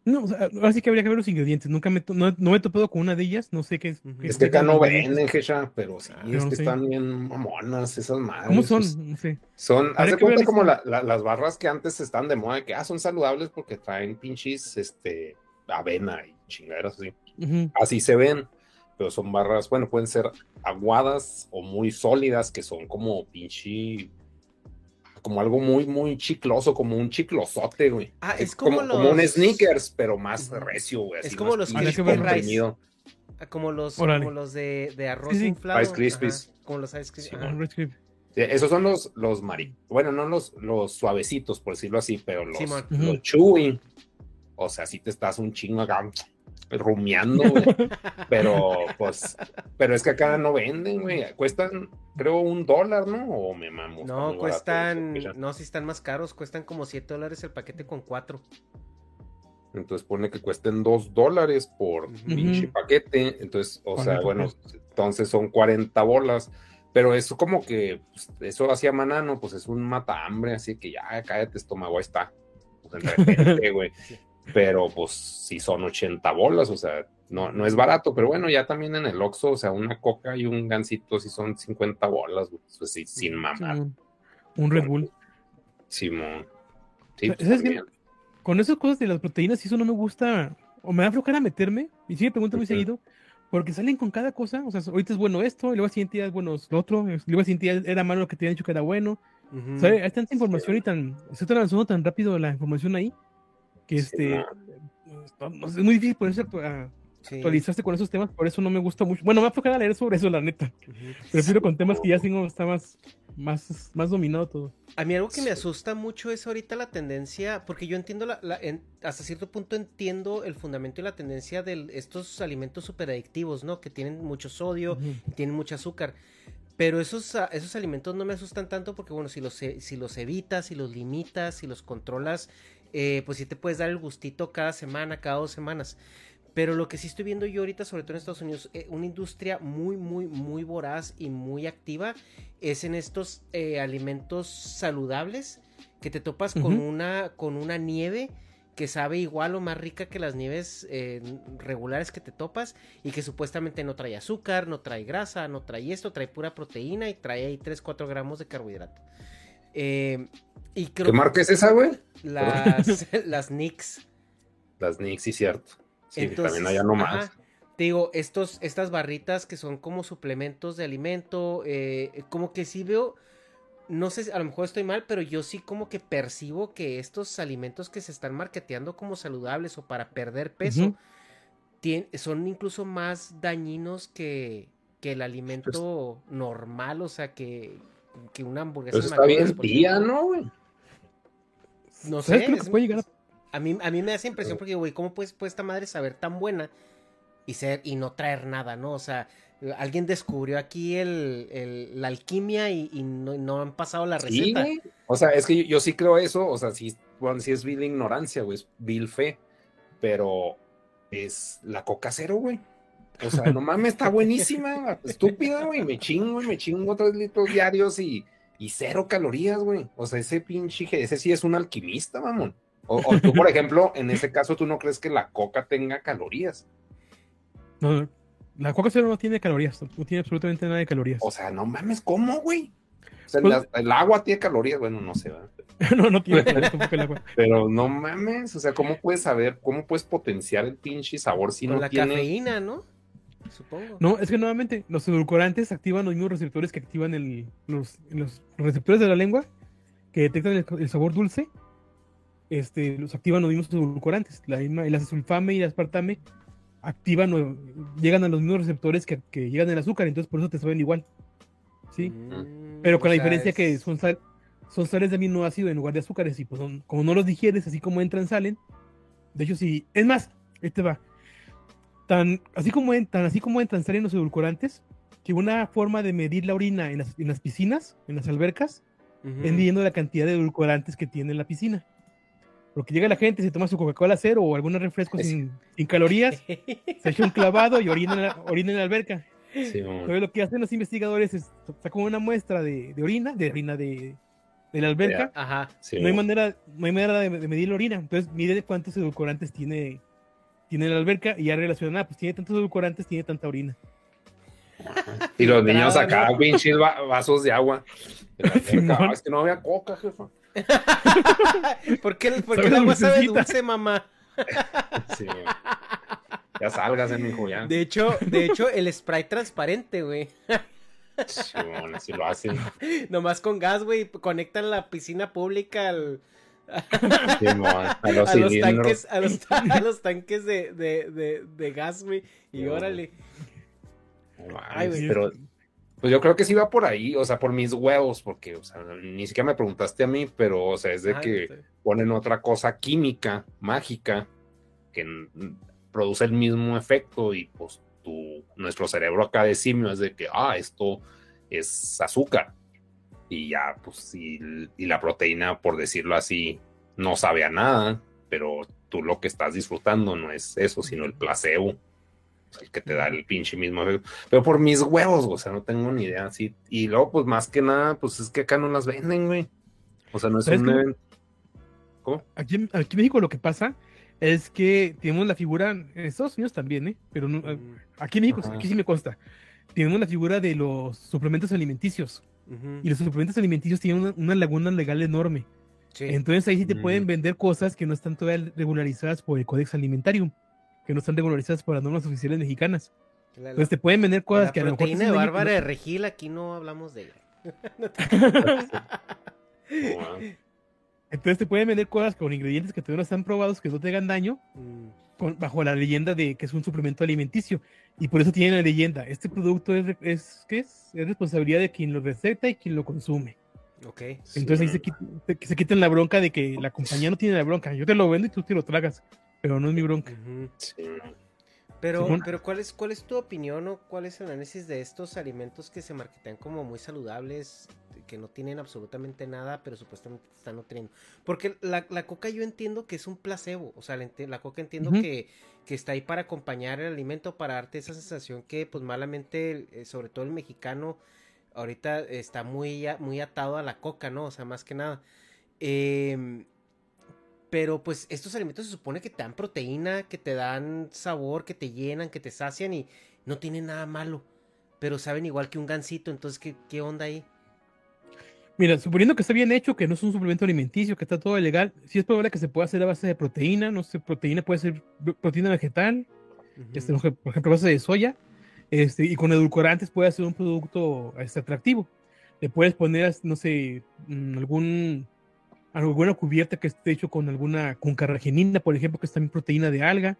No, o sea, ahora sí que habría que ver los ingredientes. Nunca me, no, me he topado con una de ellas. No sé qué es. Es que acá no venden, Gesha, pero sí, ah, es que están bien mamonas esas madres. ¿Cómo son? No sé. Son, haz de cuenta como las barras que antes están de moda, que ah, son saludables porque traen pinches, este, avena y chingaderas así. Así se ven, pero son barras, bueno, pueden ser aguadas o muy sólidas, que son como pinche como algo muy, muy chicloso, como un chiclosote, güey. Ah, es, como, los... como un sneakers, pero más recio, güey. Es como los comprimido. Ah, como los, como los de, de arroz inflado. Ice Krispies. como los Ice Krispies. esos son los, los mari... Bueno, no los, los suavecitos, por decirlo así, pero los, los chewing. O sea, si te estás un chingo acá rumiando, güey. pero, pues, pero es que acá no venden, güey. Cuestan, creo, un dólar, ¿no? O me mamo. No, cuestan, no, si están más caros, cuestan como 7 dólares el paquete con 4. Entonces pone que cuesten 2 dólares por pinche paquete. Entonces, o sea, bueno, entonces son 40 bolas. Pero eso como que, pues, eso hacía manano, pues es un mata hambre, así que ya, cállate estómago, ahí está. Pues en repente, güey pero pues si son 80 bolas, o sea, no, no es barato, pero bueno, ya también en el Oxxo, o sea, una coca y un gansito si son 50 bolas, pues sí, sin mamar. Un Red Bull. Simón. Sí, pues, con esas cosas de las proteínas, eso no me gusta, o me da flojera meterme, y sí me pregunto muy seguido, porque salen con cada cosa, o sea, ahorita es bueno esto, y luego al siguiente día es bueno lo otro, y luego al siguiente día era malo lo que te habían dicho que era bueno. o sea, hay tanta información y tan, se está avanzando tan rápido la información ahí, que este, es muy difícil ponerse a, actualizarse con esos temas, por eso no me gusta mucho. Bueno, me va a tocar leer sobre eso, la neta. Prefiero con temas que ya tengo, está más, más, más dominado todo. A mí algo que me asusta mucho es ahorita la tendencia, porque yo entiendo, la, hasta cierto punto entiendo el fundamento y la tendencia de estos alimentos super adictivos, ¿no? Que tienen mucho sodio, tienen mucho azúcar. Pero esos, esos alimentos no me asustan tanto porque, bueno, si los, si los evitas, si los limitas, si los controlas, eh, pues sí te puedes dar el gustito cada semana, cada dos semanas. Pero lo que sí estoy viendo yo ahorita, sobre todo en Estados Unidos, eh, una industria muy, muy, muy voraz y muy activa es en estos eh, alimentos saludables que te topas con, una, con una nieve que sabe igual o más rica que las nieves regulares que te topas y que supuestamente no trae azúcar, no trae grasa, no trae esto, trae pura proteína y trae ahí 3-4 gramos de carbohidrato. Eh, ¿Qué marca es esa, güey? Las, las Nix. Las Nix, sí, cierto. Sí, también allá nomás. Te digo, estos, estas barritas que son como suplementos de alimento, eh, como que sí veo, no sé, a lo mejor estoy mal, pero yo sí como que percibo que estos alimentos que se están marketeando como saludables o para perder peso, son incluso más dañinos que, que el alimento pues normal, o sea, que, que una hamburguesa. Pero está bien tía, ¿no, güey? No sé. a... mí, a mí me hace impresión porque, güey, ¿cómo puede, esta madre saber tan buena y ser y no traer nada, ¿no? O sea, alguien descubrió aquí el, la alquimia y, no, han pasado la receta. O sea, es que yo, sí creo eso, o sea, sí, bueno, sí es vil ignorancia, güey, es vil fe, pero es la coca cero, güey. O sea, no mames, está buenísima, estúpida, güey. Me chingo, me chingo tres litros diarios y, y cero calorías, güey. O sea, ese pinche, ese sí es un alquimista, mamón. O, tú, por ejemplo, en ese caso, ¿tú no crees que la coca tenga calorías? No, la coca cero no tiene calorías, no tiene absolutamente nada de calorías. O sea, no mames, ¿cómo, güey? O sea, pues el agua tiene calorías, bueno, no sé, ¿verdad? no, no tiene calorías tampoco el agua. Pero no mames, o sea, ¿cómo puedes saber, cómo puedes potenciar el pinche sabor si no la tiene... cafeína, ¿no? Supongo. No, es que nuevamente los edulcorantes activan los mismos receptores que activan los, receptores de la lengua que detectan el, sabor dulce. Este, los activan los mismos edulcorantes. La misma, el azulfame y el aspartame activan, llegan a los mismos receptores que, llegan al azúcar, entonces por eso te saben igual. ¿Sí? Mm, Pero con la diferencia que son, son sales de aminoácido en lugar de azúcares y pues como no los digieres, así como entran, salen. De hecho, si, es más, este va Tan así como, tan así como entran salen los edulcorantes, que una forma de medir la orina en las, piscinas, en las albercas, es midiendo la cantidad de edulcorantes que tiene en la piscina. Porque llega la gente, se toma su Coca-Cola cero o algún refresco sin, sin, calorías, se echa un clavado y orina en la, orina en la alberca. Entonces lo que hacen los investigadores es sacan una muestra de, de orina, de orina de, de la alberca. Ajá. no, hay manera, no hay manera de, medir la orina. Entonces mide cuántos edulcorantes tiene, tiene la alberca y ya relaciona, ah, pues tiene tantos edulcorantes, tiene tanta orina. Y los niños acá, pinches vasos de agua. Es que no había coca, jefa. ¿Por qué, por qué el agua sabe dulce, mamá? sí, ya salgas en mi ya. De hecho, de hecho, el spray transparente, güey. Sí, bueno, así lo hacen. Nomás con gas, güey. Conectan la piscina pública al. Sí, a, los a, los tanques, a, los, a los tanques de, de, de, de gas, güey. Y órale. Ay, güey. Pero pues yo creo que sí va por ahí, o sea, por mis huevos, porque, o sea, ni siquiera me preguntaste a mí, pero, o sea, es de que ponen otra cosa química, mágica, que produce el mismo efecto y pues tu, nuestro cerebro acá de simio es de que, ah, esto es azúcar. Y ya, pues, y, y la proteína, por decirlo así, no sabe a nada, pero tú lo que estás disfrutando no es eso, sino el placebo el que te da el pinche mismo Pero por mis huevos, o sea, no tengo ni idea. Así. Y luego, pues más que nada, pues es que acá no las venden, güey. O sea, no es un evento. ¿Cómo? Aquí, aquí en México lo que pasa es que tenemos la figura, en Estados Unidos también, ¿eh? Pero no, mm. aquí en México, aquí sí me consta. Tenemos la figura de los suplementos alimenticios. Y los suplementos alimenticios tienen una, laguna legal enorme. Entonces ahí sí te pueden vender cosas que no están todavía regularizadas por el Codex Alimentario que no están regularizadas por las normas oficiales mexicanas. Entonces te pueden vender cosas que a lo mejor... de Bárbara de Regil, aquí no hablamos de ella. Entonces te pueden vender cosas con ingredientes que todavía no están probados, que no te hagan daño, mm. Bajo la leyenda de que es un suplemento alimenticio. Y por eso tienen la leyenda. Este producto es, es, ¿qué es? es responsabilidad de quien lo receta y quien lo consume. Ok. Entonces ahí se, se, quitan la bronca de que la compañía no tiene la bronca. Yo te lo vendo y tú te lo tragas pero no es mi bronca. Pero, pero ¿cuál es, ¿cuál es tu opinión o cuál es el análisis de estos alimentos que se marketean como muy saludables, que no tienen absolutamente nada, pero supuestamente te están nutriendo? Porque la, coca yo entiendo que es un placebo, o sea, la, coca entiendo que, que, está ahí para acompañar el alimento, para darte esa sensación que pues malamente, eh, sobre todo el mexicano, ahorita está muy, muy atado a la coca, ¿no? O sea, más que nada. Eh, pero pues estos alimentos se supone que te dan proteína, que te dan sabor, que te llenan, que te sacian y no tienen nada malo. Pero saben igual que un gansito, entonces ¿qué, qué onda ahí? Mira, suponiendo que está bien hecho, que no es un suplemento alimenticio, que está todo legal, sí es probable que se pueda hacer a base de proteína, no sé, proteína puede ser proteína vegetal, este, por ejemplo, a base de soya, este, y con edulcorantes puede ser un producto este, atractivo. Le puedes poner, no sé, mm, algún alguna cubierta que esté hecho con alguna, con carragenina, por ejemplo, que es también proteína de alga.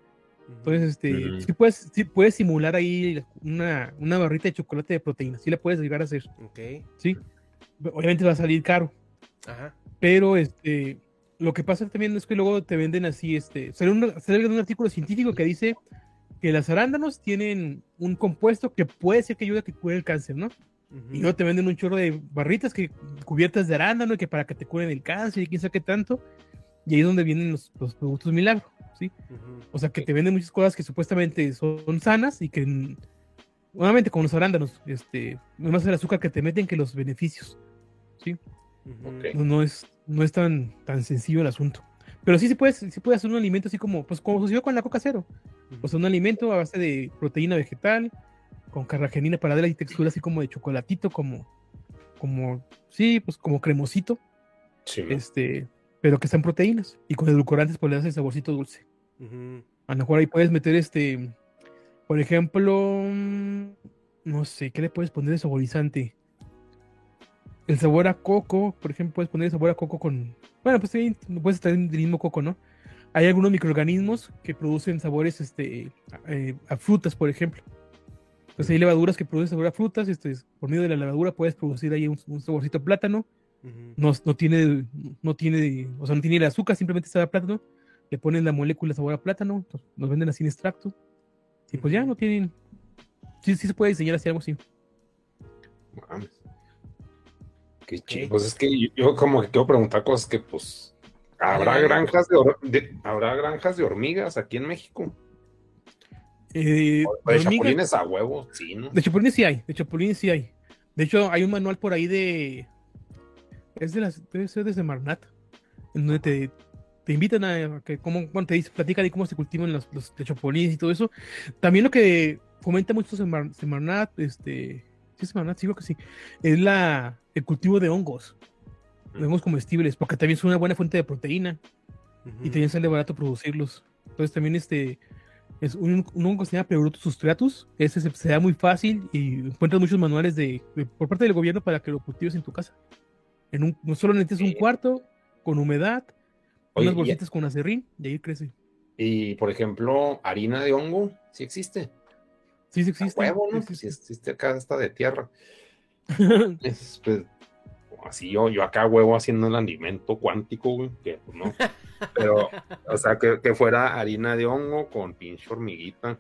Entonces, este, sí, puedes, sí puedes simular ahí una, una, barrita de chocolate de proteína, sí la puedes llegar a hacer. Ok. Sí. Obviamente va a salir caro. Ajá. Pero, este, lo que pasa también es que luego te venden así, este, sale un, sale un artículo científico que dice que las arándanos tienen un compuesto que puede ser que ayude a que cure el cáncer, ¿no? Y luego te venden un chorro de barritas que cubiertas de arándano que para que te curen el cáncer y quién sabe qué tanto. Y ahí es donde vienen los, productos milagro, ¿sí? O sea, que te venden muchas cosas que supuestamente son sanas y que, nuevamente, como los arándanos, este, no más el azúcar que te meten que los beneficios, ¿sí? no, es, no es tan, tan sencillo el asunto. Pero sí se puede, sí puede hacer un alimento así como, pues como sucedió con la coca cero. O sea, un alimento a base de proteína vegetal, con carragenina para darle textura así como de chocolatito, como, como, sí, pues como cremosito. Sí. Este, pero que están proteínas. Y con edulcorantes pues le das el saborcito dulce. A lo mejor ahí puedes meter este, por ejemplo, no sé, ¿qué le puedes poner de saborizante? El sabor a coco, por ejemplo, puedes poner el sabor a coco con, bueno, pues sí, puedes estar en el mismo coco, ¿no? Hay algunos microorganismos que producen sabores este, eh, a frutas, por ejemplo. Entonces hay levaduras que producen sabor a frutas, este, por medio de la levadura puedes producir ahí un, saborcito plátano. no, no, tiene, no tiene, o sea, no tiene el azúcar, simplemente sabe a plátano. Le ponen la molécula sabor a plátano, nos venden así en extracto. Y pues ya no tienen. Sí, sí se puede diseñar así algo así. Qué chido. Pues es que yo, como que quiero preguntar cosas que, pues, ¿habrá granjas de, ¿habrá granjas de hormigas aquí en México? Eh, de, chapulines a huevo, sí, ¿no? De chapulines sí hay, de chapulines sí hay. De hecho, hay un manual por ahí de. Es de las. Debe ser desde Marnat. En donde te, te invitan a que cómo, bueno, te dice, platica de cómo se cultivan los, los de chapulines y todo eso. También lo que fomenta mucho Semarnat, este. Sí, Semarnat, sí, creo que sí. Es la, el cultivo de hongos. De hongos comestibles, porque también es una buena fuente de proteína. Y también sale barato producirlos. Entonces también este es un, hongo que se llama Pleurotus sustratus. Ese se, da muy fácil y encuentras muchos manuales de, por parte del gobierno para que lo cultives en tu casa. En un, no solo necesitas un cuarto con humedad, unas bolsitas con acerrín y ahí crece. Y por ejemplo, harina de hongo, ¿sí existe? Sí, sí existe. huevo, ¿no? Sí existe. acá está de tierra. es, pues, así yo, yo acá huevo haciendo el alimento cuántico, güey, que pues, no. Pero, o sea, que, que, fuera harina de hongo con pinche hormiguita,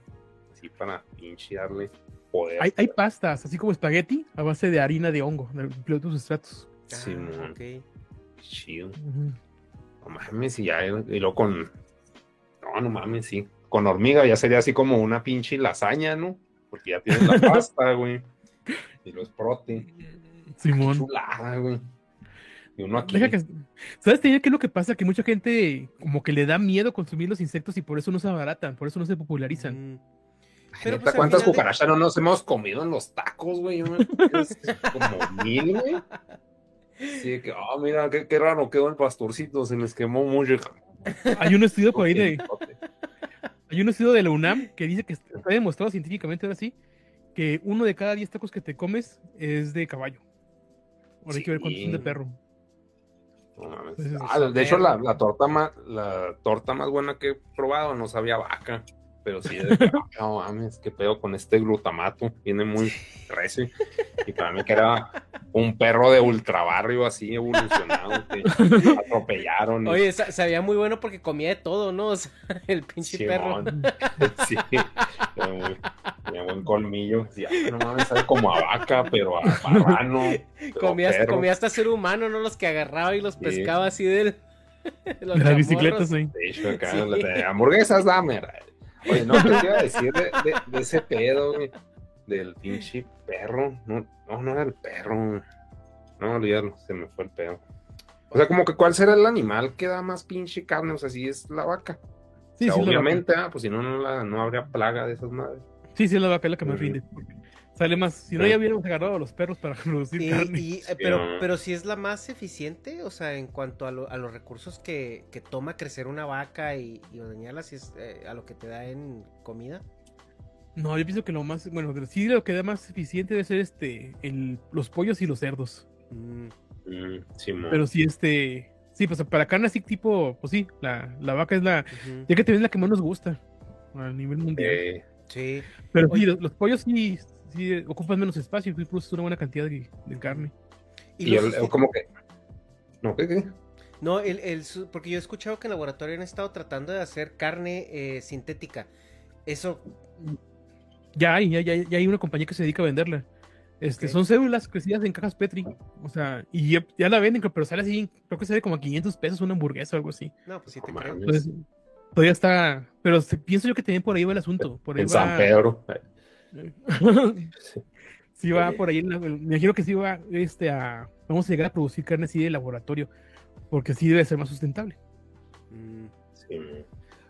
así para pinche darle poder. Hay, hay pastas, así como espagueti, a base de harina de hongo, de tus estratos. Sí, ah, okay. Chido. No mames, y ya, y luego con. No, no mames, sí. Con hormiga ya sería así como una pinche lasaña, ¿no? Porque ya tienes la pasta, güey. Y los prote. Simón. Chulada, güey. Y uno aquí. ¿Sabes qué es lo que pasa? Que mucha gente como que le da miedo consumir los insectos y por eso no se abaratan, por eso no se popularizan. Mm. Pero pues, ¿Cuántas cucarachas no nos hemos comido en los tacos, güey? como mil, güey. Sí, que, ah, mira, qué, qué, raro quedó el pastorcito, se les quemó mucho. Hay un estudio por ahí de. Hay un estudio de la UNAM que dice que está demostrado científicamente ahora sí que uno de cada diez tacos que te comes es de caballo. Ahora hay que ver cuántos son de perro. Ah, de hecho, la, la, torta más, la torta más buena que he probado no sabía vaca, pero sí de no mames, qué pedo con este glutamato, viene muy recio. Y para mí que era un perro de ultrabarrio así evolucionado que atropellaron. Oye, sabía muy bueno porque comía de todo, ¿no? O sea, el pinche perro. Sí, tenía, buen colmillo. no mames, sabe como a vaca, pero a marrano. Comía, comía, hasta ser humano, ¿no? Los que agarraba y los pescaba así del. Las bicicletas, sí. De hecho, acá, sí. hamburguesas, dame. Oye, no, ¿qué te iba a decir de, de, ese pedo, güey? Del pinche perro. No, no, no era el perro. No, olvídalo, se me fue el pedo. O sea, como que cuál será el animal que da más pinche carne, o sea, si es la vaca. Sí, sí, obviamente, ah, pues si no, no, la, no habría plaga de esas madres. Sí, sí, la vaca es la que más rinde. Sale más, si no ya hubiéramos agarrado a los perros para producir carne. Y, eh, pero, pero si es la más eficiente, o sea, en cuanto a, lo, a los recursos que, que, toma crecer una vaca y, y ordeñarla, si es eh, a lo que te da en comida. No, yo pienso que lo más, bueno, sí lo que da más eficiente debe ser este, el, los pollos y los cerdos. Mm. Mm, sí, pero sí, este, sí, pues para carne así tipo, pues sí, la, la vaca es la, ya que te ves la que más nos gusta a nivel mundial. Eh, sí. Pero sí, los, pollos sí, sí ocupan menos espacio y produces una buena cantidad de, carne. Y, el, como que, no, ¿qué, qué? No, el, el, porque yo he escuchado que en laboratorio han estado tratando de hacer carne eh, sintética. Eso ya hay, ya, ya, hay una compañía que se dedica a venderla. Este, Son células crecidas en cajas Petri. O sea, y ya, la venden, pero sale así, creo que sale como a 500 pesos una hamburguesa o algo así. No, pues sí te creo. todavía está. Pero pienso yo que también por ahí va el asunto. Por ahí en San Pedro. sí, va por ahí. Me imagino que sí va este, a. Vamos a llegar a producir carne así de laboratorio. Porque sí debe ser más sustentable. Mm, sí.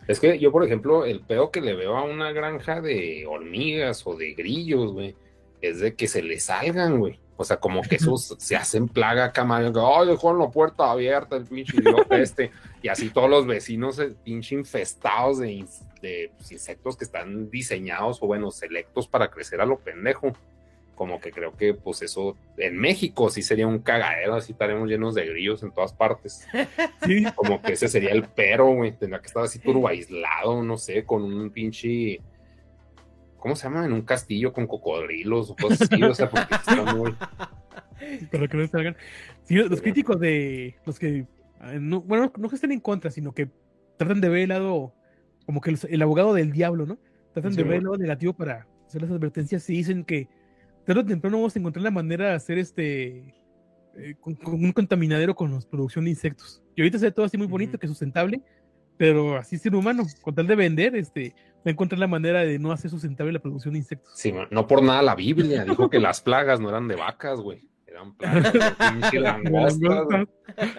Es que yo, por ejemplo, el peo que le veo a una granja de hormigas o de grillos, güey, es de que se le salgan, güey. O sea, como que esos se hacen plaga acá, ay, dejó la puerta abierta el pinche idiota este. Y así todos los vecinos, eh, pinche infestados de, de pues, insectos que están diseñados o, bueno, selectos para crecer a lo pendejo como que creo que pues eso en México sí sería un cagadero, así estaremos llenos de grillos en todas partes. Sí. Como que ese sería el pero, güey, tendría que estar así turbo aislado, no sé, con un pinche ¿cómo se llama? En un castillo con cocodrilos o cosas así, o sea, porque está muy para que no salgan. Sí, los críticos de los que eh, no, bueno, no que estén en contra, sino que tratan de ver el lado como que el, abogado del diablo, ¿no? Tratan de ver el lado negativo para hacer las advertencias y dicen que tarde o temprano vamos a encontrar la manera de hacer este eh, con, un contaminadero con la producción de insectos. Y ahorita se ve todo así muy bonito, que es sustentable, pero así ser humano, con tal de vender, este, va a encontrar la manera de no hacer sustentable la producción de insectos. Sí, no por nada la Biblia dijo que las plagas no eran de vacas, güey. Eran plagas de langostas.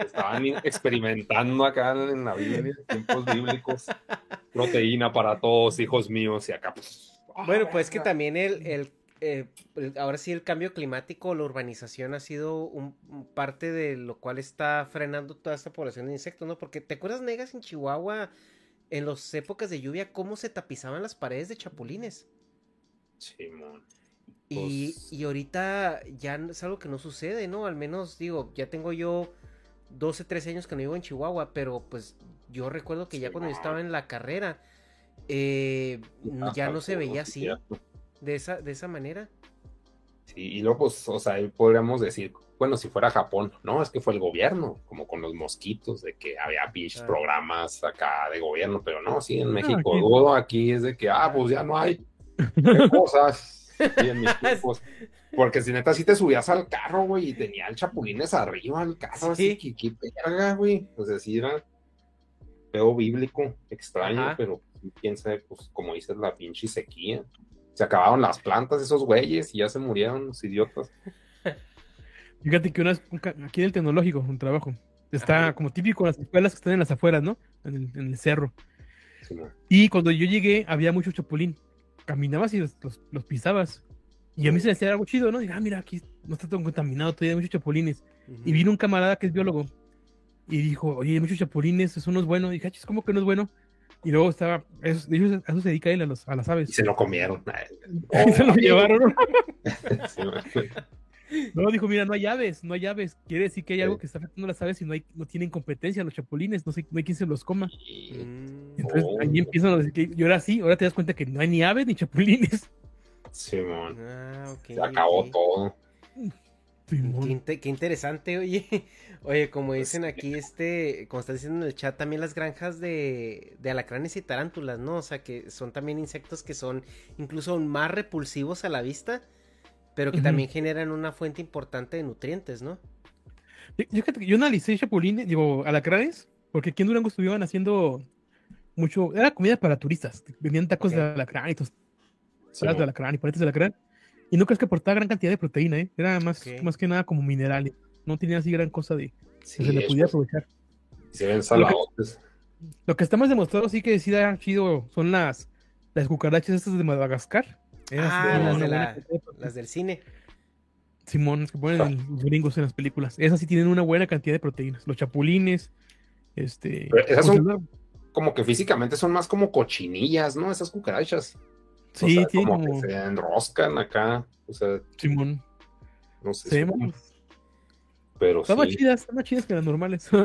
Estaban experimentando acá en la Biblia, tiempos bíblicos. Proteína para todos, hijos míos, y acá pues. Bueno, pues que también el, el eh, ahora sí el cambio climático, la urbanización ha sido un, parte de lo cual está frenando toda esta población de insectos, ¿no? Porque te acuerdas, Negas, en Chihuahua, en las épocas de lluvia, cómo se tapizaban las paredes de chapulines. Sí, y, pues y ahorita ya es algo que no sucede, ¿no? Al menos, digo, ya tengo yo 12, 13 años que no vivo en Chihuahua, pero pues yo recuerdo que ya cuando yo estaba en la carrera, eh, ya no se veía así de esa, de esa manera. Sí, y luego, pues, o sea, podríamos decir, bueno, si fuera Japón, no, es que fue el gobierno, como con los mosquitos, de que había pinches programas acá de gobierno, pero no, sí, en ah, México, todo aquí es de que, ah, pues ya no hay cosas. en mis Porque si neta, si te subías al carro, güey, y tenía el chapulines arriba al carro, así que qué verga, güey. Pues así era feo bíblico, extraño, pero quién sabe, pues como dices, la pinche sequía se acabaron las plantas esos güeyes y ya se murieron los idiotas. Fíjate que una, aquí en el tecnológico, un trabajo, está como típico las escuelas que están en las afueras, ¿no? En el, cerro. y cuando yo llegué, había mucho chapulín. Caminabas y los, pisabas. Y a mí se me hacía algo chido, ¿no? Diga, ah, mira, aquí no está todo contaminado, todavía hay muchos chapulines. Y vino un camarada que es biólogo y dijo, oye, hay muchos chapulines, eso no es bueno. Y dije, ah, ¿cómo que no es bueno? Y luego estaba, eso, a eso se dedica él a, los, a las aves. Y se lo comieron. y se lo llevaron. no, dijo, mira, no hay aves, no hay aves. Quiere decir que hay algo que está afectando a las aves y no, hay, no tienen competencia los chapulines, no, sé, no hay quien se los coma. Entonces ahí empiezan a decir que, y ahora sí, ahora te das cuenta que no hay ni aves ni chapulines. Simón. Ah, se acabó todo. Qué, interesante, oye. Oye, como pues dicen aquí, este, como está diciendo en el chat, también las granjas de, de alacranes y tarántulas, ¿no? O sea, que son también insectos que son incluso más repulsivos a la vista, pero que también generan una fuente importante de nutrientes, ¿no? Yo, yo, analicé chapulines, digo, alacranes, porque aquí en Durango estuvieron haciendo mucho, era comida para turistas, vendían tacos de alacrán y de alacrán y paletas de alacrán. Y no crees que aportaba gran cantidad de proteína, ¿eh? Era más, más que nada como mineral. No tenía así gran cosa de que se le pudiera aprovechar. Se ven saladotes. Lo que está más demostrado sí que sí da chido son las, las cucarachas estas de Madagascar. ah, las, de la, las del cine. Simón, que ponen los gringos en las películas. Esas sí tienen una buena cantidad de proteínas. Los chapulines, este... esas son como que físicamente son más como cochinillas, ¿no? Esas cucarachas. Sí, como, que se enroscan acá. O sea, Simón. No sé. Pero están más chidas, están más chidas que las normales.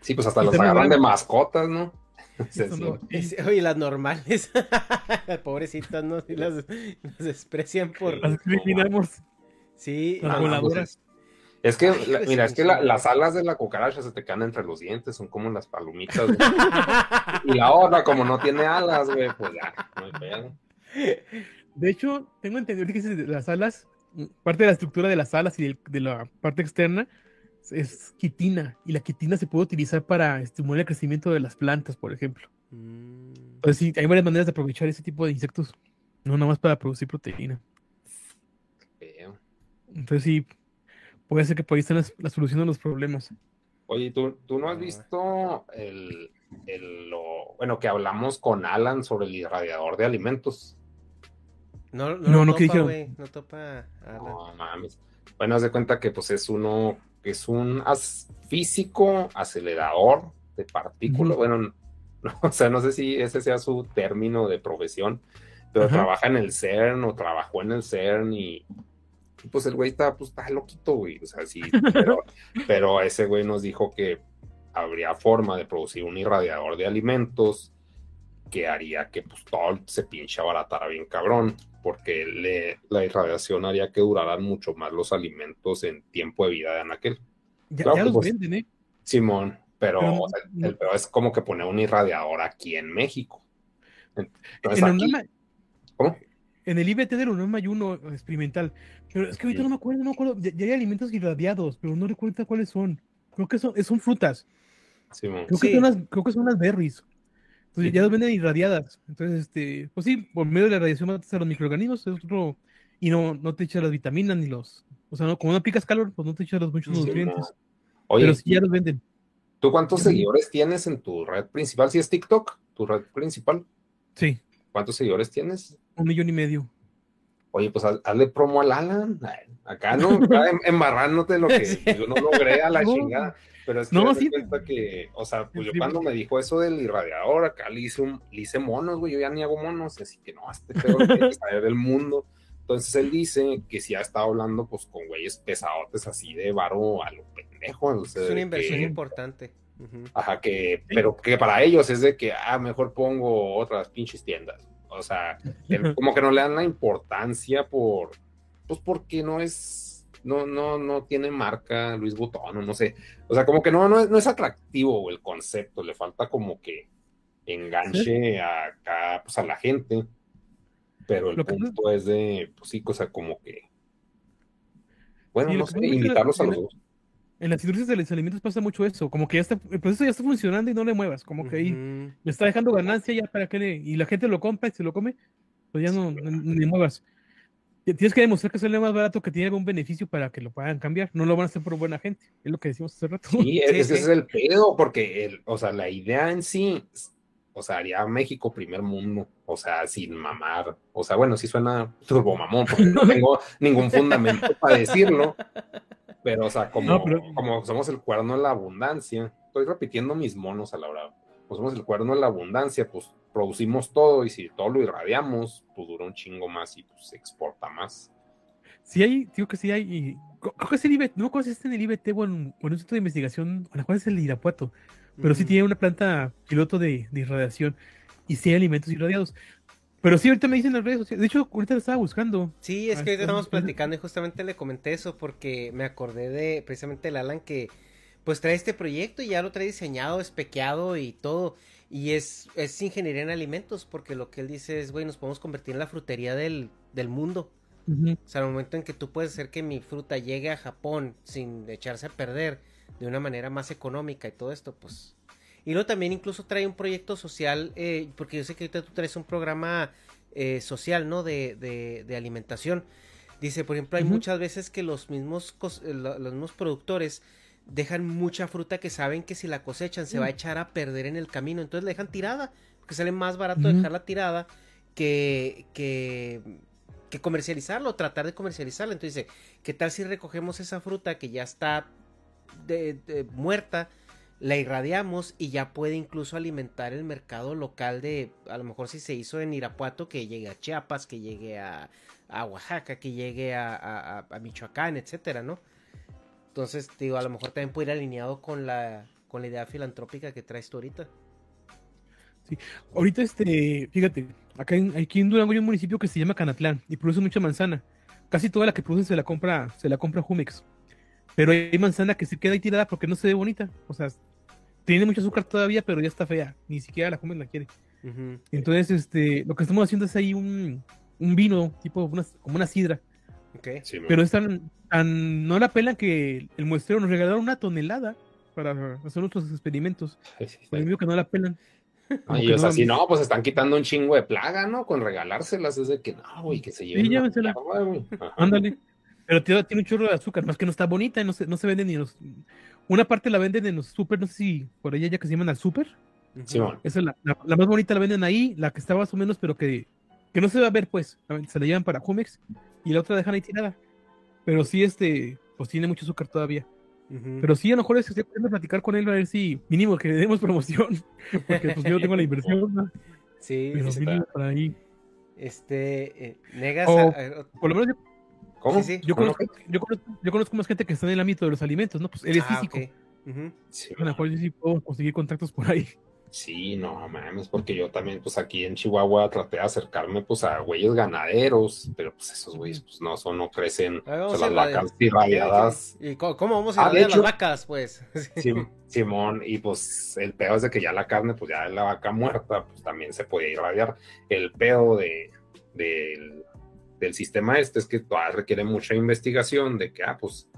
Sí, pues hasta las agarran de mascotas, ¿no? oye, las normales, pobrecitas, ¿no? Sí, las, desprecian por. Las eliminamos. Sí, las voladoras. Es que, mira, es que las alas de la cucaracha se te caen entre los dientes, son como las palomitas. y la otra, como no tiene alas, güey, pues ya, no hay pedo. De hecho, tengo entendido que las alas, parte de la estructura de las alas y de, la parte externa es quitina. Y la quitina se puede utilizar para estimular el crecimiento de las plantas, por ejemplo. Mm. Entonces, sí, hay varias maneras de aprovechar ese tipo de insectos. No nada más para producir proteína. Entonces, sí, puede ser que por ahí estén la solución de los problemas. Oye, ¿tú, tú no has visto el, el, lo, bueno, que hablamos con Alan sobre el irradiador de alimentos? No, no, no, topa, no topa. No mames. Bueno, haz de cuenta que pues es uno, es un físico acelerador de partículas. Bueno, o sea, no sé si ese sea su término de profesión, pero trabaja en el CERN o trabajó en el CERN y, pues el güey está, pues está loquito, güey. O sea, sí, pero, pero ese güey nos dijo que habría forma de producir un irradiador de alimentos que haría que pues todo se pinche abaratara bien cabrón porque le, la irradiación haría que duraran mucho más los alimentos en tiempo de vida de Anaquel. Ya, ya los pues, venden, ¿eh? Simón, pero, el, es como que poner un irradiador aquí en México. Entonces, ¿cómo? en el IBT de la UNAM hay uno experimental, pero es que ahorita no me acuerdo, no me acuerdo, ya, ya hay alimentos irradiados, pero no recuerdo cuáles son. Creo que son, son frutas. Sí. Creo, que Sí. son las, creo que son las berries. Entonces ya las venden irradiadas. Entonces, este, pues sí, por medio de la radiación matas a los microorganismos, es otro, y no, no te echas las vitaminas ni los, o sea, no, como no aplicas calor, pues no te echas los muchos Sí, nutrientes. Oye, pero sí ya los venden. ¿tú cuántos seguidores tienes en tu red principal? Si es TikTok, tu red principal, Sí, ¿cuántos seguidores tienes? un millón y medio. Oye, pues haz- hazle promo al Alan. Acá no, acá em- embarrándote lo que Sí. yo no logré a la No. chingada. Pero es que No, sí. cuenta que, o sea, pues yo cuando me dijo eso del irradiador, acá le hice, un, le hice monos, güey, yo ya ni hago monos, así que no, este pedo que saber del mundo. Entonces él dice que si ha estado hablando pues con güeyes pesadotes así de varo a lo pendejo. o sea, Es una inversión que- importante. Ajá, que, pero que para ellos es de que, ah, mejor pongo otras pinches tiendas. O sea, el- como que no le dan la importancia por, pues porque no es, no, no, no tiene marca Luis Butón, o no sé. O sea, como que no, no es, no es atractivo el concepto, le falta como que enganche a, acá, pues a la gente. Pero el Lo que- punto es de, pues sí, cosa como que, bueno, Sí, no sé, invitarlos a los dos. En las industrias de los alimentos pasa mucho eso, como que ya está, el proceso ya está funcionando y no le muevas, como que ahí le está dejando ganancia ya para que le, y la gente lo compra y se lo come, pues ya no, no- ni muevas. Tienes que demostrar que sale más barato, que tiene algún beneficio para que lo puedan cambiar. No lo van a hacer por buena gente, es lo que decimos hace rato. Sí, es- Sí, ese sí. es el pedo, porque, el, o sea, la idea en sí, o sea, haría México primer mundo, o sea, sin mamar. O sea, bueno, sí suena turbo mamón, porque no tengo ningún fundamento para decirlo, pero, o sea, como, No, pero- como somos el cuerno de la abundancia, estoy repitiendo mis monos a la hora, pues somos el cuerno de la abundancia, pues producimos todo y si todo lo irradiamos, pues dura un chingo más y pues se exporta más. Sí hay, digo que sí hay, y creo que es el IBT, no acuerdo si está en el IBT o en, o en un centro de investigación, a lo mejor es el Irapuato, pero sí tiene una planta piloto de, de irradiación y sí hay alimentos irradiados. Pero sí, ahorita me dicen en las redes sociales, de hecho, ahorita lo estaba buscando. Sí, es Ah, que ahorita estamos platicando y justamente le comenté eso porque me acordé de precisamente el Alan que pues trae este proyecto y ya lo trae diseñado, espequeado y todo. Y es, es ingeniería en alimentos porque lo que él dice es, güey, nos podemos convertir en la frutería del, del mundo. Ujú. O sea, al momento en que tú puedes hacer que mi fruta llegue a Japón sin echarse a perder de una manera más económica y todo esto, pues... Y luego también incluso trae un proyecto social, eh, porque yo sé que ahorita tú traes un programa eh, social, ¿no? De, de, de alimentación. Dice, por ejemplo, hay muchas veces que los mismos, eh, lo- los mismos productores dejan mucha fruta que saben que si la cosechan se va a Mm. echar a perder en el camino, entonces la dejan tirada, porque sale más barato dejarla tirada que, que, que comercializarlo, tratar de comercializarla. Entonces dice, ¿qué tal si recogemos esa fruta que ya está de- de- muerta, la irradiamos y ya puede incluso alimentar el mercado local de, a lo mejor si se hizo en Irapuato, que llegue a Chiapas, que llegue a, Oaxaca, que llegue a, Michoacán, etcétera, ¿no? Entonces, digo, a lo mejor también puede ir alineado con la, con la idea filantrópica que traes tú ahorita. Ahorita, este, fíjate, acá en, aquí en Durango hay un municipio que se llama Canatlán y produce mucha manzana. Casi toda la que produce se la compra, se la compra Jumex. Pero hay manzana que se queda ahí tirada porque no se ve bonita. O sea, tiene mucho azúcar todavía, pero ya está fea. Ni siquiera la comen la quiere. Entonces, este, lo que estamos haciendo es ahí un, un vino, tipo una, como una sidra. Ok. Sí, man. Pero es tan, tan- no la pelan que el muestreo nos regalaron una tonelada para hacer nuestros experimentos. Por el que no la pelan. Ay, o sea, no- si no, pues están quitando un chingo de plaga, ¿no? Con regalárselas, es de que no, güey, que se lleven. Ándale. Pero tiene, un chorro de azúcar, más que no está bonita y no se, no se vende ni los. Una parte la venden en los super, no sé si por allá ya que se llaman al super. Ujú. Simón. Esa es la, la- la más bonita la venden ahí, la que está más o menos, pero que, que no se va a ver, pues. Se la llevan para Jumex y la otra la dejan ahí tirada. Pero sí, este, pues tiene mucho azúcar todavía. Pero sí, a lo mejor es que estoy pudiendo platicar con él a ver si mínimo que le demos promoción. Porque pues yo no tengo la inversión, ¿no? Sí, pero sí, mínimo para ahí. este, eh, negas O- a- a- Por lo menos yo, ¿Cómo? Sí, sí. yo ¿Cómo? conozco, yo, conozco, yo conozco más gente que está en el ámbito de los alimentos, ¿no? Pues él es Ah, físico. ok. Ujú. Sí, A lo mejor yo sí puedo conseguir contactos por ahí. Sí, no mames, porque yo también, pues aquí en Chihuahua traté de acercarme, pues a güeyes ganaderos, pero pues esos güeyes, pues no, son, no crecen, ver, o sea, las vacas irradiadas, ¿Y cómo, cómo vamos a Ah, ir de a las hecho- vacas, pues? Sim- Simón, y pues el pedo es de que ya la carne, pues ya la vaca muerta, pues también se podía irradiar. El pedo de, del- del sistema este es que todavía requiere mucha investigación de que, ah, pues,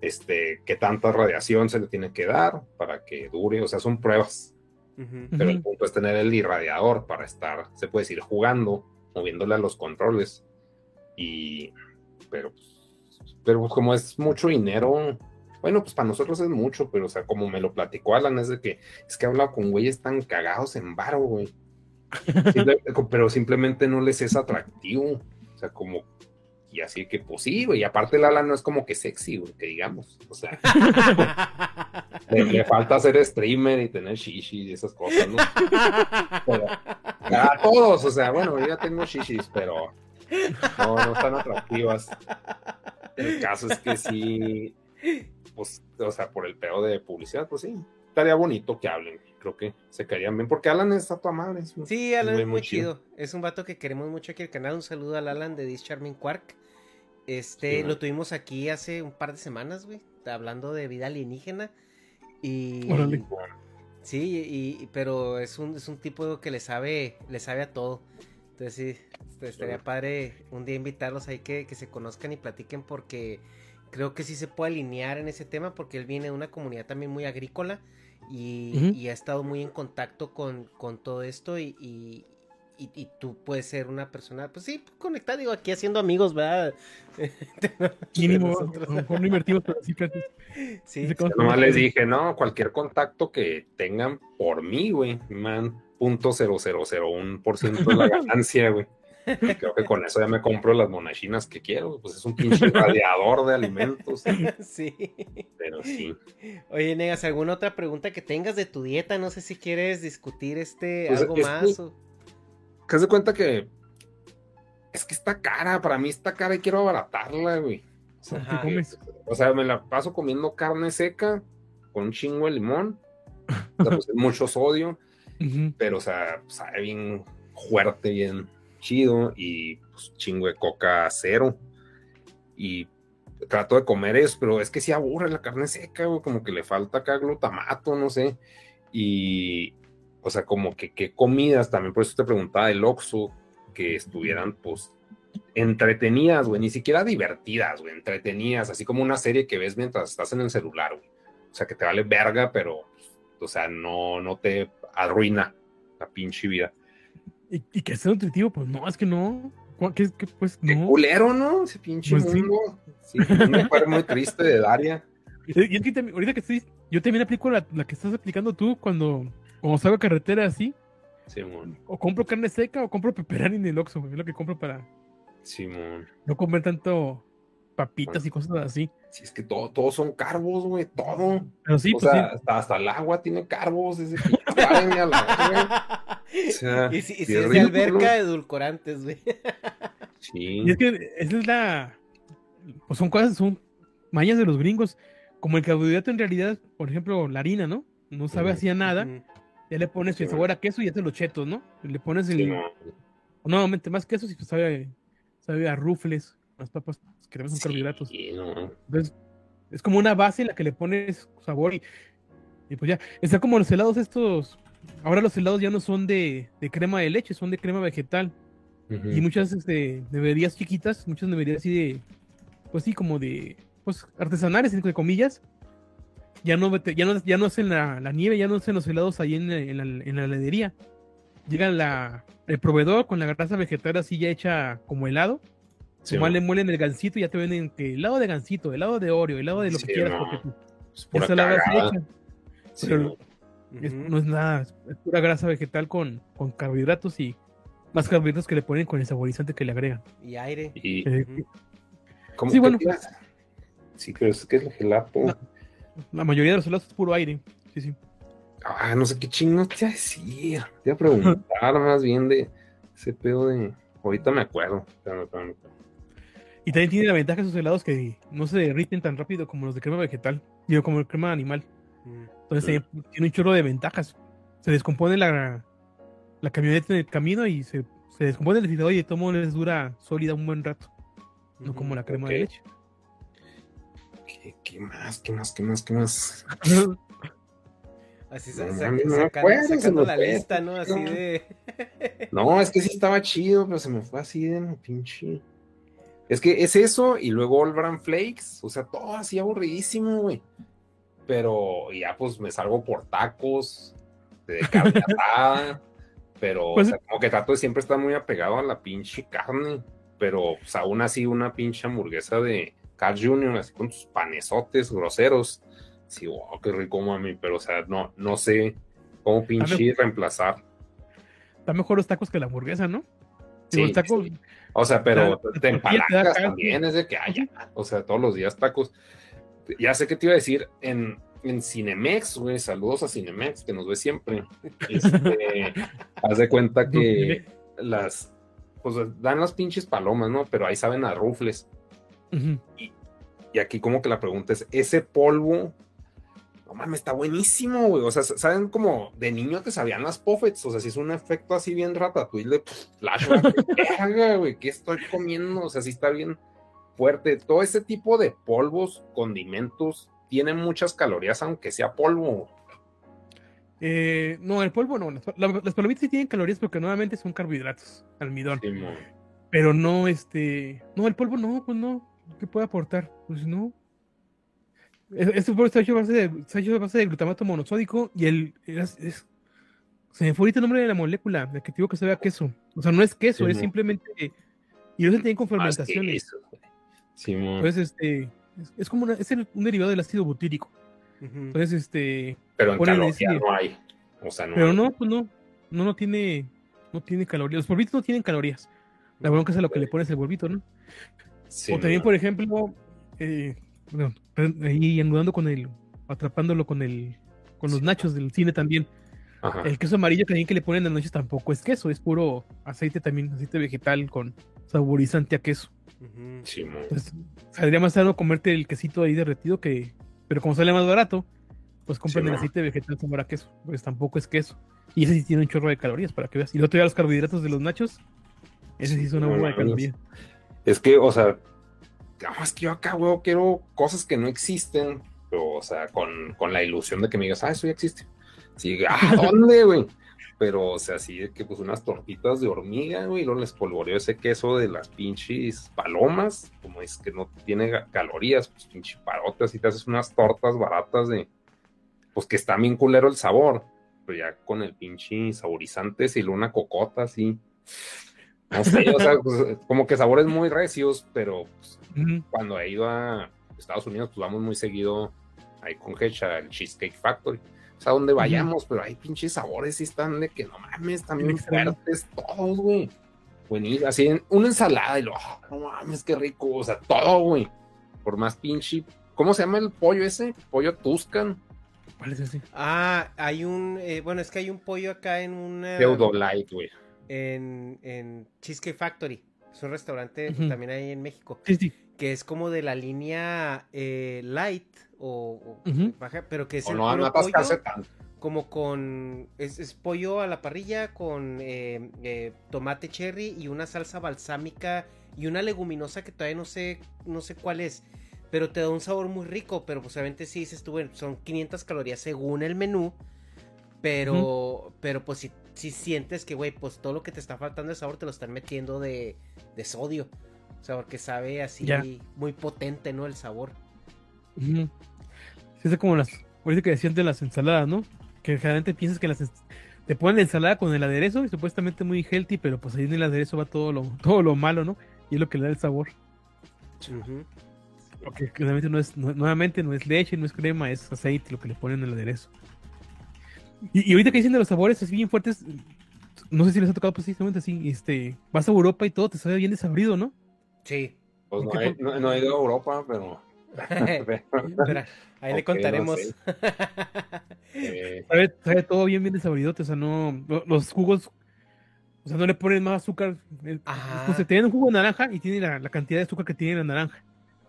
este, qué tanta radiación se le tiene que dar para que dure, o sea, son pruebas. Pero el punto es tener el irradiador para estar, se puede decir, jugando, moviéndole a los controles. Y, pero, pero pues, como es mucho dinero, bueno, pues para nosotros es mucho, pero o sea, como me lo platicó Alan, es de que es que he hablado con güeyes tan cagados en varo, güey. pero simplemente no les es atractivo. O sea, como, y así que, pues sí, güey. Y aparte, el Alan no es como que sexy, güey, que digamos. O sea, le, falta ser streamer y tener shishi y esas cosas, ¿no? a todos, o sea, bueno, yo ya tengo shishis, pero no, no están atractivas. El caso es que sí, pues, o sea, por el pedo de publicidad, pues sí, estaría bonito que hablen. Creo que se caerían bien, porque Alan es a tu madre. sí, Alan es muy, chido. Es un vato que queremos mucho aquí el canal. Un saludo al Alan de This Charming Quark. Este, lo tuvimos aquí hace un par de semanas, güey, hablando de vida alienígena. Y. Sí, y, pero es un, es un tipo que le sabe, le sabe a todo. Entonces sí, este, estaría padre un día invitarlos ahí que, que se conozcan y platiquen porque creo que sí se puede alinear en ese tema porque él viene de una comunidad también muy agrícola y, ha estado muy en contacto con, con todo esto y, y, tú puedes ser una persona, pues sí, conectada, digo, aquí haciendo amigos, ¿verdad? Mínimo, a mejor no invertimos, pero sí, sí. Nomás les dije, no, cualquier contacto que tengan por mí, güey, man, punto cero cero cero un por ciento de la ganancia, güey. Creo que con eso ya me compro las monachinas que quiero. Pues es un pinche radiador de alimentos. Sí. Pero sí. Oye, Negas, ¿alguna otra pregunta que tengas de tu dieta? No sé si quieres discutir este pues algo más. Que, o... ¿Te das cuenta que es que está cara? Para mí está cara y quiero abaratarla, güey. O sea, me la paso comiendo carne seca con un chingo de limón. O sea, pues, mucho sodio. Pero, o sea, sabe bien fuerte, bien chido y pues, chingo de coca cero. Y trato de comer eso, pero es que si aburre la carne seca, como que le falta acá glutamato, no sé. Y, o sea, como que qué comidas, también por eso te preguntaba del Oxxo, que estuvieran, pues, entretenidas, güey, ni siquiera divertidas, güey, entretenidas, así como una serie que ves mientras estás en el celular, güey. O sea, que te vale verga, pero, o sea, no, no te arruina la pinche vida. ¿Y, y que sea nutritivo? Pues no, es que no. ¿Qué, qué, pues, no. Qué culero, ¿no? Ese pinche pues mundo. Sí, me muy triste de Daria. Y es que ahorita que estoy, yo también aplico la, la que estás aplicando tú cuando, cuando salgo a carretera así. Simón. O compro carne seca o compro peperani en el Oxxo, es lo que compro para Simón. no comer tanto papitas y cosas así. Sí, es que todo, todos son carbos, güey, todo. Pero sí, o pues sea, Hasta, hasta, el agua tiene carbos, desde que a la o sea, Y si, y si es de alberca, edulcorantes, güey. Sí. Y es que esa es la. Pues son cosas, son mañas de los gringos. Como el carbohidrato en realidad, por ejemplo, la harina, ¿no? No sabe así nada. Ya le pones el sabor a queso y ya te los chetos, ¿no? Le pones el. Nuevamente más queso y pues sabe, sabe a rufles. Las papas queremos son carbohidratos. Entonces, es como una base en la que le pones sabor y, y pues ya. Está como los helados estos. Ahora los helados ya no son de, de crema de leche, son de crema vegetal. Y muchas este, beberías chiquitas, muchas beberías así de. Pues sí, como de. Pues artesanales, entre comillas. Ya no, ya no, ya no hacen la, la nieve, ya no hacen los helados ahí en, en, la, en la heladería. Llega la, el proveedor con la grasa vegetal así ya hecha como helado Sí, le muelen el gansito y ya te venden que helado de gansito, helado de Oreo, helado de lo que quieras. Porque tú, es la no es nada, es pura grasa vegetal con, con carbohidratos y más carbohidratos que le ponen con el saborizante que le agregan. Y aire. Y, sí, bueno. Sí, pero es que es el gelato. La, mayoría de los helados es puro aire. Sí, sí. Ah, no sé qué chingo te iba a decir. Te iba a preguntar más bien de ese pedo de. Ahorita me acuerdo. Y también tiene la ventaja esos helados que no se derriten tan rápido como los de crema vegetal, digo, como el crema animal. Mm. Entonces tiene un chorro de ventajas. Se descompone la, la camioneta en el camino y se, se descompone el refrigerador y todo les dura sólida un buen rato. No como la crema de leche. ¿Qué, ¿Qué, más? ¿Qué más? ¿Qué más? ¿Qué más? Así se, sacando la lista, ¿no? Así de. no, es que sí estaba chido, pero se me fue así de pinche. Es que es eso, y luego el Bran Flakes, o sea, todo así aburridísimo, güey. Pero ya pues me salgo por tacos, de carne asada, pero Pues- o sea, como que trato de siempre estar muy apegado a la pinche carne, pero pues aún así una pinche hamburguesa de Carl Jr., así con tus panesotes groseros. Sí, wow, qué rico, mami, pero o sea, no, no sé cómo pinche reemplazar. Está mejor los tacos que la hamburguesa, ¿no? Sí, Digo, el taco, sí. O sea, pero La- la te carne. también, es de que, ay, ya, o sea, todos los días tacos. Ya sé que te iba a decir, en, en Cinemex, güey, saludos a Cinemex, que nos ve siempre. Este, haz de cuenta que las, pues dan las pinches palomas, ¿no? Pero ahí saben a rufles. Y aquí como que la pregunta es, ese polvo, no mames, está buenísimo, güey. O sea, saben como de niño te sabían las puffets. O sea, si es un efecto así bien ratatouille de pff, flashback. verga, güey, ¿qué estoy comiendo? O sea, sí está bien fuerte. Todo ese tipo de polvos, condimentos, tienen muchas calorías, aunque sea polvo. Eh, no, el polvo no. Las, la- las palomitas sí tienen calorías porque nuevamente son carbohidratos, almidón. Pero no, este. No, el polvo no, pues no. ¿Qué puede aportar? Pues no. Es- Este polvo está hecho a base de, está hecho a base de glutamato monosódico y el. es- es- se me fue ahorita el nombre de la molécula, el que te digo que sabe a queso. O sea, no es queso, Sí, es no. simplemente. Y no se tienen con fermentaciones. Simón. Entonces, este. Es, es como una- es el- un derivado del ácido butírico. Entonces, este. pero en calorías no hay. O sea, no Pero hay. no, pues no. No, no tiene. No tiene calorías. Los polvitos no tienen calorías. La bronca es a lo que le pones el polvito, ¿no? Sí, o también, no. por ejemplo, eh, bueno, ahí anudando con el, atrapándolo con el, con los Sí. nachos del cine también. Ajá. El queso amarillo también que le ponen en las noches tampoco es queso, es puro aceite también, aceite vegetal con saborizante a queso. Ujú. Simón. Pues saldría más sano comerte el quesito ahí derretido que, pero como sale más barato, pues compran Sí, el aceite vegetal sabor a queso, pues tampoco es queso. Y ese sí tiene un chorro de calorías para que veas. Y el otro día los carbohidratos de los nachos, ese sí es una bomba de calorías. Es que, o sea, no, es que yo acá, güey, quiero cosas que no existen, pero, o sea, con, con la ilusión de que me digas, ah, eso ya existe. Sí, ah, ¿dónde, güey? Pero, o sea, así de que, pues, unas tortitas de hormiga, güey, y luego les polvoreo ese queso de las pinches palomas, como es que no tiene calorías, pues, pinche parotas, y te haces unas tortas baratas de, pues, que está bien culero el sabor, pero ya con el pinche saborizante, y luego una cocota, así. No sé, o sea, pues, como que sabores muy recios, pero pues, cuando he ido a Estados Unidos, pues vamos muy seguido ahí con Hecha, al Cheesecake Factory. O sea, donde vayamos, pero hay pinches sabores y están de que no mames, también Bien fuertes todos, güey. Buenísimo, así en una ensalada y lo, "Ah, no mames, qué rico, o sea, todo, güey. Por más pinche, ¿cómo se llama el pollo ese? Pollo Tuscan, ¿Cuál es ese? Ah, hay un, eh, bueno, es que hay un pollo acá en una... Pseudo Light, güey. En, en Cheesecake Factory. Es un restaurante pues, Ujú. también ahí en México. Sí, sí. Que es como de la línea eh, light o, baja, pero que es O el no puro pollo como con... Es, es pollo a la parrilla con eh, eh, tomate cherry y una salsa balsámica y una leguminosa que todavía no sé, no sé cuál es. Pero te da un sabor muy rico, pero pues obviamente sí dices tú, bueno, son 500 calorías según el menú. Pero, pero pues si, si sientes que, güey, pues todo lo que te está faltando de sabor te lo están metiendo de, de sodio. O sea, porque sabe así muy potente, ¿no? El sabor. Ujú. Sí, es como las, ahorita que decían de las ensaladas, ¿no? Que generalmente piensas que las te ponen la ensalada con el aderezo y supuestamente muy healthy, pero pues ahí en el aderezo va todo lo, todo lo malo, ¿no? Y es lo que le da el sabor. Ujú. Porque claramente no es, no- nuevamente no es leche, no es crema, es aceite lo que le ponen al aderezo. Y, y ahorita que dicen de los sabores así bien fuertes, no sé si les ha tocado precisamente así, este, vas a Europa y todo te sabe bien desabrido, ¿no? Sí. Pues no ¿Qué he, po- no- no he ido a Europa, pero... Espera, ahí le no contaremos. sé. eh, Sabe, sabe todo bien, bien desabridote, o sea, no, lo- los jugos, o sea, no le ponen más azúcar. eh, Ajá. pues, se tienen un jugo de naranja y tiene la, la cantidad de azúcar que tiene la naranja.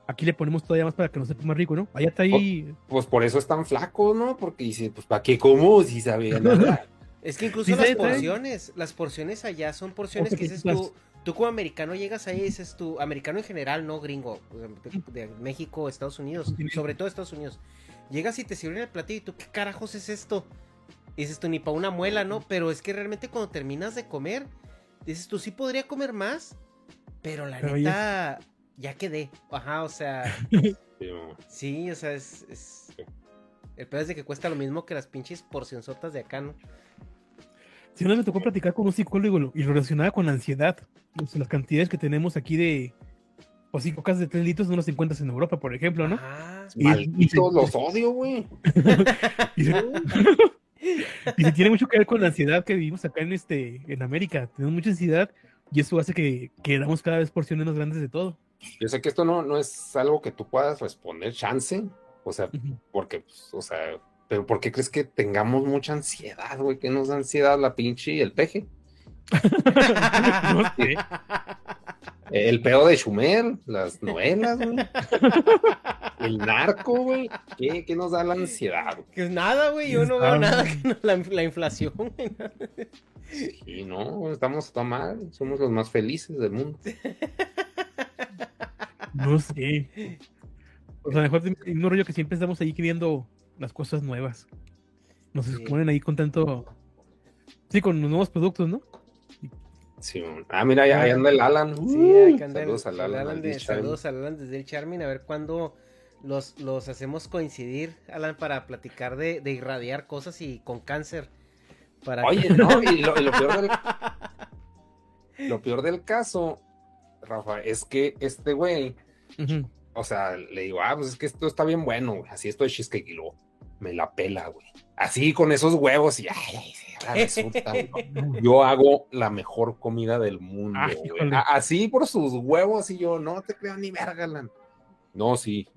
Aquí le ponemos todavía más para que nos sepa más rico, ¿no? Allá está ahí, pues por eso es tan flaco, ¿no? Porque dice, pues ¿para qué como si sabía nada? Es que incluso Sí, las porciones, las porciones allá son porciones que dices tú, tú como americano llegas ahí y dices tú, americano en general, no gringo, de, de México, Estados Unidos, sobre todo Estados Unidos. Llegas y te sirven el platillo y tú, ¿qué carajos es esto? Y dices tú, ni para una muela, ¿no? Pero es que realmente cuando terminas de comer, dices tú, sí podría comer más, pero la Pero neta, ya quedé. Ajá, o sea. sí, o sea, es. es... El peor es de que cuesta lo mismo que las pinches porcionzotas de acá, ¿no? Sí, una me tocó platicar con un psicólogo y lo relacionaba con la ansiedad. las cantidades que tenemos aquí de. O cinco casas de tres litros no las encuentras en Europa, por ejemplo, ¿no? Ah, y, los odio, güey. y, se, tiene mucho que ver con la ansiedad que vivimos acá en este en América. Tenemos mucha ansiedad y eso hace que, que damos cada vez porciones más grandes de todo. Yo sé que esto no, no es algo que tú puedas responder, chance, o sea, porque, pues, o sea, pero ¿por qué crees que tengamos mucha ansiedad, güey? ¿Qué nos da ansiedad la pinche y el peje? no sé. El pedo de Schumer, las novelas, güey. El narco, güey. ¿Qué, ¿Qué, nos da la ansiedad? Que nada, güey. Yo no veo nada que no, la, la, inflación, güey. Sí, no, estamos tan mal. Somos los más felices del mundo. No sé. O sea, mejor un rollo que siempre estamos ahí viendo las cosas nuevas. Nos exponen ahí con tanto. Sí, con los nuevos productos, ¿no? Sí, ah, mira, ahí anda el Alan. Sí, ahí anda saludos al Alan. saludos al Alan desde el Charmin. A ver cuándo los, los hacemos coincidir, Alan, para platicar de, de irradiar cosas y con cáncer. Para Oye, no, y lo, peor del, lo peor del caso, Rafa, es que este güey o sea, le digo, ah, pues es que esto está bien bueno, Así esto de cheesecake y luego me la pela, güey. Así con esos huevos y ay, resulta, yo hago la mejor comida del mundo, güey. Así por sus huevos y yo no te creo ni verga, No, sí.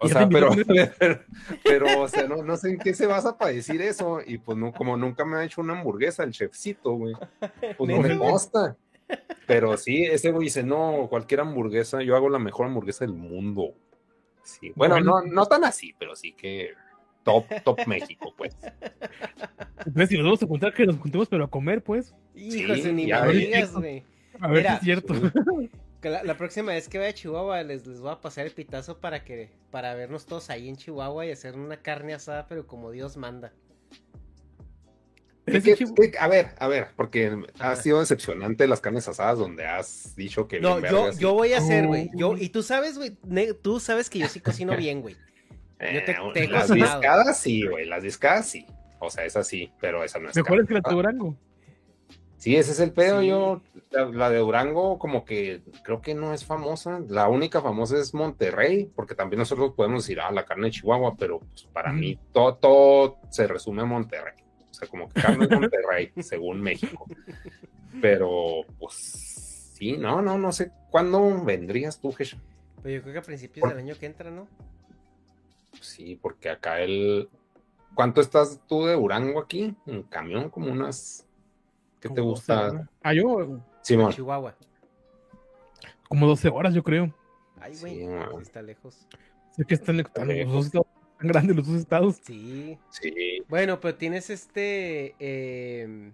O sea, pero, pero, o sea, no, no, sé en qué se basa para decir eso. Y pues no, como nunca me ha hecho una hamburguesa el chefcito, güey. Pues no me consta. Pero sí, ese güey dice, no, cualquier hamburguesa, yo hago la mejor hamburguesa del mundo. Sí, bueno, no, no tan así, pero sí que top, top México, pues. Pues si nos vamos a juntar, que nos juntemos, pero a comer, pues. Hijos, sí, ni me digas, güey. A ver si es cierto. La, próxima vez que vaya a Chihuahua les, les voy a pasar el pitazo para que para vernos todos ahí en Chihuahua y hacer una carne asada, pero como Dios manda a ver, a ver, porque ha sido decepcionante las carnes asadas donde has dicho que. No, yo, yo voy a hacer, güey. Yo, y tú sabes, güey, tú sabes que yo sí cocino bien, güey. Yo te, eh, las discadas sí, güey, las discadas sí. O sea, esa sí, pero esa no es. Mejor es que la de Durango. Sí, ese es el pedo. Yo, la, de Durango, como que creo que no es famosa. La única famosa es Monterrey, porque también nosotros podemos decir, ah, la carne de Chihuahua, pero pues, para mí todo, todo se resume a Monterrey como que carne de Monterrey, según México. Pero, pues, sí, no, no, no sé. ¿Cuándo vendrías tú, Gesha? Pues yo creo que a principios del año que entra, ¿no? Sí, porque acá el... ¿Cuánto estás tú de Durango aquí? En camión, como unas... ¿Qué te gusta? Ah, yo... Simón. Chihuahua. Como 12 horas, yo creo. Ay, güey, está lejos. Sé que están lejos tan grandes los dos estados. Sí. Sí. Bueno, pero tienes este. Eh,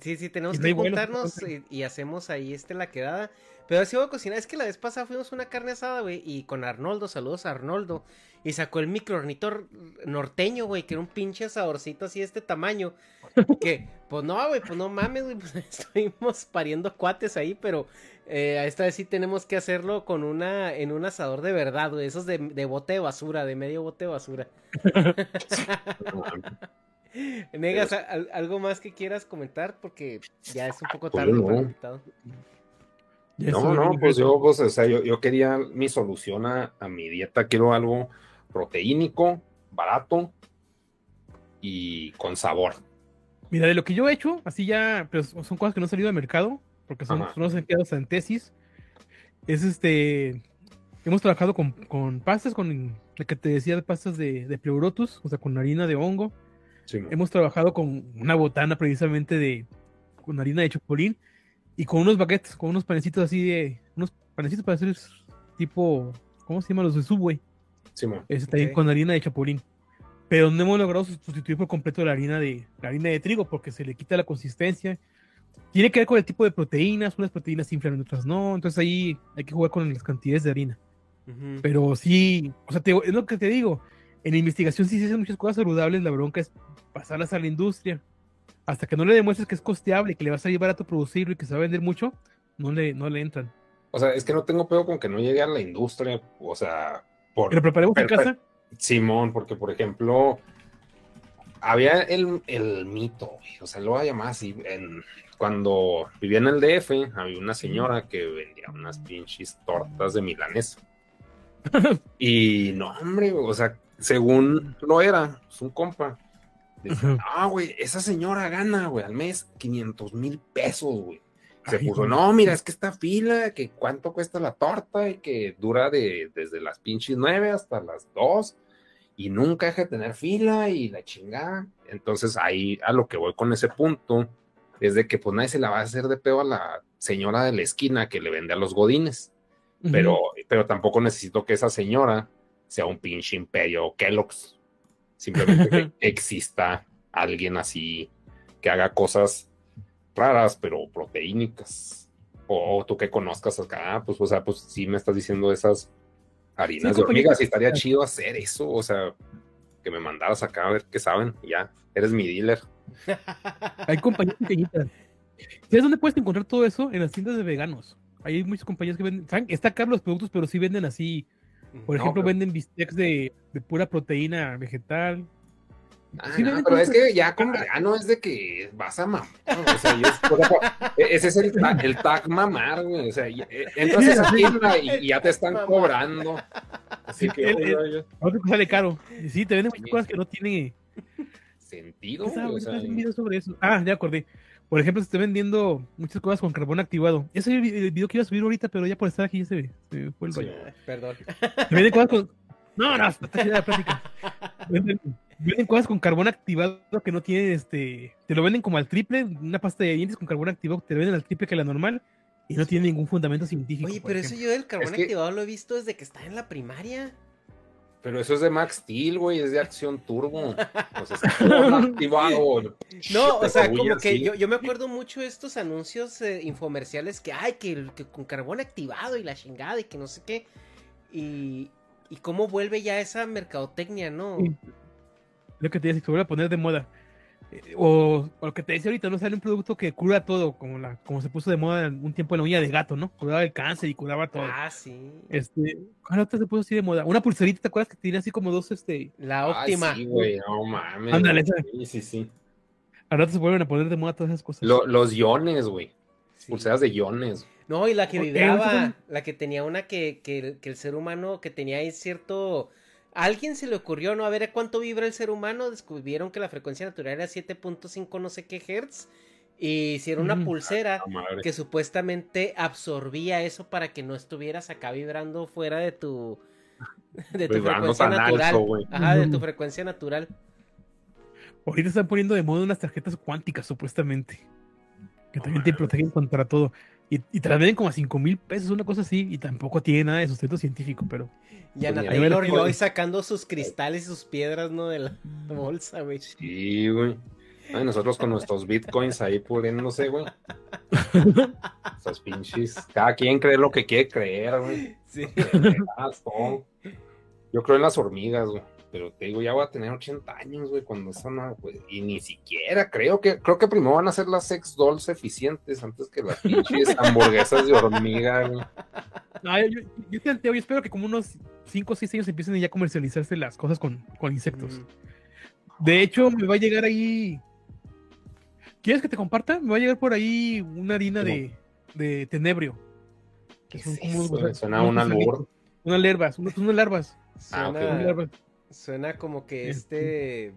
sí, sí, tenemos que juntarnos y, hacemos ahí este la quedada. Pero así voy a cocinar. Es que la vez pasada fuimos una carne asada, güey. Y con Arnoldo, saludos a Arnoldo. Y sacó el microornito norteño, güey. Que era un pinche asadorcito así de este tamaño. Que, pues no, güey, pues no mames, güey. Pues estuvimos pariendo cuates ahí, pero eh, esta vez sí tenemos que hacerlo con una, en un asador de verdad, güey. Esos de, de bote de basura, de medio bote de basura. Negas, ¿algo más que quieras comentar? Porque ya es un poco pues tarde para el invitado. No, no, pues yo, pues, o sea, yo, yo, quería mi solución a, a, mi dieta. Quiero algo proteínico, barato y con sabor. Mira, de lo que yo he hecho, así ya, pero pues, son cosas que no han salido al mercado porque son, los empleados en tesis. Es este. Hemos trabajado con, con pastas, con la que te decía de pastas de, de pleurotus, o sea, con harina de hongo. Hemos trabajado con una botana precisamente de con harina de chapulín y con unos baguettes, con unos panecitos así de unos panecitos para hacer tipo, ¿cómo se llama? Los de Subway. Sí, este, con harina de chapulín. Pero no hemos logrado sustituir por completo la harina de la harina de trigo porque se le quita la consistencia tiene que ver con el tipo de proteínas, unas proteínas inflan, otras no, entonces ahí hay que jugar con las cantidades de harina. Pero sí, o sea, es lo que te digo, en la investigación sí se hacen muchas cosas saludables, la bronca es pasarlas a la industria. Hasta que no le demuestres que es costeable, que le vas a llevar a tu producirlo y que se va a vender mucho, no le, no le entran. o sea, es que no tengo pedo con que no llegue a la industria, o sea, por... ¿Pero preparemos en casa? Simón, porque por ejemplo, había el, mito, o sea, lo voy a llamar así, en, cuando vivía en el DF, había una señora que vendía unas pinches tortas de milanesa. y no, hombre, o sea, según lo era, es un compa. ah, güey, esa señora gana, güey, al mes 500 mil pesos, güey. Se puso, no, mira, es que esta fila, que cuánto cuesta la torta y que dura de, desde las pinches nueve hasta las dos y nunca deja de tener fila y la chingada. Entonces ahí a lo que voy con ese punto es de que pues nadie se la va a hacer de pedo a la señora de la esquina que le vende a los godines. pero, pero tampoco necesito que esa señora sea un pinche imperio Kellogg's. Simplemente que exista alguien así que haga cosas raras, pero proteínicas. O, tú que conozcas acá, pues, o sea, pues sí me estás diciendo esas harinas de hormigas y estaría chido hacer eso, o sea, que me mandaras acá a ver qué saben, ya, eres mi dealer. Hay compañías pequeñitas. ¿Sabes dónde puedes encontrar todo eso? En las tiendas de veganos. Hay muchas compañías que venden, está caro los productos, pero sí venden así. Por ejemplo, venden bistecs de, de pura proteína vegetal, Ah, pero es que ya con no es de que vas a mamar. O sea, e-, ese es el, el, tag mamar, güey. O sea, eh, entras a tienda y, ya te están cobrando. Así que. El, sale caro. Sí, te venden muchas cosas que no tienen sentido. O sea, sobre eso. Ah, ya acordé. Por ejemplo, se está vendiendo muchas cosas con carbón activado. Ese es el video que iba a subir ahorita, pero ya por estar aquí ya se, se fue el rollo. perdón. Se venden cosas con. No, no, está chida la plática. Venden cosas con carbón activado que no tienen este. Te lo venden como al triple, una pasta de dientes con carbón activado, te lo venden al triple que la normal y no tiene ningún fundamento científico. Oye, pero eso yo del carbón activado lo he visto desde que está en la primaria. Pero eso es de Max Steel, güey, es de acción turbo. O sea, está activado. No, o sea, como que yo, yo, me acuerdo mucho de estos anuncios eh, infomerciales que hay, que, que, con carbón activado y la chingada y que no sé qué. Y, y cómo vuelve ya esa mercadotecnia, ¿no? Lo que te decía, se vuelve a poner de moda. Eh, o, lo que te decía ahorita, no sale un producto que cura todo, como la como se puso de moda un tiempo en la uña de gato, ¿no? Curaba el cáncer y curaba todo. Ah, sí. Este, ¿cuál otra se puso así de moda? Una pulserita, ¿te acuerdas que tiene así como dos, este? La óptima. sí, güey, no mames. Ándale, Sí, sí, sí. Ahora se vuelven a poner de moda todas esas cosas. los iones, güey. Pulseras de iones. No, y la que vibraba, la que tenía una que, que, que el ser humano, que tenía ahí cierto alguien se le ocurrió, ¿no? A ver cuánto vibra el ser humano. Descubrieron que la frecuencia natural era 7.5 no sé qué hertz. Y hicieron una pulsera que supuestamente absorbía eso para que no estuvieras acá vibrando fuera de tu, de tu frecuencia natural. Ajá, de tu frecuencia natural. Ahorita están poniendo de moda unas tarjetas cuánticas, supuestamente. Que también te protegen contra todo. Y, y te las venden como a 5 mil pesos, una cosa así. Y tampoco tiene nada de sustento científico, pero. Y Ana Taylor hoy sacando sus cristales y sus piedras, ¿no? De la bolsa, güey. Sí, güey. Ay, nosotros con nuestros bitcoins ahí sé, güey. Esas pinches. Cada quien cree lo que quiere creer, güey. Sí. Yo creo en las hormigas, güey pero te digo, ya voy a tener 80 años, güey, cuando son, pues, y ni siquiera creo que, creo que primero van a ser las sex dolls eficientes antes que las pinches hamburguesas de hormiga, güey. No, yo, yo, yo, espero que como unos 5 o 6 años empiecen ya a comercializarse las cosas con, con insectos. De hecho, me va a llegar ahí. ¿Quieres que te comparta? Me va a llegar por ahí una harina de, de tenebrio. Que son como, Suena una albur. Unas larvas, unas, unas larvas. Ah, larvas. Suena como que este. Eh,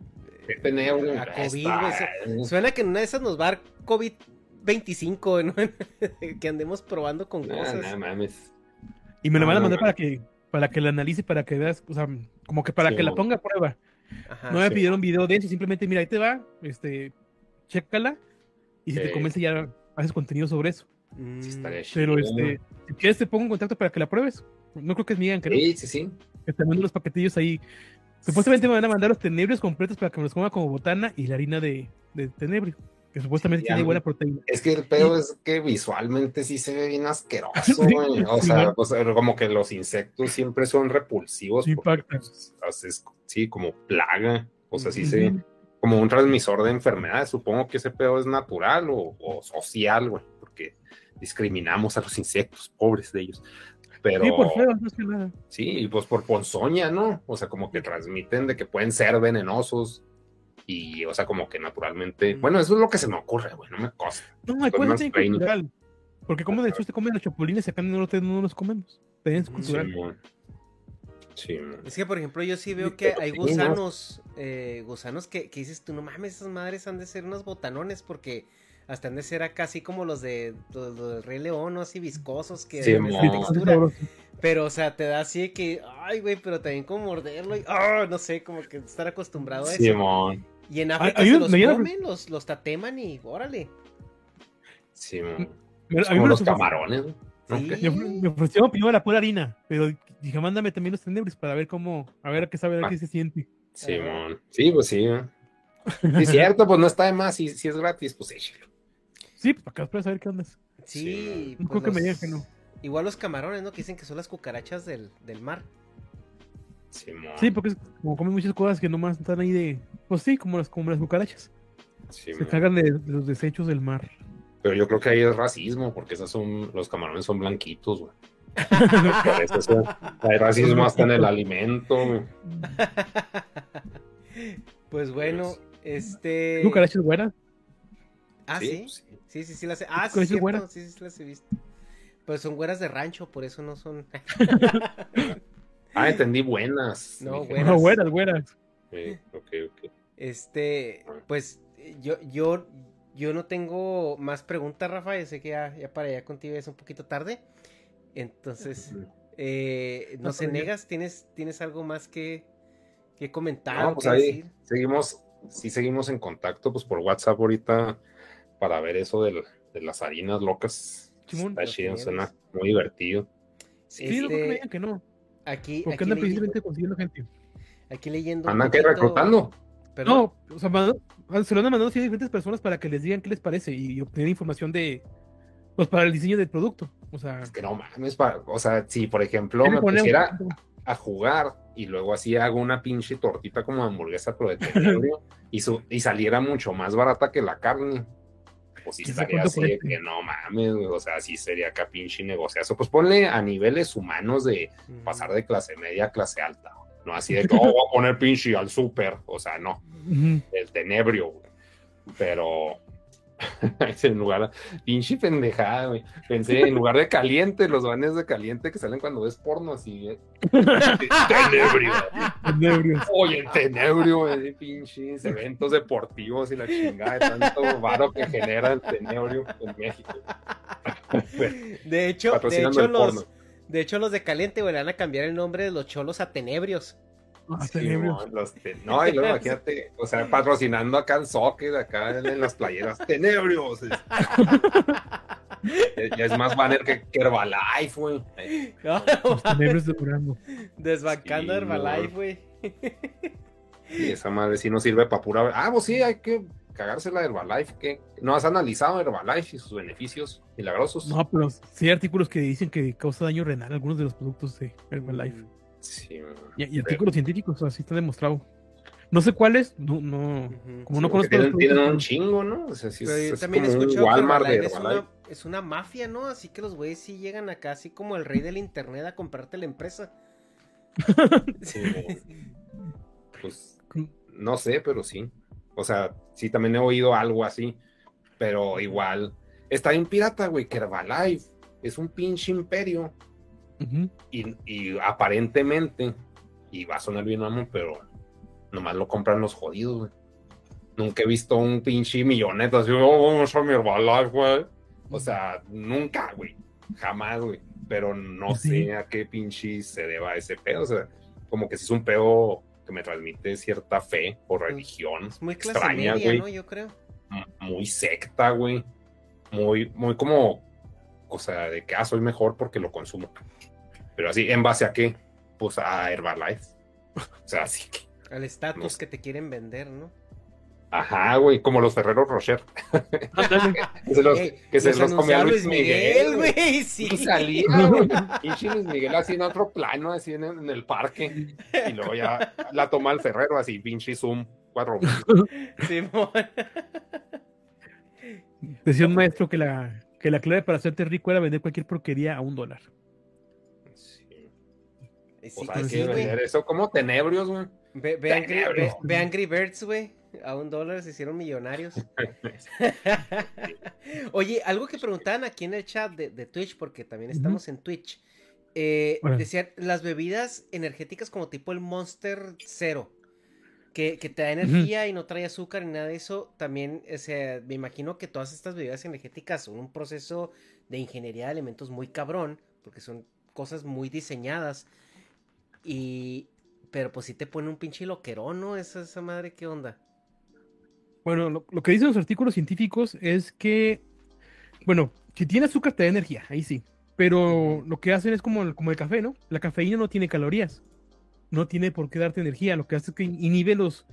a COVID, Suena que en una de esas nos va a dar COVID-25, ¿no? que andemos probando con cosas. Y me lo van a mandar para que para que la analice, para que veas, o sea, como que para que la ponga a prueba. no me pidieron video de eso, simplemente mira, ahí te va, este, chécala, y si te convence ya haces contenido sobre eso. Mm. Pero este, si quieres te pongo en contacto para que la pruebes. No creo que es mía, creo. Sí, sí, sí. Que te mando los paquetillos ahí Supuestamente me van a mandar los tenebrios completos para que me los coma como botana y la harina de, de tenebrio, que supuestamente tiene buena proteína. Es que el pedo es que visualmente sí se ve bien asqueroso, O, sea, como que los insectos siempre son repulsivos. Sí, pues, sí, como plaga. O sea, sí se. Como un transmisor de enfermedades. Supongo que ese pedo es natural o, social, güey porque discriminamos a los insectos, pobres de ellos. Pero, Sí, por feo, no es que nada. Sí, y pues por ponzoña, ¿no? O sea, como que transmiten de que pueden ser venenosos y, o sea, como que naturalmente. Mm. Eso es lo que se me ocurre, güey, no me consta. No, hay más training. cultural. Porque como de hecho se comen los chapulines y acá no, los- no los comemos. También es Mm. cultural. Simón. Simón. Es que, por ejemplo, yo sí veo Sí, que pero hay sí, ¿no? gusanos, eh, gusanos que, que dices tú, no mames, esas madres han de ser unos botanones porque hasta han de ser acá así como los de los, los del Rey León, ¿no? Así viscosos que Sí, Sí, textura. Pero, o sea, te da así de que, ay, güey, pero también como morderlo y, ah, no sé, como que estar acostumbrado a eso. Simón. Y en África se los comen, los, los tateman y órale. Simón. A mí como los camarones. Sí. Me, ofre- me ofreció primero la pura harina, pero dije, mándame también los tenebris para ver cómo, a ver a qué sabe, a ver Ah. qué se siente. Simón. Sí, pues sí. ¿eh? Sí, es cierto, pues no está de más. Si, si es gratis, pues échalo. Sí, pues para acá para saber qué onda. Sí, No pues creo que me digan que no. Igual los camarones, ¿no? Que dicen que son las cucarachas del, del mar. Sí, porque es como comen muchas cosas que nomás están ahí de. Pues sí, como las, como las cucarachas. Simón. Se cagan de, de los desechos del mar. Pero yo creo que ahí es racismo, porque esas son, los camarones son blanquitos, güey. Hay racismo hasta en el alimento, güey. Pues bueno, este. Cucarachas buenas. Ah, sí. pues sí. Sí, sí, sí, las he... Ah, sí, ¿Cuál es el cierto, sí, sí, sí, las he visto. Pues son güeras de rancho, por eso no son. Ah, entendí buenas. No, Buenas. No, buenas, buenas. sí, ok, ok. Este, pues yo, yo, yo no tengo más preguntas, Rafa. Yo sé que ya, ya para allá contigo es un poquito tarde. Entonces, eh, no No, se negas, ¿tienes, tienes algo más que, que comentar No, o pues que ahí decir? seguimos, sí seguimos en contacto, pues por WhatsApp ahorita para ver eso del- de las harinas locas. Simón. Está chido, suena muy divertido. Sí, no creo que me Este, digan que no. aquí, Porque aquí, andan precisamente consiguiendo gente. aquí leyendo. ¿Andan poquito- reclutando? Perdón. No, o sea, mandó- se lo han mandado a diferentes personas para que les digan qué les parece y obtener información de. Pues para el diseño del producto. O sea, Es que no mames, pa- o sea, si por ejemplo ¿qué le me pusiera a jugar y luego así hago una pinche tortita como hamburguesa pero de y, su, y saliera mucho más barata que la carne. Pues sí ¿Quién sabe estaría así de que no mames, o sea, sí sería acá pinche negociazo. Pues ponle a niveles humanos de pasar de clase media a clase alta, no así de que oh, voy a poner pinche al súper, o sea, no, el tenebrio, güey. Pero en lugar, pinche pendejada, güey. Pensé, en lugar de caliente, los banes de caliente que salen cuando ves porno, así, eh. tenebrio. Tenebrios. Oye, el tenebrio, eh, pinches eventos deportivos y la chingada de tanto varo que genera el tenebrio en México. De hecho, de hecho los, de hecho los de Caliente, güey, le van a cambiar el nombre de los cholos a Tenebrios. Sí, no, los te- no, y luego imagínate, o sea, patrocinando acá en soccer, acá en, en las playeras, tenebrios. es- ya es más banner que, que Herbalife, güey. Los tenebrios de Durango. Desbancando Sí, Herbalife, no. güey. Y esa madre sí no sirve para pura. Ah, pues sí, hay que cagársela de Herbalife. que ¿No has analizado Herbalife y sus beneficios milagrosos? No, pero sí hay artículos que dicen que causa daño renal algunos de los productos de Herbalife. Sí, Y, y artículos científicos, así está demostrado. No sé cuáles, no, no, como no sí, conozco los tienen, tienen un chingo, ¿no? O sea, sí, Pero es, yo también como que Walmart de Herbalife es una, es una mafia, ¿no? Así que los güeyes sí llegan acá así como el rey del internet a comprarte la empresa. Sí, pues no sé, pero sí. O sea, sí, también he oído algo así, pero igual. Está bien pirata, güey, que Herbalife es un pinche imperio Y, y aparentemente, y va a sonar bien mamón, pero nomás lo compran los jodidos, güey. Nunca he visto un pinche milloneta así, oh, a mi Herbalife, güey. O sea, nunca, güey. Jamás, güey. Pero no Sí. sé a qué pinche se deba ese pedo. O sea, como que si es un pedo que me transmite cierta fe o religión. Es muy clase extraña, media, güey. ¿no? Yo creo. Muy secta, güey. Muy, muy como, o sea, de que ah, soy mejor porque lo consumo. Pero así, ¿en base a qué? Pues a Herbalife. O sea, así que. Al estatus No que te quieren vender, ¿no? Ajá, güey, como los Ferreros Rocher. Que se los, Ey, que se los comía Luis Miguel, güey. Sí. Y salía, güey. Pinche Luis Miguel así en otro plano, así en, en el parque. Y luego ya la toma el Ferrero, así, pinche Zoom. Cuatro. Simón. Decía un maestro que la que la clave para hacerte rico era vender cualquier porquería a un dólar. Sí. Sí, O sea, pues hay sí, que vender eso como tenebrios, güey. Ve, ve Angry, ve- Tenebros. ve Angry Birds, güey. A un dólar se hicieron millonarios. Oye, algo que preguntaban aquí en el chat de, de Twitch, porque también estamos en Twitch. eh, decían las bebidas energéticas como tipo el Monster Zero. Que, que te da energía y no trae azúcar ni nada de eso. También, o sea, me imagino que todas estas bebidas energéticas son un proceso de ingeniería de alimentos muy cabrón. Porque son cosas muy diseñadas. Y. Pero pues sí te pone un pinche loquerón, ¿no? Esa, esa madre, ¿qué onda? Bueno, lo, lo que dicen los artículos científicos es que, bueno, si tiene azúcar te da energía, ahí sí. Pero lo que hacen es como el, como el café, ¿no? La cafeína no tiene calorías. No tiene por qué darte energía. Lo que hace es que inhibe los,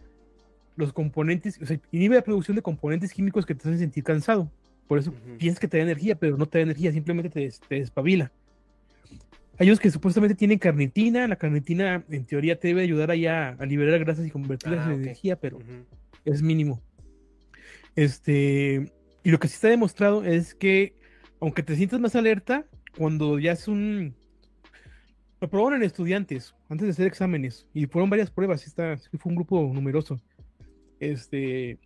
los componentes, o sea, inhibe la producción de componentes químicos que te hacen sentir cansado. Por eso piensas que te da energía, pero no te da energía, simplemente te, te despabila. Hay unos que supuestamente tienen carnitina. La carnitina, en teoría, te debe ayudar allá a liberar grasas y convertirlas Ah, en ok. energía, pero Ujú. es mínimo. Este, y lo que sí está demostrado es que, aunque te sientas más alerta, cuando ya es un. Lo probaron en estudiantes antes de hacer exámenes y fueron varias pruebas. sí Está, sí fue un grupo numeroso. Este,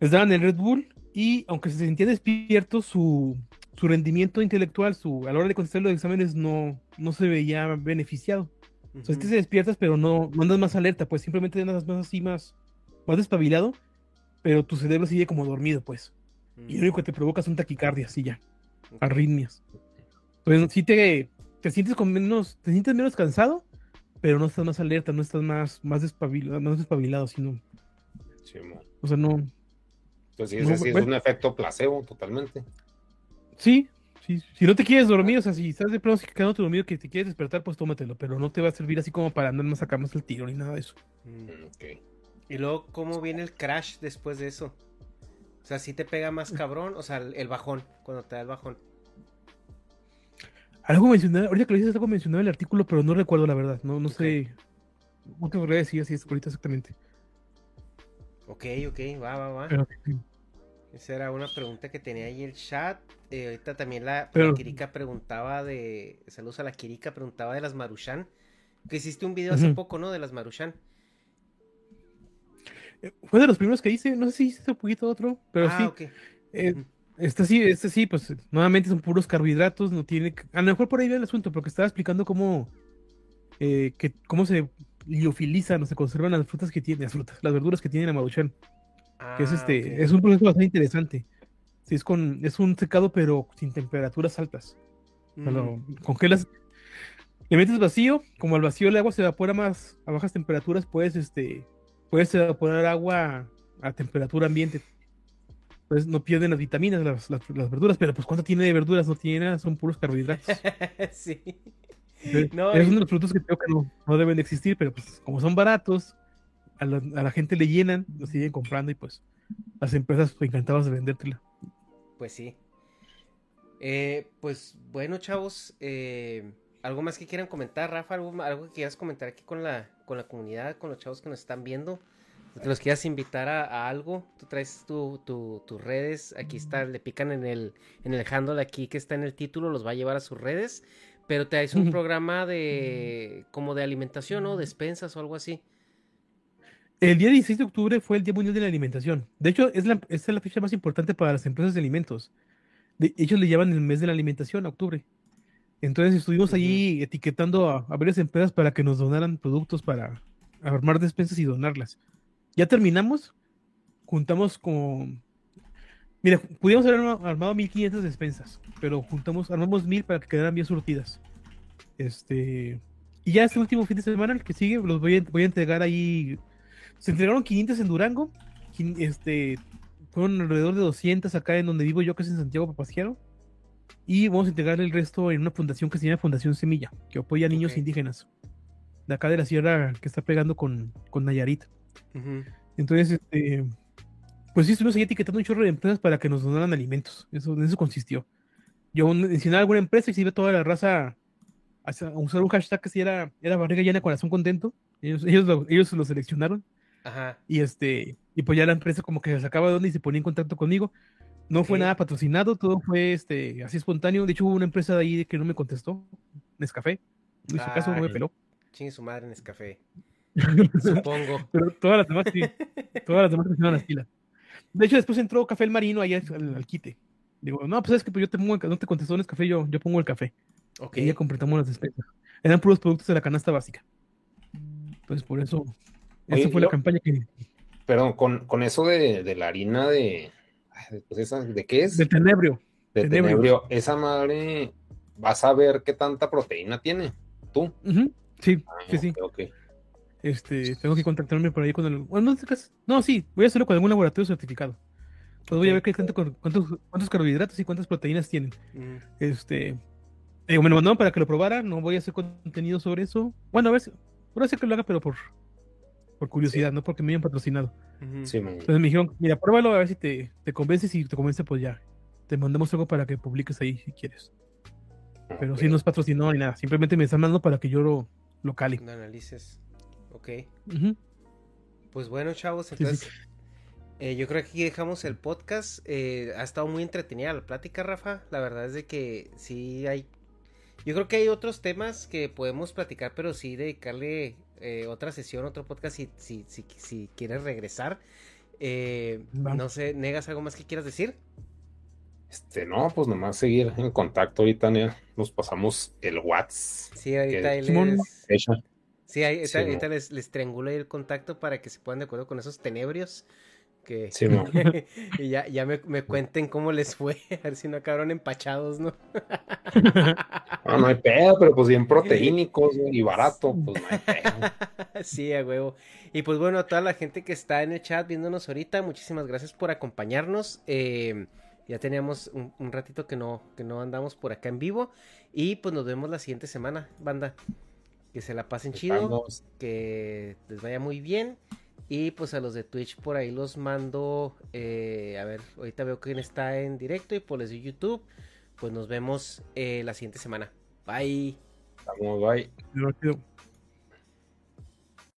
les daban el Red Bull y, aunque se sentían despiertos, su, su rendimiento intelectual, su, a la hora de contestar los exámenes, no, no se veía beneficiado. O sea, es que se despiertas, pero no, no andas más alerta, pues simplemente andas más así, más, más despabilado, pero tu cerebro sigue como dormido, pues. Y lo único que te provoca son taquicardias y ya, arritmias. Entonces, sí te, te sientes con menos, te sientes menos cansado, pero no estás más alerta, no estás más, más despabilado, más despabilado, sino, Sí, o sea, no. Entonces, No, ese sí es bueno. un efecto placebo totalmente. Sí, sí, si no te quieres dormir, o sea, si estás de pronto quedándote dormido que te quieres despertar, pues tómatelo, pero no te va a servir así como para andar más acá más el tiro ni nada de eso. Mm. Mm, ok. Y luego, ¿cómo viene el crash después de eso? O sea, si te pega más cabrón, o sea, el, el bajón, cuando te da el bajón. Algo mencionado, ahorita que lo dices, algo mencionado en el artículo, pero no recuerdo la verdad, no, no sé. No te podría decir así es ahorita exactamente. Ok, ok, va, va, va. Pero sí. Esa era una pregunta que tenía ahí el chat. Eh, ahorita también la, Pero- la Kirika preguntaba de. Saludos a la Kirika, preguntaba de las Marushan. Que hiciste un video hace poco, ¿no? De las Marushan. Eh, Fue de los primeros que hice, no sé si hice un poquito otro, pero ah, sí. ok. eh, este sí, este sí, pues nuevamente son puros carbohidratos, no tiene. A lo mejor por ahí va el asunto, porque estaba explicando cómo. eh, que, cómo se liofilizan o se conservan las frutas que tiene, las frutas, las verduras que tiene la maruchan. Que es Ah, este, es un proceso bastante interesante. Sí, es con, es un secado, pero sin temperaturas altas. O sea, Mm, lo congelas, le metes vacío, como al vacío el agua se evapora más a bajas temperaturas, puedes este, puedes evaporar agua a temperatura ambiente. Pues no pierden las vitaminas, las, las- las verduras, pero pues ¿cuánto tiene de verduras? No tiene nada, son puros carbohidratos. sí. Entonces, No, es uno de los productos que creo que no, no deben de existir, pero pues como son baratos, a la, a la gente le llenan, lo siguen comprando y pues las empresas pues, encantadas de vendértela. Pues sí. Eh, pues bueno, chavos, eh, ¿algo más que quieran comentar, Rafa? ¿Algo, que quieras comentar aquí con la, con la comunidad, con los chavos que nos están viendo? Que los quieras invitar a, a algo. Tú traes tu, tu- tus redes. Aquí está, le pican en el, en el handle aquí que está en el título, los va a llevar a sus redes. Pero te traes un programa de como de alimentación, ¿no? Despensas o algo así. El día 16 de octubre fue el Día Mundial de la Alimentación. De hecho, es la, esta es la fecha más importante para las empresas de alimentos. De, ellos le llaman el mes de la alimentación, a octubre. Entonces estuvimos allí etiquetando a, a varias empresas para que nos donaran productos para armar despensas y donarlas. Ya terminamos, juntamos con... Mira, pudimos haber arma- armado 1500 despensas, pero juntamos, armamos 1000 para que quedaran bien surtidas. Este... Y ya este último fin de semana, el que sigue, los voy a, voy a entregar ahí se entregaron 500 en Durango. Este, fueron alrededor de 200 acá en donde vivo yo, que es en Santiago Papaciaro. Y vamos a entregar el resto en una fundación que se llama Fundación Semilla, que apoya a niños indígenas. De acá de la sierra que está pegando con, con Nayarit. Entonces, este, pues sí, estuvimos ahí etiquetando un chorro de empresas para que nos donaran alimentos. Eso, en eso consistió. Yo mencionaba alguna empresa y se iba toda la raza a, usar un hashtag que sí era, era barriga llena, corazón contento. Ellos, ellos, lo, ellos lo seleccionaron. Ajá. Y este, y pues ya la empresa como que se sacaba de onda y se ponía en contacto conmigo. No fue nada patrocinado, todo fue este, así espontáneo. De hecho, hubo una empresa de ahí que no me contestó, Nescafé. No hizo caso, no me peló. Chingue su madre en café. Supongo. Pero todas las demás sí. Todas las demás funcionaban las pilas. De hecho, después entró Café El Marino ahí al, al- quite. Digo, no, pues es que pues yo te pongo el, no te contestó Nescafé, yo, yo pongo el café. Ok. Y ya completamos las despensas. Eran puros productos de la canasta básica. Pues por eso, esa fue la campaña que Pero con, con eso de, de la harina de. Pues esa, ¿De qué es? del tenebrio. de tenebrio. tenebrio. Esa madre. Vas a ver qué tanta proteína tiene. Tú. Sí, Ah, sí, sí. ok, ok. Este, tengo que contactarme por ahí con el. Bueno, no, sé qué es- no, sí, voy a hacerlo con algún laboratorio certificado. Pues voy a ver qué tanto, cuántos, cuántos carbohidratos y cuántas proteínas tienen. Mm, Este, digo, me lo mandaron para que lo probara. No voy a hacer contenido sobre eso. Bueno, a ver, si- voy a hacer que lo haga, pero por, por curiosidad, no porque me hayan patrocinado. Sí. Entonces me dijeron, mira, pruébalo a ver si te, te convence. Si te convence, pues ya. Te mandamos algo para que publiques ahí si quieres. Pero Ok. si no es patrocinado ni nada. Simplemente me están mandando para que yo lo, lo cale. Lo analices. Ok. Pues bueno, chavos, sí. entonces eh, yo creo que aquí dejamos el podcast. Eh, ha estado muy entretenida la plática, Rafa. La verdad es de que sí hay. Yo creo que hay otros temas que podemos platicar, pero sí dedicarle eh, otra sesión, otro podcast si, si, si, si quieres regresar. Eh, no sé, ¿negas algo más que quieras decir? Este, no, pues nomás seguir en contacto ahorita, ya nos pasamos el WhatsApp. Sí, ahorita les, sí, ahí- Sí, ahorita, no. les, les triangulo ahí el contacto para que se pongan de acuerdo con esos tenebrios. Que, Sí, y ya, ya me, me cuenten cómo les fue, a ver si no acabaron empachados, ¿no? No, no hay pedo, pero pues bien proteínicos y barato, pues no hay pedo. sí, a huevo. Y pues bueno, a toda la gente que está en el chat viéndonos ahorita, muchísimas gracias por acompañarnos. Eh, ya teníamos un, un ratito que no, que no andamos por acá en vivo. Y pues nos vemos la siguiente semana, banda. Que se la pasen chido, que les vaya muy bien. Y pues a los de Twitch por ahí los mando. eh, a ver, ahorita veo quién está en directo y por los de YouTube. Pues nos vemos eh, la siguiente semana. Bye. estamos, bye.